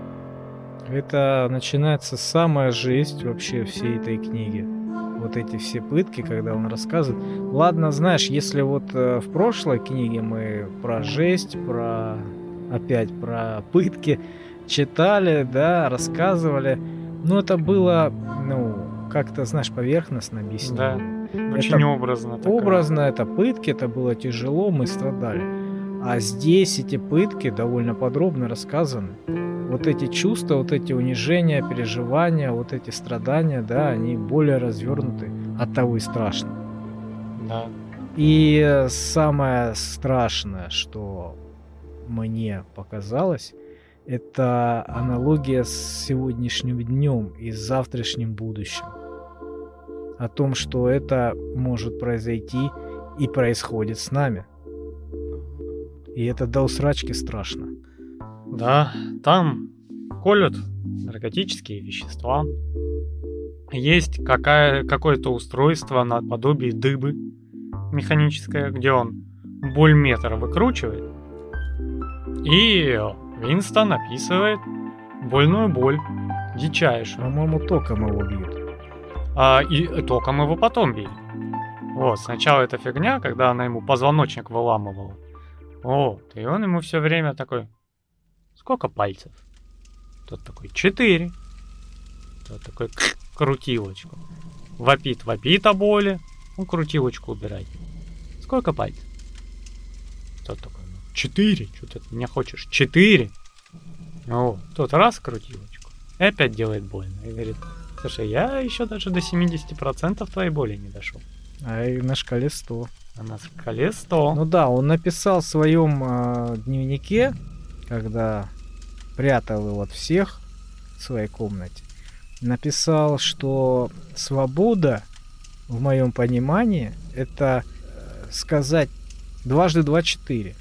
Это начинается самая жесть вообще всей этой книги. Вот эти все пытки, когда он рассказывает. Ладно, знаешь, если вот э, в прошлой книге мы про жесть, про опять про пытки читали, да, рассказывали, ну это было, ну, как-то, знаешь, поверхностно объяснено. Да, очень Это образно. такая. Образно это пытки, это было тяжело, мы страдали. А здесь эти пытки довольно подробно рассказаны. Вот эти чувства, вот эти унижения, переживания, вот эти страдания, да, они более развернуты, от того и страшно. Да. И самое страшное, что мне показалось, это аналогия с сегодняшним днем и с завтрашним будущим. О том, что это может произойти и происходит с нами. И это до усрачки страшно. Да, там колют наркотические вещества. Есть какая, какое-то устройство наподобие дыбы механическое, где он боль метра выкручивает. И Винстон описывает больную боль, дичайшую. По-моему, током его бьют. А, и током его потом били. Вот, сначала эта фигня, когда она ему позвоночник выламывала. Вот, и он ему все время такой, сколько пальцев? Тот такой, четыре. Тот такой, «К, крутилочку. Вопит, вопит о боли, он крутилочку убирает. Сколько пальцев? Тот такой, «Ну, четыре, что ты от меня хочешь? Четыре. О, тот раз крутилочку, и опять делает больно. И говорит, слушай, я еще даже до 70% твоей боли не дошел. А и на шкале 100. А на скале 100. Ну да, он написал в своем э, дневнике, когда прятал его от всех в своей комнате, написал, что свобода, в моем понимании, это э, сказать дважды два четыре.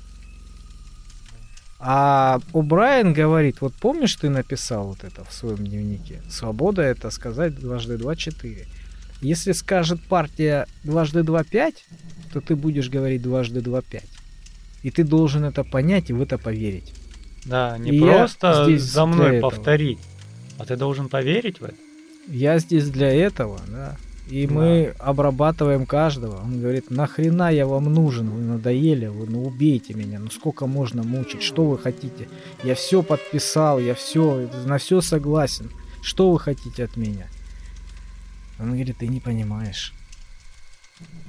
А О'Брайен говорит, вот помнишь, ты написал вот это в своем дневнике? Свобода это сказать дважды два четыре. Если скажет партия дважды два пять, то ты будешь говорить дважды два пять. И ты должен это понять и в это поверить. Да, не И просто здесь за мной этого. повторить, а ты должен поверить в это. Я здесь для этого, да. И Да. мы обрабатываем каждого. Он говорит, нахрена я вам нужен, вы надоели, вы ну убейте меня, ну сколько можно мучить, что вы хотите? Я все подписал, я все, на все согласен. Что вы хотите от меня? Он говорит, ты не понимаешь.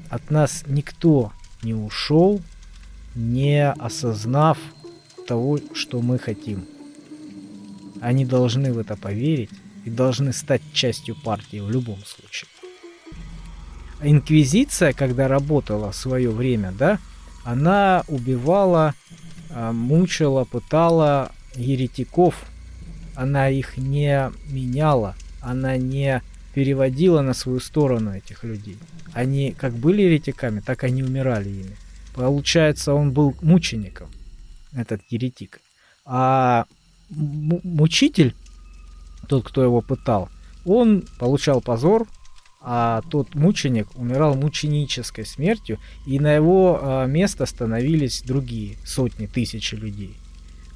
От нас никто не ушел, не осознав того, что мы хотим. Они должны в это поверить и должны стать частью партии в любом случае. Инквизиция, когда работала в свое время, да, она убивала, а, мучила, пытала еретиков. Она их не меняла, она не переводила на свою сторону этих людей. Они как были еретиками, так они умирали ими. Получается, он был мучеником, этот еретик. А му- мучитель, тот, кто его пытал, он получал позор, а тот мученик умирал мученической смертью, и на его а, место становились другие сотни, тысячи людей.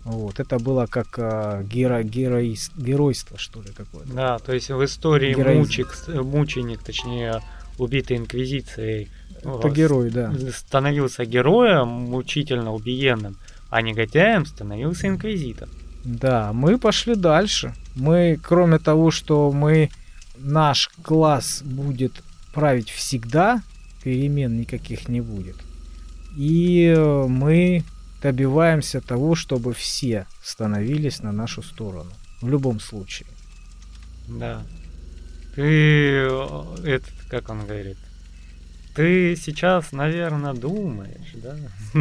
Вот, это было как а, геро, героис- геройство, что ли, какое-то. Да, то есть в истории Героизм. мучик, мученик, точнее, убитый инквизицией, Это э, герой, да. становился героем, мучительно убиенным, а негодяем становился инквизитор. Да, мы пошли дальше. Мы, кроме того, что мы наш класс будет править всегда, перемен никаких не будет. И э, мы добиваемся того, чтобы все становились на нашу сторону. В любом случае. Да. Ты, э, этот, как он говорит, ты сейчас, наверное, думаешь, да?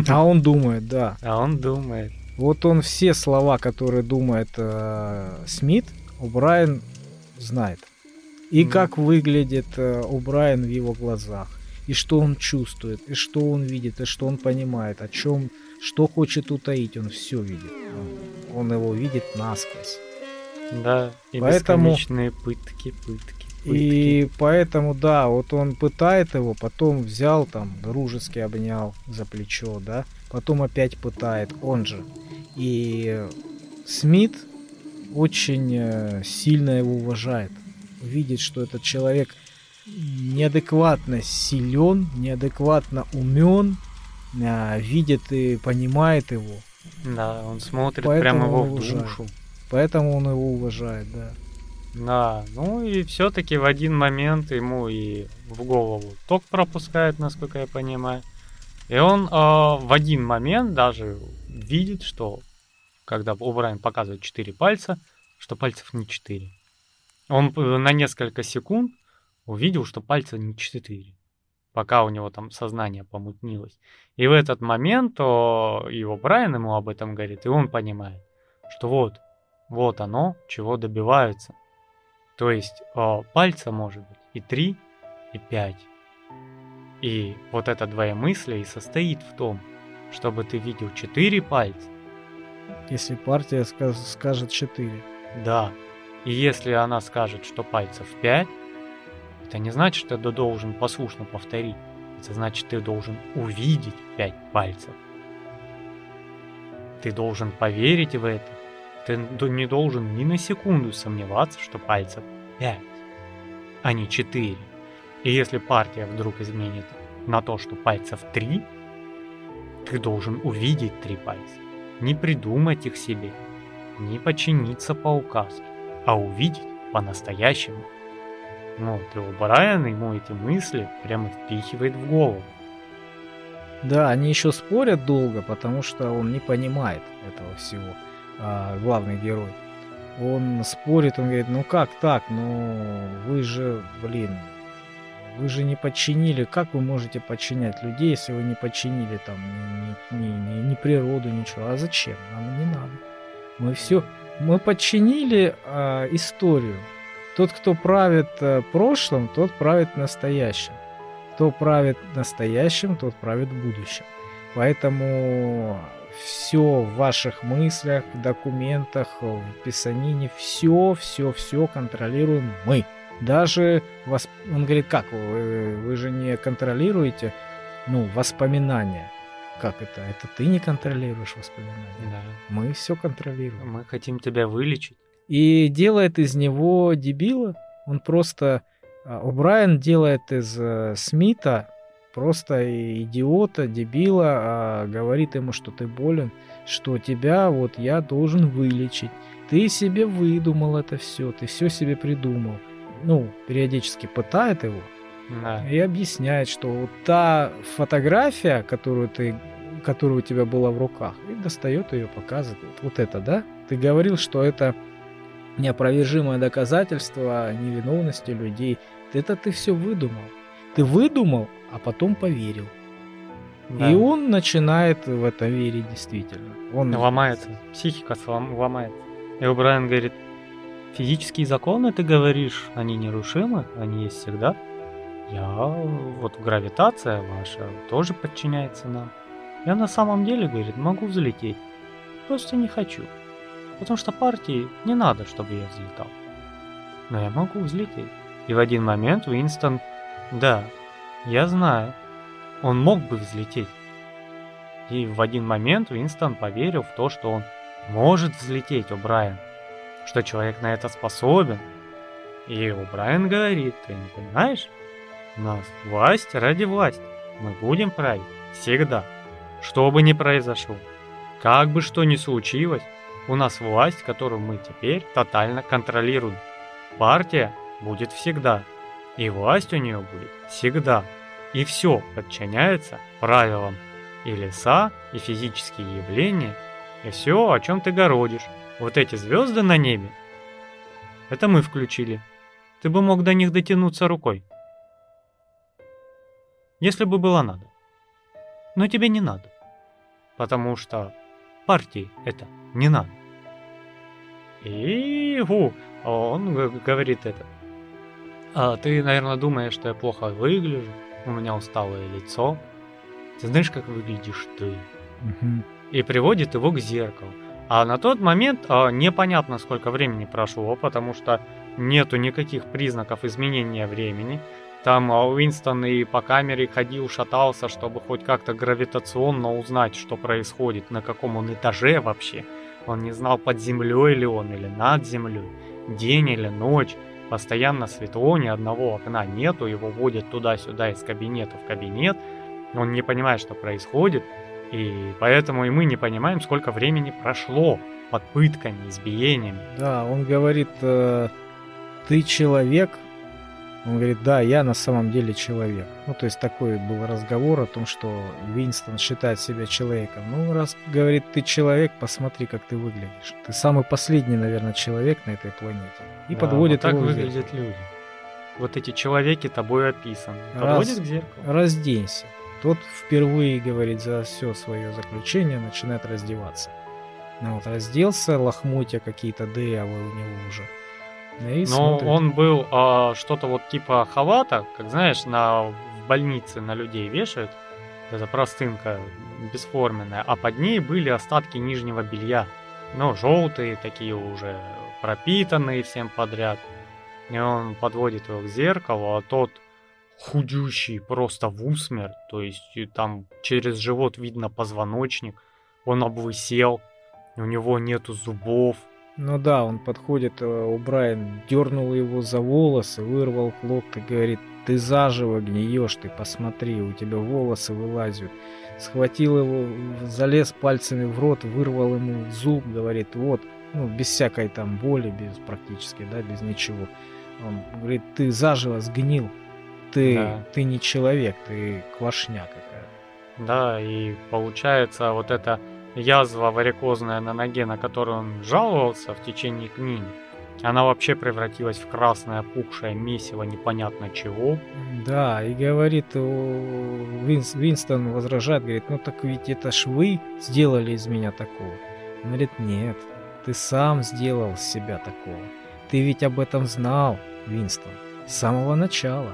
А он думает, да. А он думает. Вот он все слова, которые думает э, Смит, Брайан знает. И mm. как выглядит э, Брайан в его глазах, и что он чувствует, и что он видит, и что он понимает, о чем, что хочет утаить, он все видит. Он, он его видит насквозь. Да, и Поэтому... бесконечные пытки, пытки. И поэтому, да, вот он пытает его, потом взял там, дружески обнял за плечо, да, потом опять пытает, он же. И Смит очень э, сильно его уважает. Видит, что этот человек неадекватно силен, неадекватно умен, а, видит и понимает его. Да, он смотрит Поэтому прямо его в душу. Поэтому он его уважает, да. Да, ну и все-таки в один момент ему и в голову ток пропускает, насколько я понимаю. И он э, в один момент даже видит, что когда О'Брайен показывает 4 пальца, что пальцев не 4. Он на несколько секунд увидел, что пальца не 4, пока у него там сознание помутнилось. И в этот момент о, его Брайан ему об этом говорит, и он понимает, что вот, вот оно, чего добиваются. То есть э, пальца может быть и 3, и 5. И вот эта двоя мысли и состоит в том, чтобы ты видел 4 пальца. Если партия скажет 4. Да. И если она скажет, что пальцев 5, это не значит, что ты должен послушно повторить. Это значит, ты должен увидеть 5 пальцев. Ты должен поверить в это ты не должен ни на секунду сомневаться, что пальцев 5, а не 4. И если партия вдруг изменит на то, что пальцев 3, ты должен увидеть три пальца. Не придумать их себе, не подчиниться по указке, а увидеть по-настоящему. Вот, и у Брайана ему эти мысли прямо впихивает в голову. Да, они еще спорят долго, потому что он не понимает этого всего а, главный герой. Он спорит, он говорит, ну как так, ну вы же, блин, вы же не подчинили, как вы можете подчинять людей, если вы не подчинили там ни, ни, ни, ни природу, ничего, а зачем, нам не надо. Мы все, мы подчинили э, историю. Тот, кто правит э, прошлым, тот правит настоящим. Кто правит настоящим, тот правит будущим. Поэтому все в ваших мыслях, документах, в писанине, все, все, все контролируем мы. Даже восп... он говорит, как вы, вы же не контролируете, ну, воспоминания. Как это? Это ты не контролируешь воспоминания. Да. Мы все контролируем. Мы хотим тебя вылечить. И делает из него дебила. Он просто... А, О'Брайен делает из э, Смита просто идиота, дебила, а говорит ему, что ты болен, что тебя вот я должен вылечить. Ты себе выдумал это все, ты все себе придумал. Ну, периодически пытает его да. и объясняет, что вот та фотография, которую ты которая у тебя была в руках, и достает ее, показывает. Вот это, да? Ты говорил, что это неопровержимое доказательство невиновности людей. Это ты все выдумал. Ты выдумал, а потом поверил. Да. И он начинает в это верить действительно. Он ломается, психика ломается. И Брайан говорит, физические законы, ты говоришь, они нерушимы, они есть всегда. Я, вот гравитация ваша тоже подчиняется нам. Я на самом деле, говорит, могу взлететь. Просто не хочу. Потому что партии не надо, чтобы я взлетал. Но я могу взлететь. И в один момент Уинстон, да, я знаю. Он мог бы взлететь. И в один момент Уинстон поверил в то, что он может взлететь, у Брайан, Что человек на это способен. И у Брайан говорит, ты не понимаешь? У нас власть ради власти. Мы будем править всегда. Что бы ни произошло. Как бы что ни случилось, у нас власть, которую мы теперь тотально контролируем. Партия будет всегда. И власть у нее будет всегда. И все подчиняется правилам. И леса, и физические явления, и все, о чем ты городишь. Вот эти звезды на небе, это мы включили. Ты бы мог до них дотянуться рукой. Если бы было надо. Но тебе не надо. Потому что партии это не надо. И фу, он говорит это. А, ты, наверное, думаешь, что я плохо выгляжу, у меня усталое лицо. Ты знаешь, как выглядишь ты? Угу. И приводит его к зеркалу. А на тот момент а, непонятно, сколько времени прошло, потому что нету никаких признаков изменения времени. Там а, Уинстон и по камере ходил, шатался, чтобы хоть как-то гравитационно узнать, что происходит, на каком он этаже вообще. Он не знал, под землей ли он или над землей, день или ночь. Постоянно светло, ни одного окна нету, его водят туда-сюда из кабинета в кабинет. Он не понимает, что происходит, и поэтому и мы не понимаем, сколько времени прошло под пытками, избиениями. Да, он говорит, э, ты человек, он говорит, да, я на самом деле человек. Ну, то есть такой был разговор о том, что Винстон считает себя человеком. Ну, раз говорит, ты человек, посмотри, как ты выглядишь. Ты самый последний, наверное, человек на этой планете. И Да, подводит вот так выглядят люди. Вот эти человеки тобой описаны. Раз. Подводит к зеркалу. Разденься. Тот впервые, говорит, за все свое заключение начинает раздеваться. Ну вот, разделся, лохмотья какие-то дырявые у него уже. И Но смотрит. он был а, что-то вот типа халата, как знаешь, на в больнице на людей вешают. Это простынка бесформенная, а под ней были остатки нижнего белья. Ну, желтые такие уже, пропитанные всем подряд. И он подводит его к зеркалу, а тот худющий просто в усмерть, то есть там через живот видно позвоночник, он обвысел, у него нету зубов, Ну да, он подходит, э, у Брайан дернул его за волосы, вырвал клок и говорит, ты заживо гниешь, ты посмотри, у тебя волосы вылазят. Схватил его, залез пальцами в рот, вырвал ему зуб, говорит, вот, ну, без всякой там боли, без практически, да, без ничего. Он говорит, ты заживо сгнил, ты, Да. ты не человек, ты квашня какая. Да, и получается вот эта язва варикозная на ноге, на которую он жаловался в течение книги, она вообще превратилась в красное опухшее месиво непонятно чего. Да, и говорит, Винс- Винстон возражает, говорит, ну так ведь это ж вы сделали из меня такого. Он говорит, нет, ты сам сделал себя такого. Ты ведь об этом знал, Винстон, с самого начала.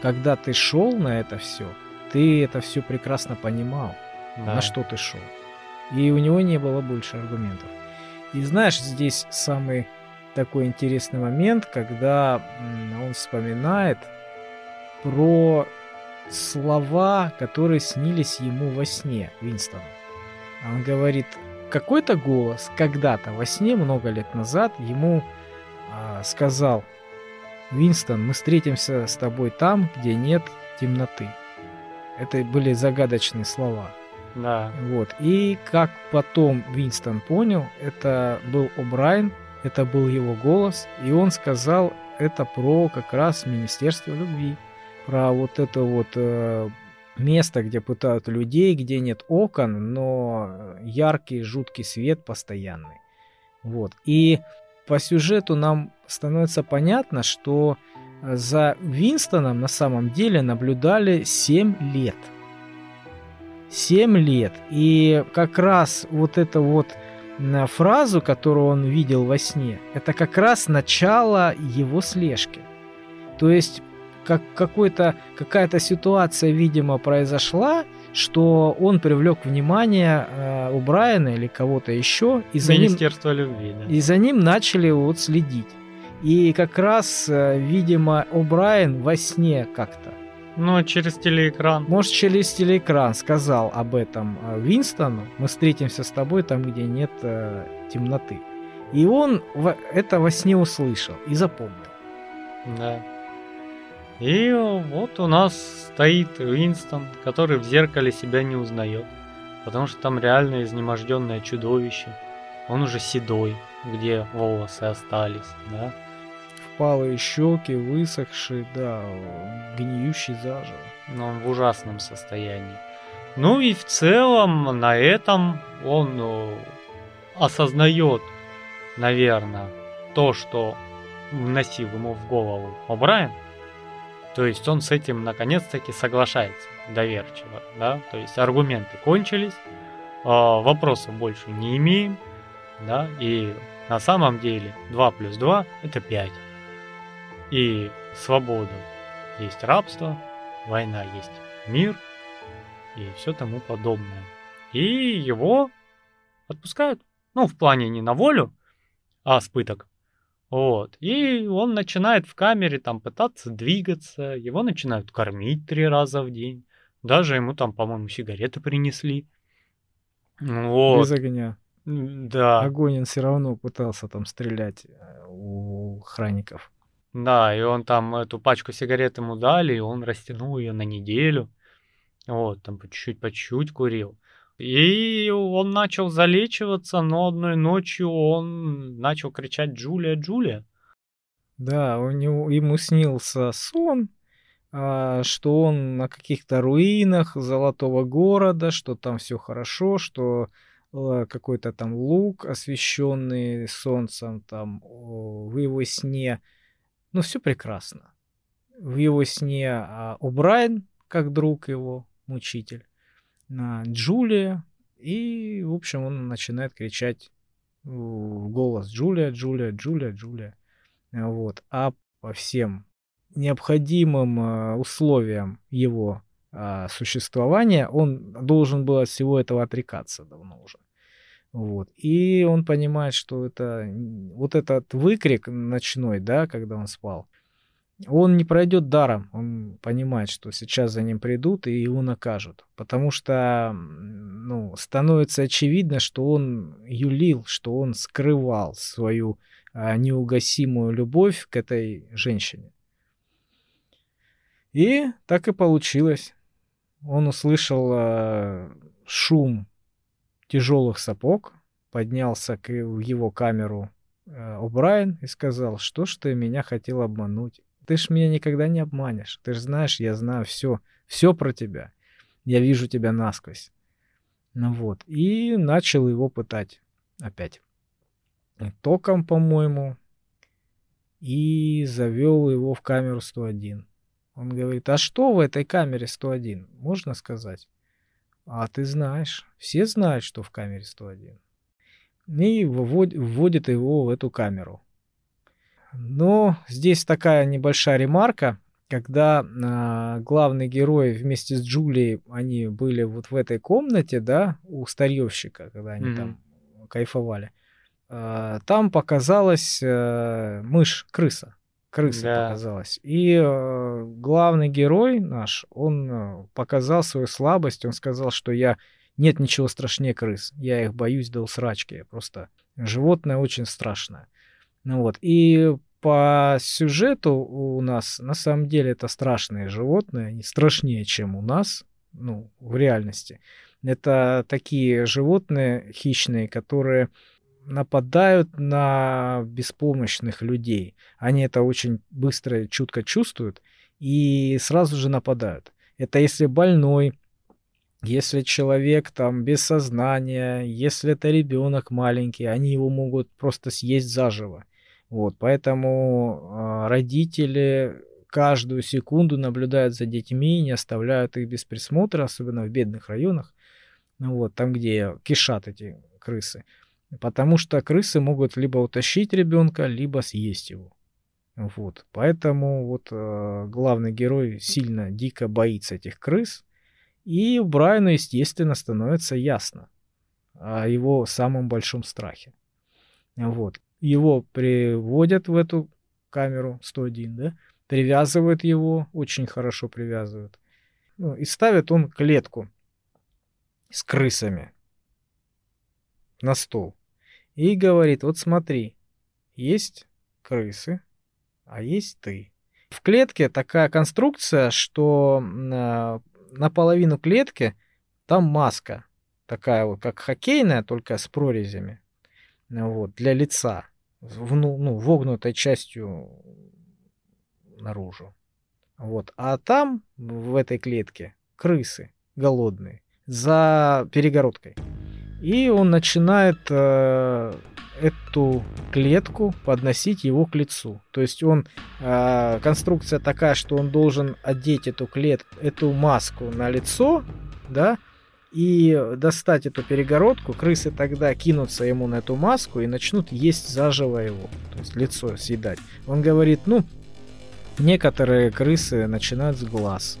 Когда ты шел на это все, ты это все прекрасно понимал, Да. на что ты шел. И у него не было больше аргументов. И знаешь, здесь самый такой интересный момент, когда он вспоминает про слова, которые снились ему во сне, Винстону. Он говорит, какой-то голос когда-то во сне, много лет назад, ему а, сказал, Винстон, мы встретимся с тобой там, где нет темноты. Это были загадочные слова. Да. Вот. И как потом Винстон понял, это был О'Брайен, это был его голос, и он сказал это про как раз Министерство любви, про вот это вот э, место, где пытают людей, где нет окон, но яркий, жуткий свет постоянный. Вот. И по сюжету нам становится понятно, что за Винстоном на самом деле наблюдали 7 лет. 7 лет. И как раз вот эту вот фразу, которую он видел во сне, это как раз начало его слежки. То есть как какой-то, какая-то ситуация, видимо, произошла, что он привлек внимание э, у Брайана или кого-то еще, и за ним Министерство любви, да. и за ним начали вот следить. И как раз, э, видимо, О'Брайен во сне как-то, Ну, через телеэкран. может, через телеэкран сказал об этом э, Винстону, мы встретимся с тобой там, где нет э, темноты. И он это во сне услышал и запомнил. Да. И вот у нас стоит Уинстон, который в зеркале себя не узнает. Потому что там реально изнеможденное чудовище. Он уже седой, где волосы остались, да. Впалые щеки, высохшие, да, гниющий заживо. Но он в ужасном состоянии. Ну и в целом на этом он ну, осознает, наверное, то, что вносил ему в голову О'Брайен. То есть он с этим наконец-таки соглашается доверчиво, да, то есть аргументы кончились, вопросов больше не имеем, да, и на самом деле 2 плюс 2 это 5. И свобода есть рабство, война есть мир и все тому подобное. И его отпускают. Ну, в плане не на волю, а с пыток. Вот. И он начинает в камере там пытаться двигаться, его начинают кормить три раза в день. Даже ему там, по-моему, сигареты принесли. Вот. Без огня. Да. Огонь он все равно пытался там стрелять э, у охранников. Да, и он там эту пачку сигарет ему дали, и он растянул ее на неделю. Вот, там по чуть-чуть, по чуть-чуть курил. И он начал залечиваться, но одной ночью он начал кричать «Джулия, Джулия!». Да, у него, ему снился сон, а, что он на каких-то руинах золотого города, что там все хорошо, что а, какой-то там лук, освещенный солнцем, там в его сне. Ну, все прекрасно. В его сне а, О'Брайен, как друг его, мучитель, Джулия, и, в общем, он начинает кричать голос Джулия, Джулия, Джулия, Джулия. Вот. А по всем необходимым а, условиям его а, существования он должен был от всего этого отрекаться давно уже. Вот. И он понимает, что это вот этот выкрик ночной, да, когда он спал, он не пройдет даром. Он понимает, что сейчас за ним придут и его накажут. Потому что ну, становится очевидно, что он юлил, что он скрывал свою а, неугасимую любовь к этой женщине. И так и получилось. Он услышал а, шум тяжелых сапог, поднялся к, его камеру а, О'Брайен и сказал, что ж ты меня хотел обмануть. Ты ж меня никогда не обманешь. Ты ж знаешь, я знаю все, все про тебя. Я вижу тебя насквозь. Ну вот. И начал его пытать опять. Током, по-моему. И завел его в камеру 101. Он говорит, а что в этой камере 101? Можно сказать? А ты знаешь. Все знают, что в камере 101. И вводит его в эту камеру. Но здесь такая небольшая ремарка. Когда э, главный герой вместе с Джулией, они были вот в этой комнате, да, у старьевщика, когда они mm-hmm. там кайфовали, э, там показалась э, мышь, крыса. Крыса да. показалась. И э, главный герой наш, он показал свою слабость, он сказал, что я нет ничего страшнее крыс. Я их боюсь до усрачки. Просто животное очень страшное. Ну вот. И по сюжету у нас на самом деле это страшные животные, они страшнее, чем у нас, ну, в реальности. Это такие животные хищные, которые нападают на беспомощных людей. Они это очень быстро и чутко чувствуют и сразу же нападают. Это если больной, если человек там без сознания, если это ребенок маленький, они его могут просто съесть заживо. Вот, поэтому э, родители каждую секунду наблюдают за детьми, не оставляют их без присмотра, особенно в бедных районах, ну вот, там, где кишат эти крысы. Потому что крысы могут либо утащить ребенка, либо съесть его. Вот. Поэтому вот э, главный герой сильно, дико боится этих крыс. И Брайану, естественно, становится ясно о его самом большом страхе. Вот его приводят в эту камеру 101, да, привязывают его, очень хорошо привязывают. Ну, и ставят он клетку с крысами на стол. И говорит, вот смотри, есть крысы, а есть ты. В клетке такая конструкция, что на, наполовину клетки там маска. Такая вот, как хоккейная, только с прорезями. Вот, для лица в, ну, вогнутой частью наружу. Вот. А там, в этой клетке, крысы голодные за перегородкой. И он начинает э, эту клетку подносить его к лицу. То есть он э, конструкция такая, что он должен одеть эту клетку, эту маску на лицо, да, и достать эту перегородку, крысы тогда кинутся ему на эту маску и начнут есть заживо его, то есть лицо съедать. Он говорит, ну, некоторые крысы начинают с глаз,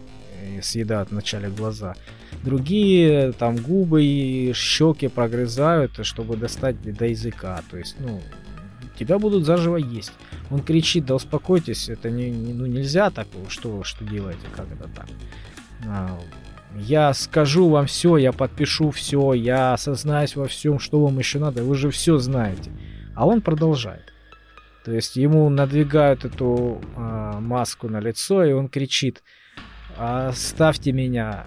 съедают вначале глаза. Другие там губы и щеки прогрызают, чтобы достать до языка. То есть, ну, тебя будут заживо есть. Он кричит, да успокойтесь, это не, не ну, нельзя так, что, что делаете, как это так. А, я скажу вам все, я подпишу все, я осознаюсь во всем, что вам еще надо, вы же все знаете. А он продолжает. То есть ему надвигают эту э, маску на лицо, и он кричит, оставьте меня,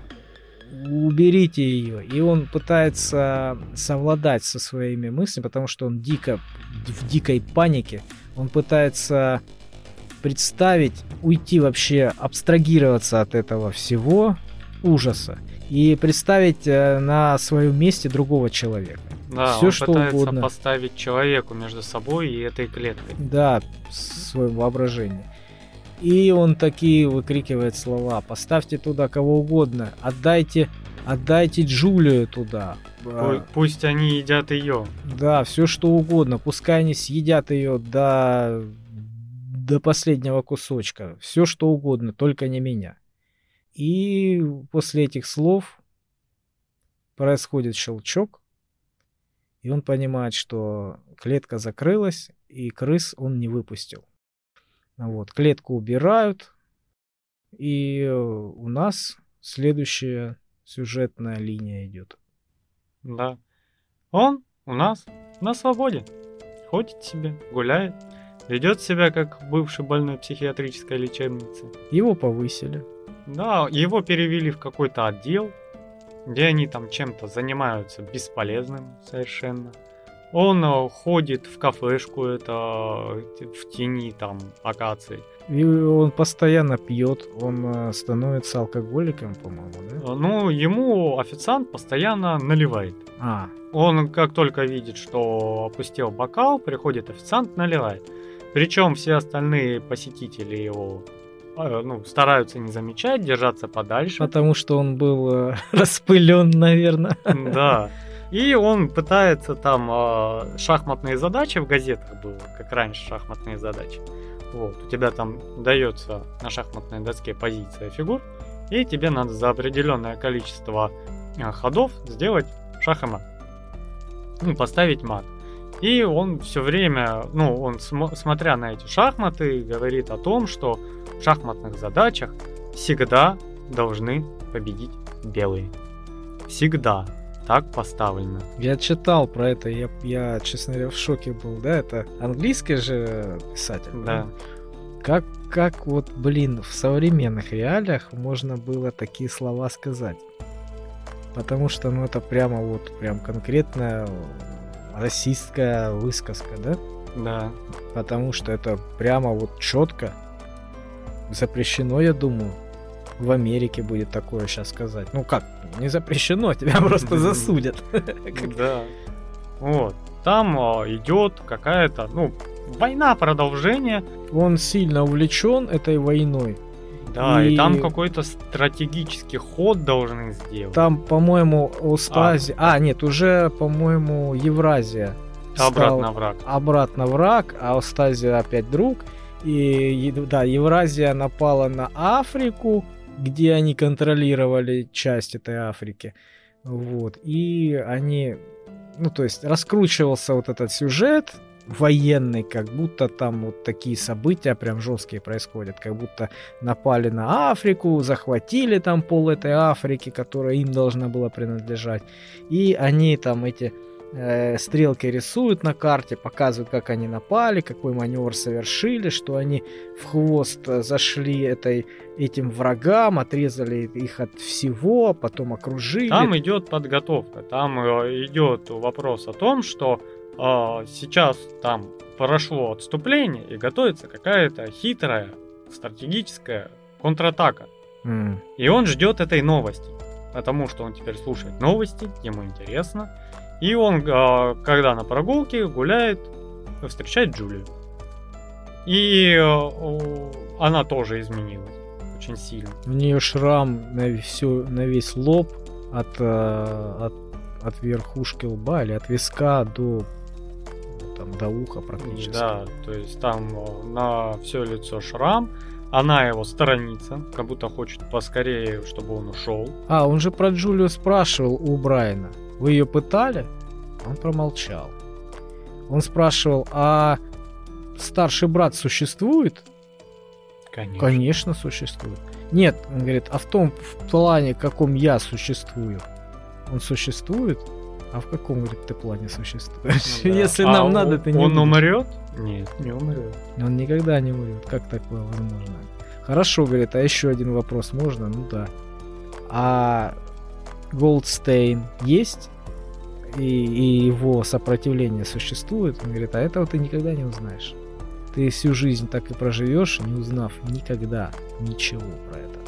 уберите ее. И он пытается совладать со своими мыслями, потому что он дико, в дикой панике. Он пытается представить, уйти вообще, абстрагироваться от этого всего ужаса и представить э, на своем месте другого человека. Да, Все, он что пытается угодно. поставить человеку между собой и этой клеткой. Да, свое воображение. И он такие выкрикивает слова. Поставьте туда кого угодно. Отдайте, отдайте Джулию туда. Пусть они едят ее. Да, все что угодно. Пускай они съедят ее до, до последнего кусочка. Все что угодно, только не меня. И после этих слов происходит щелчок, и он понимает, что клетка закрылась, и крыс он не выпустил. Вот, клетку убирают, и э, у нас следующая сюжетная линия идет. Да. Он у нас на свободе. Ходит себе, гуляет, ведет себя как бывший больной психиатрической лечебницы. Его повысили. Да, его перевели в какой-то отдел, где они там чем-то занимаются бесполезным совершенно. Он э, ходит в кафешку, это в тени там акаций. И он постоянно пьет, он э, становится алкоголиком, по-моему, да? Э, ну, ему официант постоянно наливает. А. Он как только видит, что опустил бокал, приходит официант, наливает. Причем все остальные посетители его ну, стараются не замечать, держаться подальше. Потому что он был распылен, наверное. Да. И он пытается там э, шахматные задачи в газетах было, как раньше шахматные задачи. Вот, у тебя там дается на шахматной доске позиция фигур, и тебе надо за определенное количество э, ходов сделать шах и мат. Ну, поставить мат. И он все время, ну, он см- смотря на эти шахматы, говорит о том, что в шахматных задачах всегда должны победить белые. Всегда так поставлено. Я читал про это, я, я, честно говоря, в шоке был, да, это английский же писатель. Да. Как, как вот, блин, в современных реалиях можно было такие слова сказать? Потому что, ну, это прямо вот, прям конкретная расистская высказка, да? Да. Потому что это прямо вот четко запрещено, я думаю в Америке будет такое сейчас сказать. Ну как, не запрещено, тебя просто засудят. Да. Вот. Там а, идет какая-то, ну, война продолжение. Он сильно увлечен этой войной. Да, и, и там какой-то стратегический ход должны сделать. Там, по-моему, Остазия... А. а, нет, уже, по-моему, Евразия. Обратно враг. Обратно враг, а Остазия опять друг. И да, Евразия напала на Африку, где они контролировали часть этой Африки. Вот. И они, ну, то есть раскручивался вот этот сюжет военный, как будто там вот такие события прям жесткие происходят, как будто напали на Африку, захватили там пол этой Африки, которая им должна была принадлежать. И они там эти э, стрелки рисуют на карте, показывают, как они напали, какой маневр совершили, что они в хвост зашли этой, этим врагам, отрезали их от всего, потом окружили. Там идет подготовка, там э, идет вопрос о том, что э, сейчас там прошло отступление и готовится какая-то хитрая стратегическая контратака. Mm. И он ждет этой новости, потому что он теперь слушает новости, ему интересно. И он, а, когда на прогулке гуляет, встречает Джулию. И а, она тоже изменилась очень сильно. У нее шрам на, всю, на весь лоб. от, э, от, от верхушки лба или от виска до там, до уха практически. Да, то есть там на все лицо шрам, она его сторонится, как будто хочет поскорее, чтобы он ушел. А, он же про Джулию спрашивал у Брайана. Вы ее пытали? Он промолчал. Он спрашивал, а старший брат существует? Конечно. Конечно, существует. Нет, он говорит, а в том в плане, каком я существую, он существует? А в каком, говорит, ты плане существуешь? Ну да. Если А нам он- надо, ты не Он умрет? Нет, не умрет. Он никогда не умрет. Как такое возможно? Хорошо, говорит, а еще один вопрос можно? Ну да. А Голдстейн есть? И, и его сопротивление существует? Он говорит, а этого ты никогда не узнаешь. Ты всю жизнь так и проживешь, не узнав никогда ничего про это.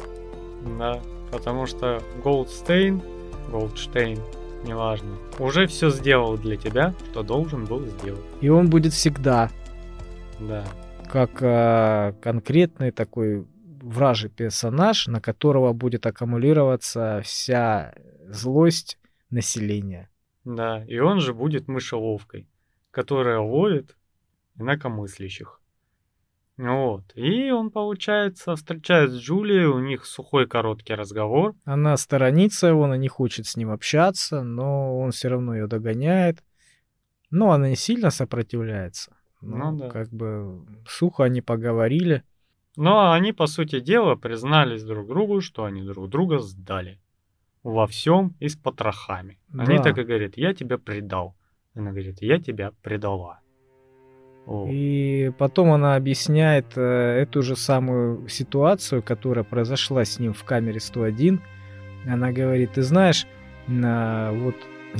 Да, потому что Голдстейн, Голдштейн, неважно, уже все сделал для тебя, что должен был сделать. И он будет всегда Да. как э, конкретный такой вражий персонаж, на которого будет аккумулироваться вся злость населения. Да, и он же будет мышеловкой, которая ловит инакомыслящих. Вот. И он, получается, встречает с Джулией, у них сухой короткий разговор. Она сторонится его, она не хочет с ним общаться, но он все равно ее догоняет. Но она не сильно сопротивляется. Но Ну да. Как бы сухо они поговорили. Но они, по сути дела, признались друг другу, что они друг друга сдали. Во всем и с потрохами. Они Да. так и говорят, я тебя предал. Она говорит, я тебя предала. Вот. И потом она объясняет э, эту же самую ситуацию, которая произошла с ним в камере 101. Она говорит, ты знаешь, на- вот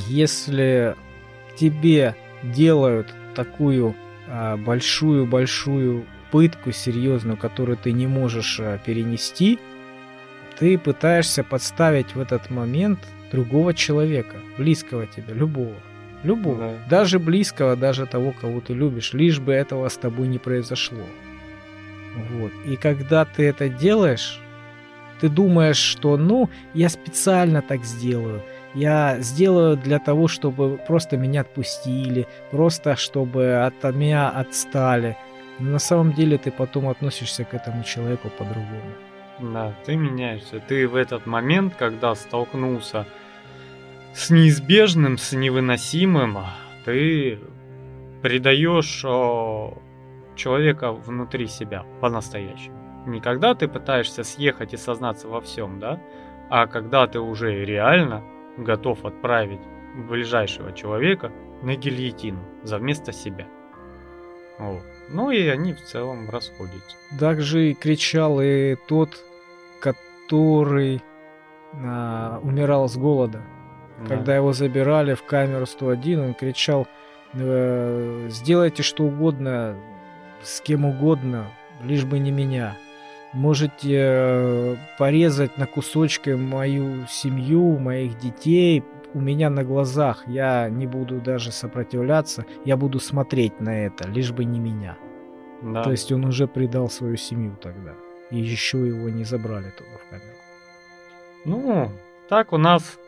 если тебе делают такую а, большую-большую пытку серьезную, которую ты не можешь а, перенести, ты пытаешься подставить в этот момент другого человека, близкого тебе, любого. Любого. Да. Даже близкого, даже того, кого ты любишь, лишь бы этого с тобой не произошло. Вот. И когда ты это делаешь, ты думаешь, что ну, я специально так сделаю. Я сделаю для того, чтобы просто меня отпустили, просто чтобы от меня отстали. Но на самом деле ты потом относишься к этому человеку по-другому. Да, ты меняешься. Ты в этот момент, когда столкнулся с неизбежным, с невыносимым, ты предаешь человека внутри себя по-настоящему. Не когда ты пытаешься съехать и сознаться во всем, да, а когда ты уже реально готов отправить ближайшего человека на гильотину за вместо себя. Вот. Ну и они в целом расходятся. Также кричал и тот, который а, умирал с голода. Да. Когда его забирали в камеру 101, он кричал, «Э, сделайте что угодно, с кем угодно, лишь бы не меня. Можете э, порезать на кусочки мою семью, моих детей, у меня на глазах. Я не буду даже сопротивляться, я буду смотреть на это, лишь бы не меня. Да. То есть он уже предал свою семью тогда. И еще его не забрали туда в камеру. Ну, так у нас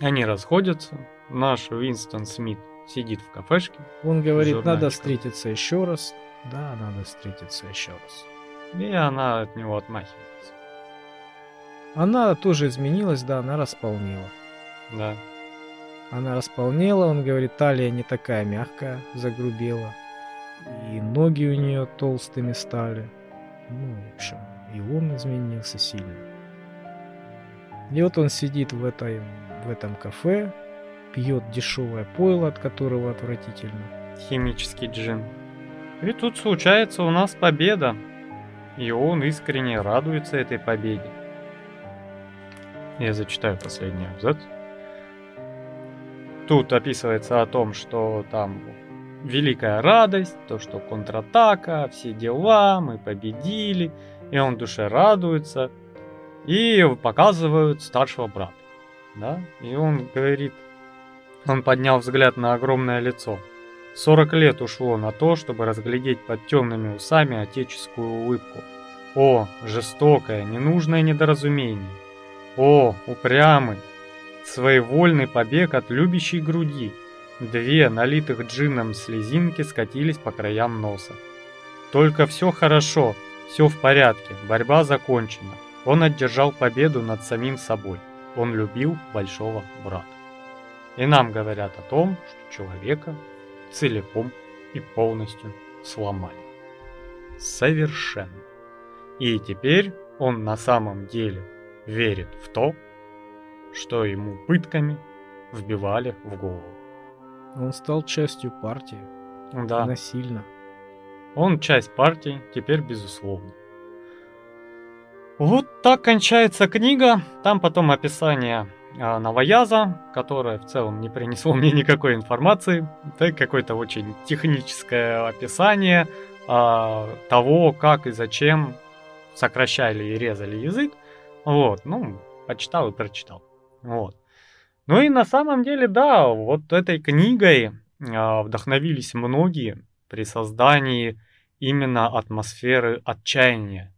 они расходятся. Наш Уинстон Смит сидит в кафешке. Он говорит, надо встретиться еще раз. Да, надо встретиться еще раз. И она от него отмахивается. Она тоже изменилась, да, она располнела. Да. Она располнела, он говорит, талия не такая мягкая, загрубела. И ноги у нее толстыми стали. Ну, в общем, и он изменился сильно. И вот он сидит в, этой, в этом кафе, пьет дешевое пойло, от которого отвратительно. Химический джин. И тут случается у нас победа. И он искренне радуется этой победе. Я зачитаю последний абзац. Тут описывается о том, что там великая радость, то, что контратака, все дела, мы победили, и он в душе радуется. И показывают старшего брата, да, и он говорит, он поднял взгляд на огромное лицо. 40 лет ушло на то, чтобы разглядеть под темными усами отеческую улыбку. О, жестокое, ненужное недоразумение. О, упрямый, своевольный побег от любящей груди. Две налитых джином слезинки скатились по краям носа. Только все хорошо, все в порядке, борьба закончена. Он одержал победу над самим собой. Он любил большого брата. И нам говорят о том, что человека целиком и полностью сломали. Совершенно. И теперь он на самом деле верит в то, что ему пытками вбивали в голову. Он стал частью партии. Да. Насильно. Он часть партии, теперь безусловно. Вот так кончается книга. Там потом описание а, Новояза, которое в целом не принесло мне никакой информации. Это какое-то очень техническое описание а, того, как и зачем сокращали и резали язык. Вот, ну, почитал и прочитал. Вот. Ну и на самом деле, да, вот этой книгой э, вдохновились многие при создании именно атмосферы отчаяния,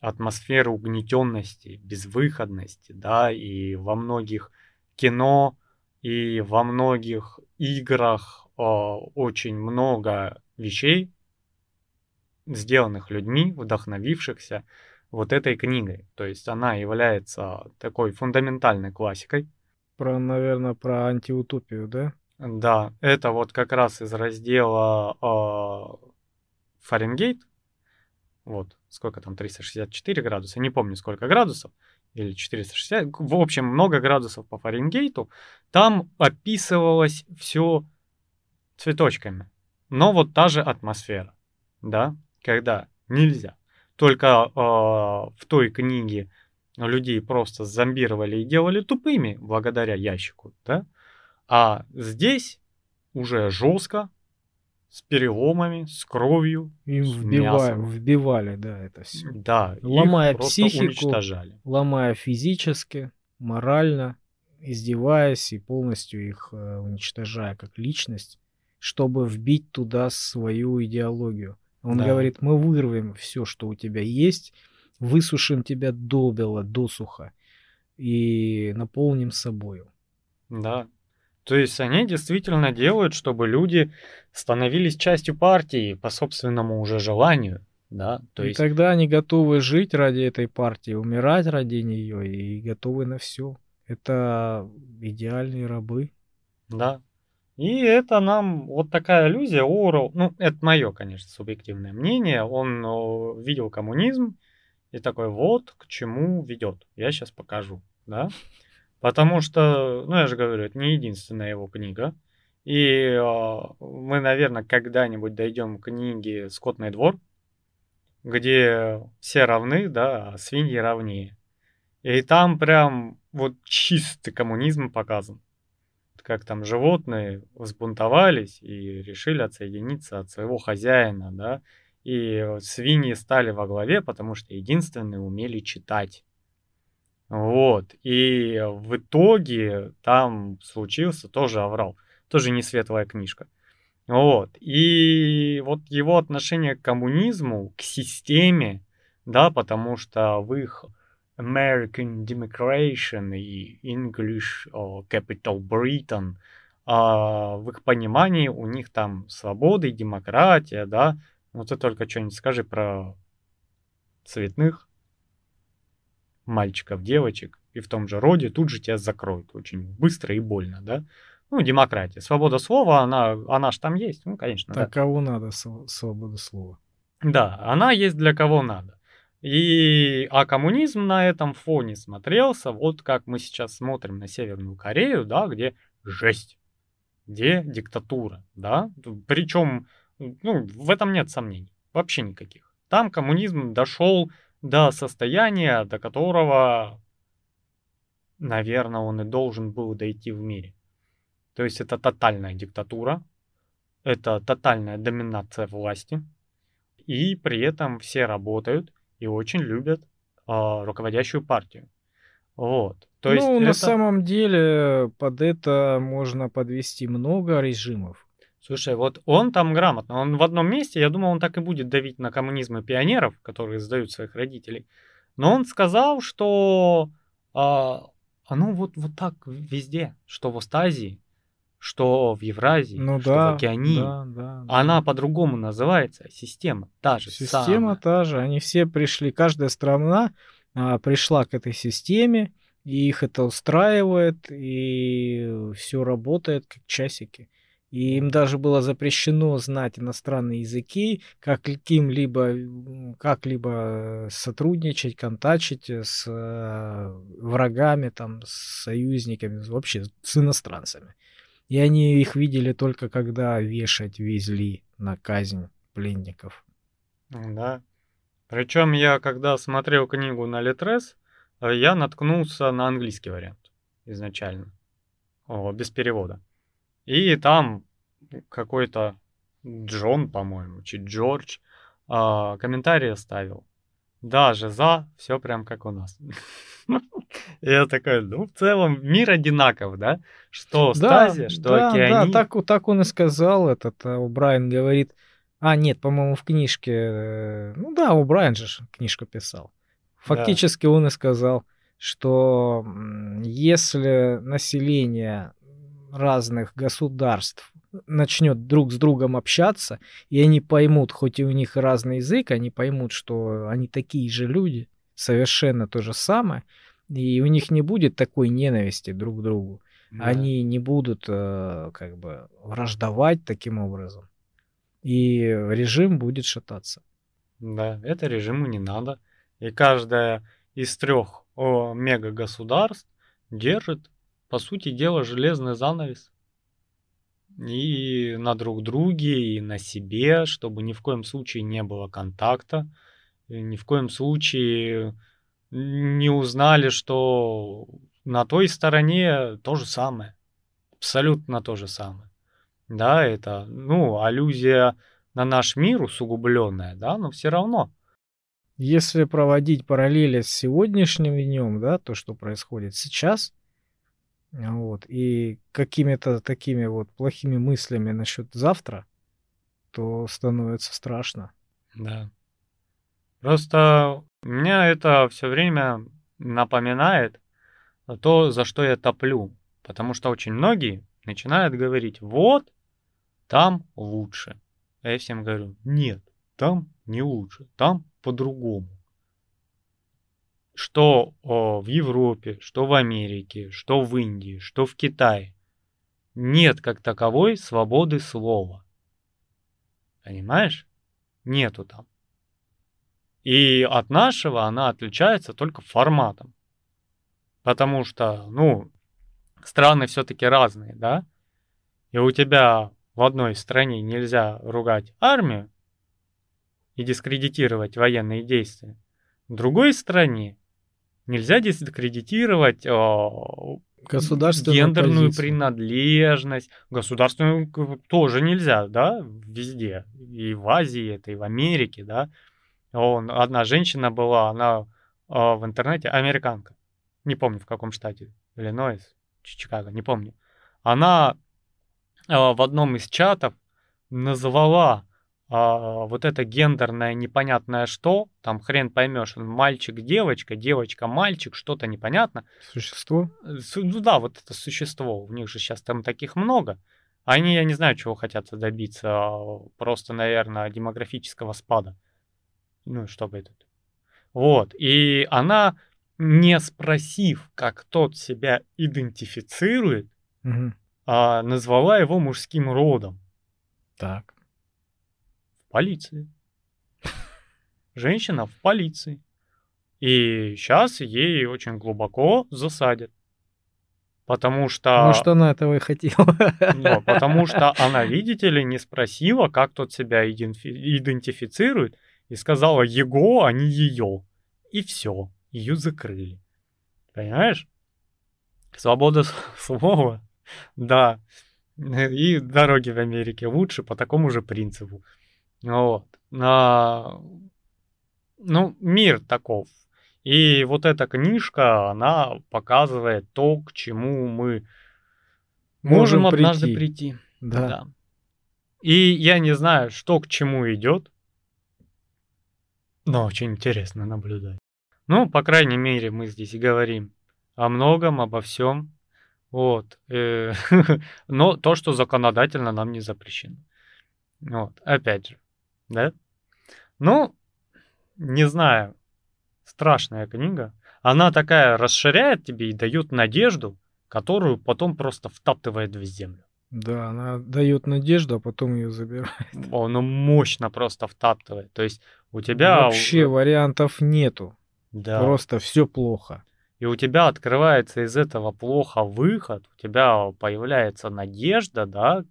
атмосферы угнетенности, безвыходности, да, и во многих кино и во многих играх э, очень много вещей, сделанных людьми, вдохновившихся вот этой книгой. То есть она является такой фундаментальной классикой. Про, наверное, про антиутопию, да? Да, это вот как раз из раздела э, Фаренгейт. Вот, сколько там, 364 градуса, не помню сколько градусов, или 460, в общем, много градусов по Фаренгейту. Там описывалось все цветочками. Но вот та же атмосфера, да, когда нельзя только э, в той книге людей просто зомбировали и делали тупыми благодаря ящику, да? А здесь уже жестко, с переломами, с кровью, Им с вбиваем, мясом. вбивали, да, это все. Да, Ломая их психику. уничтожали. Ломая физически, морально, издеваясь и полностью их э, уничтожая как личность, чтобы вбить туда свою идеологию. Он Да. говорит, мы вырвем все, что у тебя есть, высушим тебя до бела, досуха и наполним собою. Да. То есть они действительно делают, чтобы люди становились частью партии по собственному уже желанию. Да, то и есть, тогда они готовы жить ради этой партии, умирать ради нее и готовы на все. Это идеальные рабы. да. И это нам вот такая иллюзия. Орел, ну, это мое, конечно, субъективное мнение. Он видел коммунизм и такой, вот к чему ведет. Я сейчас покажу, да. Потому что, ну, я же говорю, это не единственная его книга. И э, мы, наверное, когда-нибудь дойдем к книге «Скотный двор», где все равны, да, а свиньи равнее. И там прям вот чистый коммунизм показан. Как там животные взбунтовались и решили отсоединиться от своего хозяина, да. И свиньи стали во главе, потому что единственные умели читать. Вот. И в итоге там случился тоже аврал. Тоже не светлая книжка. Вот. И вот его отношение к коммунизму, к системе, да, потому что в их American Democration и English Capital Britain, а, в их понимании у них там свобода и демократия, да. Ну ты только что-нибудь скажи про цветных мальчиков, девочек, и в том же роде тут же тебя закроют очень быстро и больно, да. Ну, демократия, свобода слова, она, она же там есть, ну, конечно, да. Так кого надо св- свобода слова? Да, она есть для кого надо. И, а коммунизм на этом фоне смотрелся, вот как мы сейчас смотрим на Северную Корею, да, где жесть, где диктатура, да, причем, ну, в этом нет сомнений, вообще никаких. Там коммунизм дошел до состояния, до которого, наверное, он и должен был дойти в мире. То есть это тотальная диктатура, это тотальная доминация власти, и при этом все работают и очень любят а, руководящую партию. Вот. То есть ну, на это- самом деле под это можно подвести много режимов. Слушай, вот он там грамотно, он в одном месте, я думал, он так и будет давить на коммунизм и пионеров, которые сдают своих родителей. Но он сказал, что а, оно вот, вот так везде, что в Остазии, что в Евразии, Ну что да, в Океании. да, да. Она по-другому называется, система та же Система самая. та же. Они все пришли, каждая страна а, пришла к этой системе, и их это устраивает, и все работает как часики. И им даже было запрещено знать иностранные языки, как каким-либо, как-либо сотрудничать, контачить с э, врагами, там, с союзниками, вообще с иностранцами. И они их видели только когда вешать везли на казнь пленников. Да. Причем я, когда смотрел книгу на Литрес, э, я наткнулся на английский вариант изначально, О, без перевода. И там какой-то Джон, по-моему, чуть Джордж, а, комментарий оставил. Даже за, все прям как у нас. Я такой, ну, в целом мир одинаков, да? Что Стазия, что да, Океания. Да, так, так он и сказал, этот а, Брайан говорит. А, нет, по-моему, в книжке... э, Ну да, у Брайан же книжку писал. Фактически он и сказал, что если население разных государств начнет друг с другом общаться, и они поймут, хоть и у них разный язык, они поймут, что они такие же люди, совершенно то же самое, и у них не будет такой ненависти друг к другу Да. они не будут э, как бы враждовать таким образом. И режим будет шататься. Да, это режиму не надо. И каждая из трех мега-государств держит, по сути дела, железный занавес. И на друг друге, и на себе, чтобы ни в коем случае не было контакта, ни в коем случае не узнали, что на той стороне то же самое. Абсолютно то же самое. Да, это, ну, аллюзия на наш мир усугубленная, да, но все равно. Если проводить параллели с сегодняшним днем, да, то, что происходит сейчас, вот, и какими-то такими вот плохими мыслями насчет завтра, то становится страшно. Да. Просто меня это все время напоминает то, за что я топлю. Потому что очень многие начинают говорить, вот, там лучше. А я всем говорю, нет, там не лучше, там по-другому. Что о, в Европе, что в Америке, что в Индии, что в Китае. Нет как таковой свободы слова. Понимаешь? Нету там. И от нашего она отличается только форматом. Потому что, ну, страны все-таки разные, да? И у тебя в одной стране нельзя ругать армию и дискредитировать военные действия. В другой стране нельзя дискредитировать о, Государственную гендерную позицию. принадлежность. Государственную тоже нельзя, да, везде. И в Азии это, и в Америке, да. Он, одна женщина была, она а, в интернете, американка. Не помню, в каком штате. Иллинойс, Чи- Чикаго, не помню. Она а, в одном из чатов назвала а, вот это гендерное непонятное что, там хрен поймешь, мальчик-девочка, девочка-мальчик, что-то непонятно. Существо? Су- Ну да, вот это существо, у них же сейчас там таких много. Они, я не знаю, чего хотят добиться, а, просто, наверное, демографического спада. Ну, чтобы этот. Вот, и она, не спросив, как тот себя идентифицирует, Мгм. а, назвала его мужским родом Так. Полиции. Женщина в полиции. И сейчас ей очень глубоко засадят. Потому что... Может, она этого и хотела. Ну, потому что она, видите ли, не спросила, как тот себя идентифицирует, и сказала его, а не ее. И все, ее закрыли. Понимаешь? Свобода слова, да. И дороги в Америке лучше по такому же принципу. Вот. На- Ну, мир таков. И вот эта книжка, она показывает то, к чему мы можем, Можем однажды прийти. прийти. Да. Да. И я не знаю, что к чему идет. Но очень интересно наблюдать. Ну, по крайней мере, мы здесь говорим о многом, обо всем. Вот. э, Но то, что законодательно нам не запрещено. Вот. Опять же. Да? Ну, не знаю. Страшная книга. Она такая расширяет тебе и дает надежду, которую потом просто втаптывает в землю. Да, она дает надежду, а потом ее забирает. Он мощно просто втаптывает. То есть у тебя... Вообще вариантов нету. Да. Просто все плохо. И у тебя открывается из этого плохо выход, у тебя появляется надежда, да,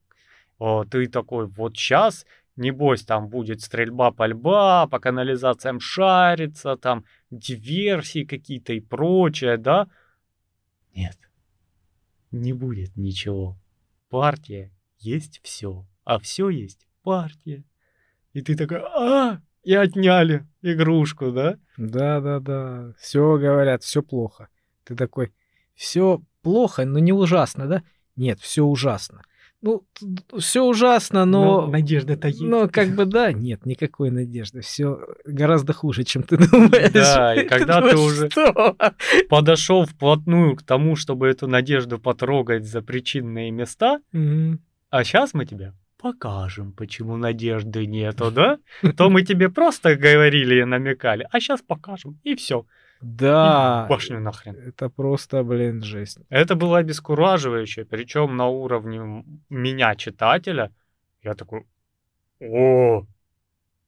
ты такой, вот сейчас, небось, там будет стрельба, пальба, по канализациям шарится, там диверсии какие-то и прочее, да? Нет, не будет ничего. Партия есть все, а все есть партия. И ты такой, а, и отняли игрушку, да? Да, да, да. Все говорят, все плохо. Ты такой, все плохо, но не ужасно, да? Нет, все ужасно. Ну, все ужасно, но... надежда-то есть. Но как бы да, нет никакой надежды. Все гораздо хуже, чем ты думаешь. Да, и когда ты думаешь, уже- «Что?» подошел вплотную к тому, чтобы эту надежду потрогать за причинные места, Мгм. а сейчас мы тебе покажем, почему надежды нету, да? То мы тебе просто говорили и намекали, а сейчас покажем, и все. Да. Башню нахрен. Это просто, блин, жесть. Это было обескураживающе, причем на уровне меня, читателя, я такой, о,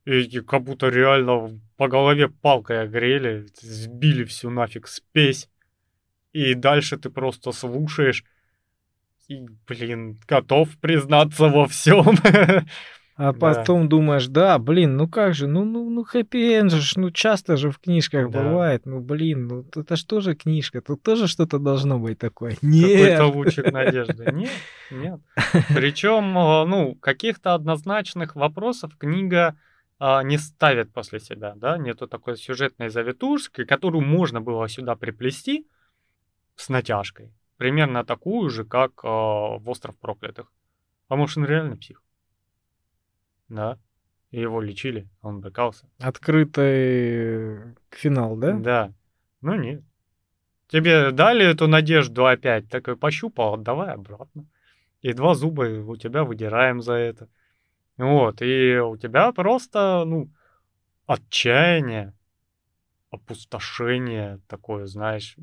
эти как будто реально по голове палкой огрели, сбили всю нафиг спесь, и дальше ты просто слушаешь, и, блин, готов признаться во всем. А Да. потом думаешь, да, блин, ну как же, ну, ну, ну, хэппи-энд же, ну, часто же в книжках Да. бывает, ну, блин, ну, это ж тоже книжка, тут тоже что-то должно быть такое. Какой-то Нет. лучик надежды. Нет, нет. Причем, э, ну, каких-то однозначных вопросов книга а, не ставит после себя, да, нету такой сюжетной завитушки, которую можно было сюда приплести с натяжкой. Примерно такую же, как э, в «Остров проклятых». А может, он реально псих? Да. И его лечили, он брыкался. Открытый финал, да? Да. Ну нет. Тебе дали эту надежду опять, такой пощупал, отдавай обратно. И два зуба у тебя выдираем за это. Вот, и у тебя просто, ну, отчаяние, опустошение такое, знаешь,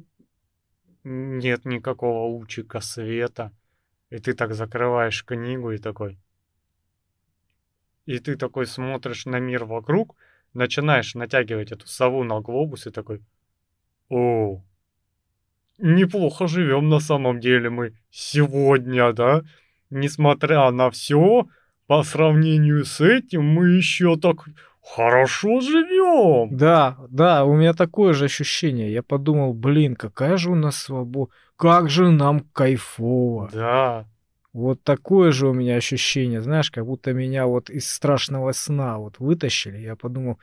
нет никакого лучика света. И ты так закрываешь книгу и такой... И ты такой смотришь на мир вокруг, начинаешь натягивать эту сову на глобус и такой, о, неплохо живем на самом деле мы сегодня, да? Несмотря на все, по сравнению с этим мы еще так хорошо живем. Да, да, у меня такое же ощущение. Я подумал, блин, какая же у нас свобода, как же нам кайфово. Да, Вот такое же у меня ощущение, знаешь, как будто меня вот из страшного сна вот вытащили. Я подумал,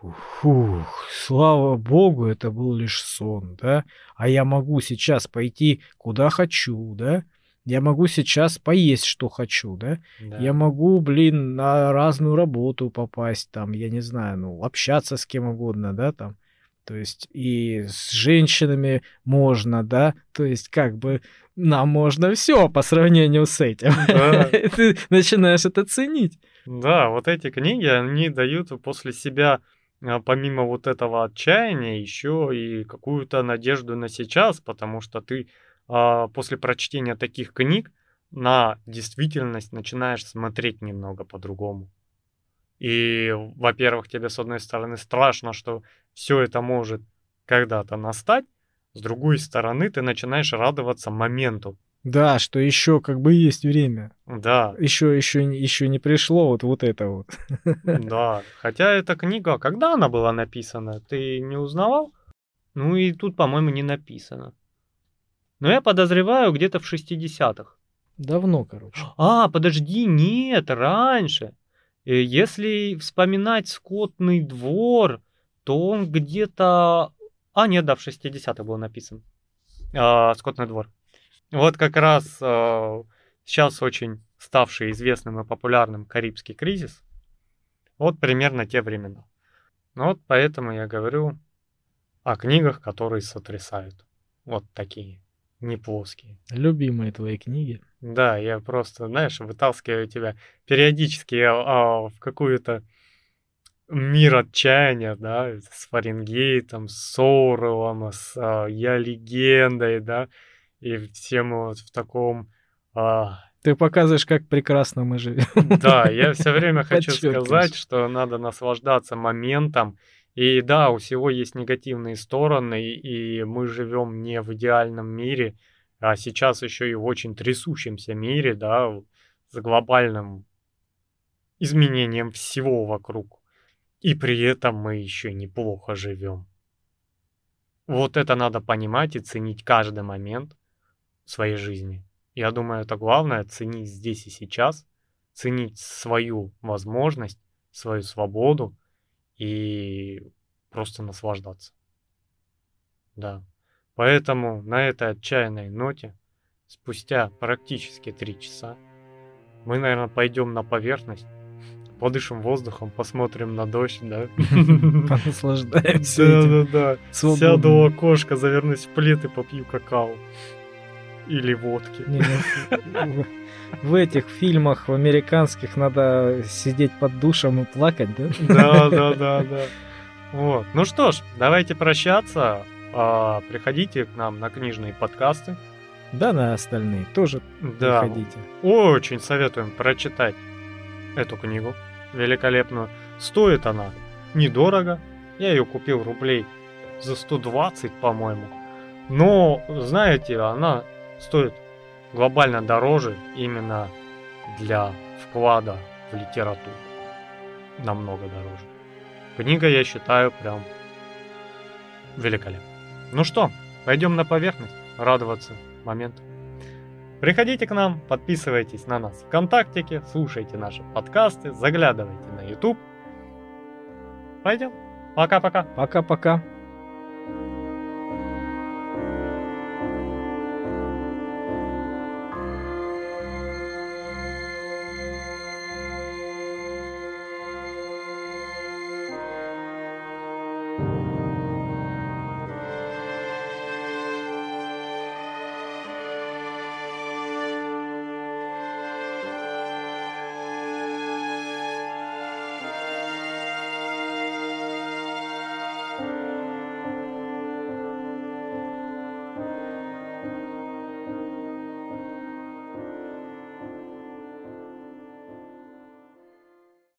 фух, слава богу, это был лишь сон, да? А я могу сейчас пойти куда хочу, да? Я могу сейчас поесть, что хочу, да? да. Я могу, блин, на разную работу попасть, там, я не знаю, ну, общаться с кем угодно, да, там. То есть и с женщинами можно, да, то есть как бы нам можно все по сравнению с этим. Да. Ты начинаешь это ценить. Да, вот эти книги, они дают после себя, а, помимо вот этого отчаяния, еще и какую-то надежду на сейчас, потому что ты а, после прочтения таких книг на действительность начинаешь смотреть немного по-другому. И, во-первых, тебе, с одной стороны, страшно, что все это может когда-то настать, с другой стороны, ты начинаешь радоваться моменту. Да, что еще как бы есть время. Да, Еще, еще, еще не пришло вот, вот это вот. Да, хотя эта книга, когда она была написана, ты не узнавал? Ну и тут, по-моему, не написано. Но я подозреваю где-то в 60-х. Давно, короче. А, подожди, нет, раньше. Э, Если вспоминать скотный двор, то он где-то... А, нет, да, в 60-х был написан. А, скотный двор. Вот как раз а, сейчас очень ставший известным и популярным Карибский кризис. Вот примерно те времена. Ну Вот поэтому я говорю о книгах, которые сотрясают. Вот такие, не плоские. Любимые твои книги. Да, я просто, знаешь, вытаскиваю тебя периодически а, в какую-то мир отчаяния, да, с Фаренгейтом, с Соуровым, с а, Я легендой, да, и все мы вот в таком... А... Ты показываешь, как прекрасно мы живем. Да, я все время хочу сказать, что надо наслаждаться моментом, и да, у всего есть негативные стороны, и мы живем не в идеальном мире, а сейчас еще и в очень трясущемся мире, да, с глобальным изменением всего вокруг. И при этом мы еще неплохо живем. Вот это надо понимать и ценить каждый момент своей жизни. Я думаю, это главное, ценить здесь и сейчас, ценить свою возможность, свою свободу и просто наслаждаться. Да. Поэтому на этой отчаянной ноте, спустя практически три часа, мы, наверное, пойдем на поверхность, подышим воздухом, посмотрим на дождь, да? Понаслаждаемся Да, да, да. Сяду у окошка, завернусь в плед и попью какао. Или водки. В этих фильмах, в американских, надо сидеть под душем и плакать, да? Да, да, да, да. Вот. Ну что ж, давайте прощаться. А, приходите к нам на книжные подкасты. Да, на остальные тоже да. приходите. Очень советуем прочитать эту книгу великолепную. Стоит она недорого. Я ее купил рублей за 120, по-моему. Но, знаете, она стоит глобально дороже именно для вклада в литературу. Намного дороже. Книга, я считаю, прям великолепна. Ну что, пойдем на поверхность, радоваться моменту. Приходите к нам, подписывайтесь на нас ВКонтактике, слушайте наши подкасты, заглядывайте на YouTube. Пойдем. Пока-пока. Пока-пока.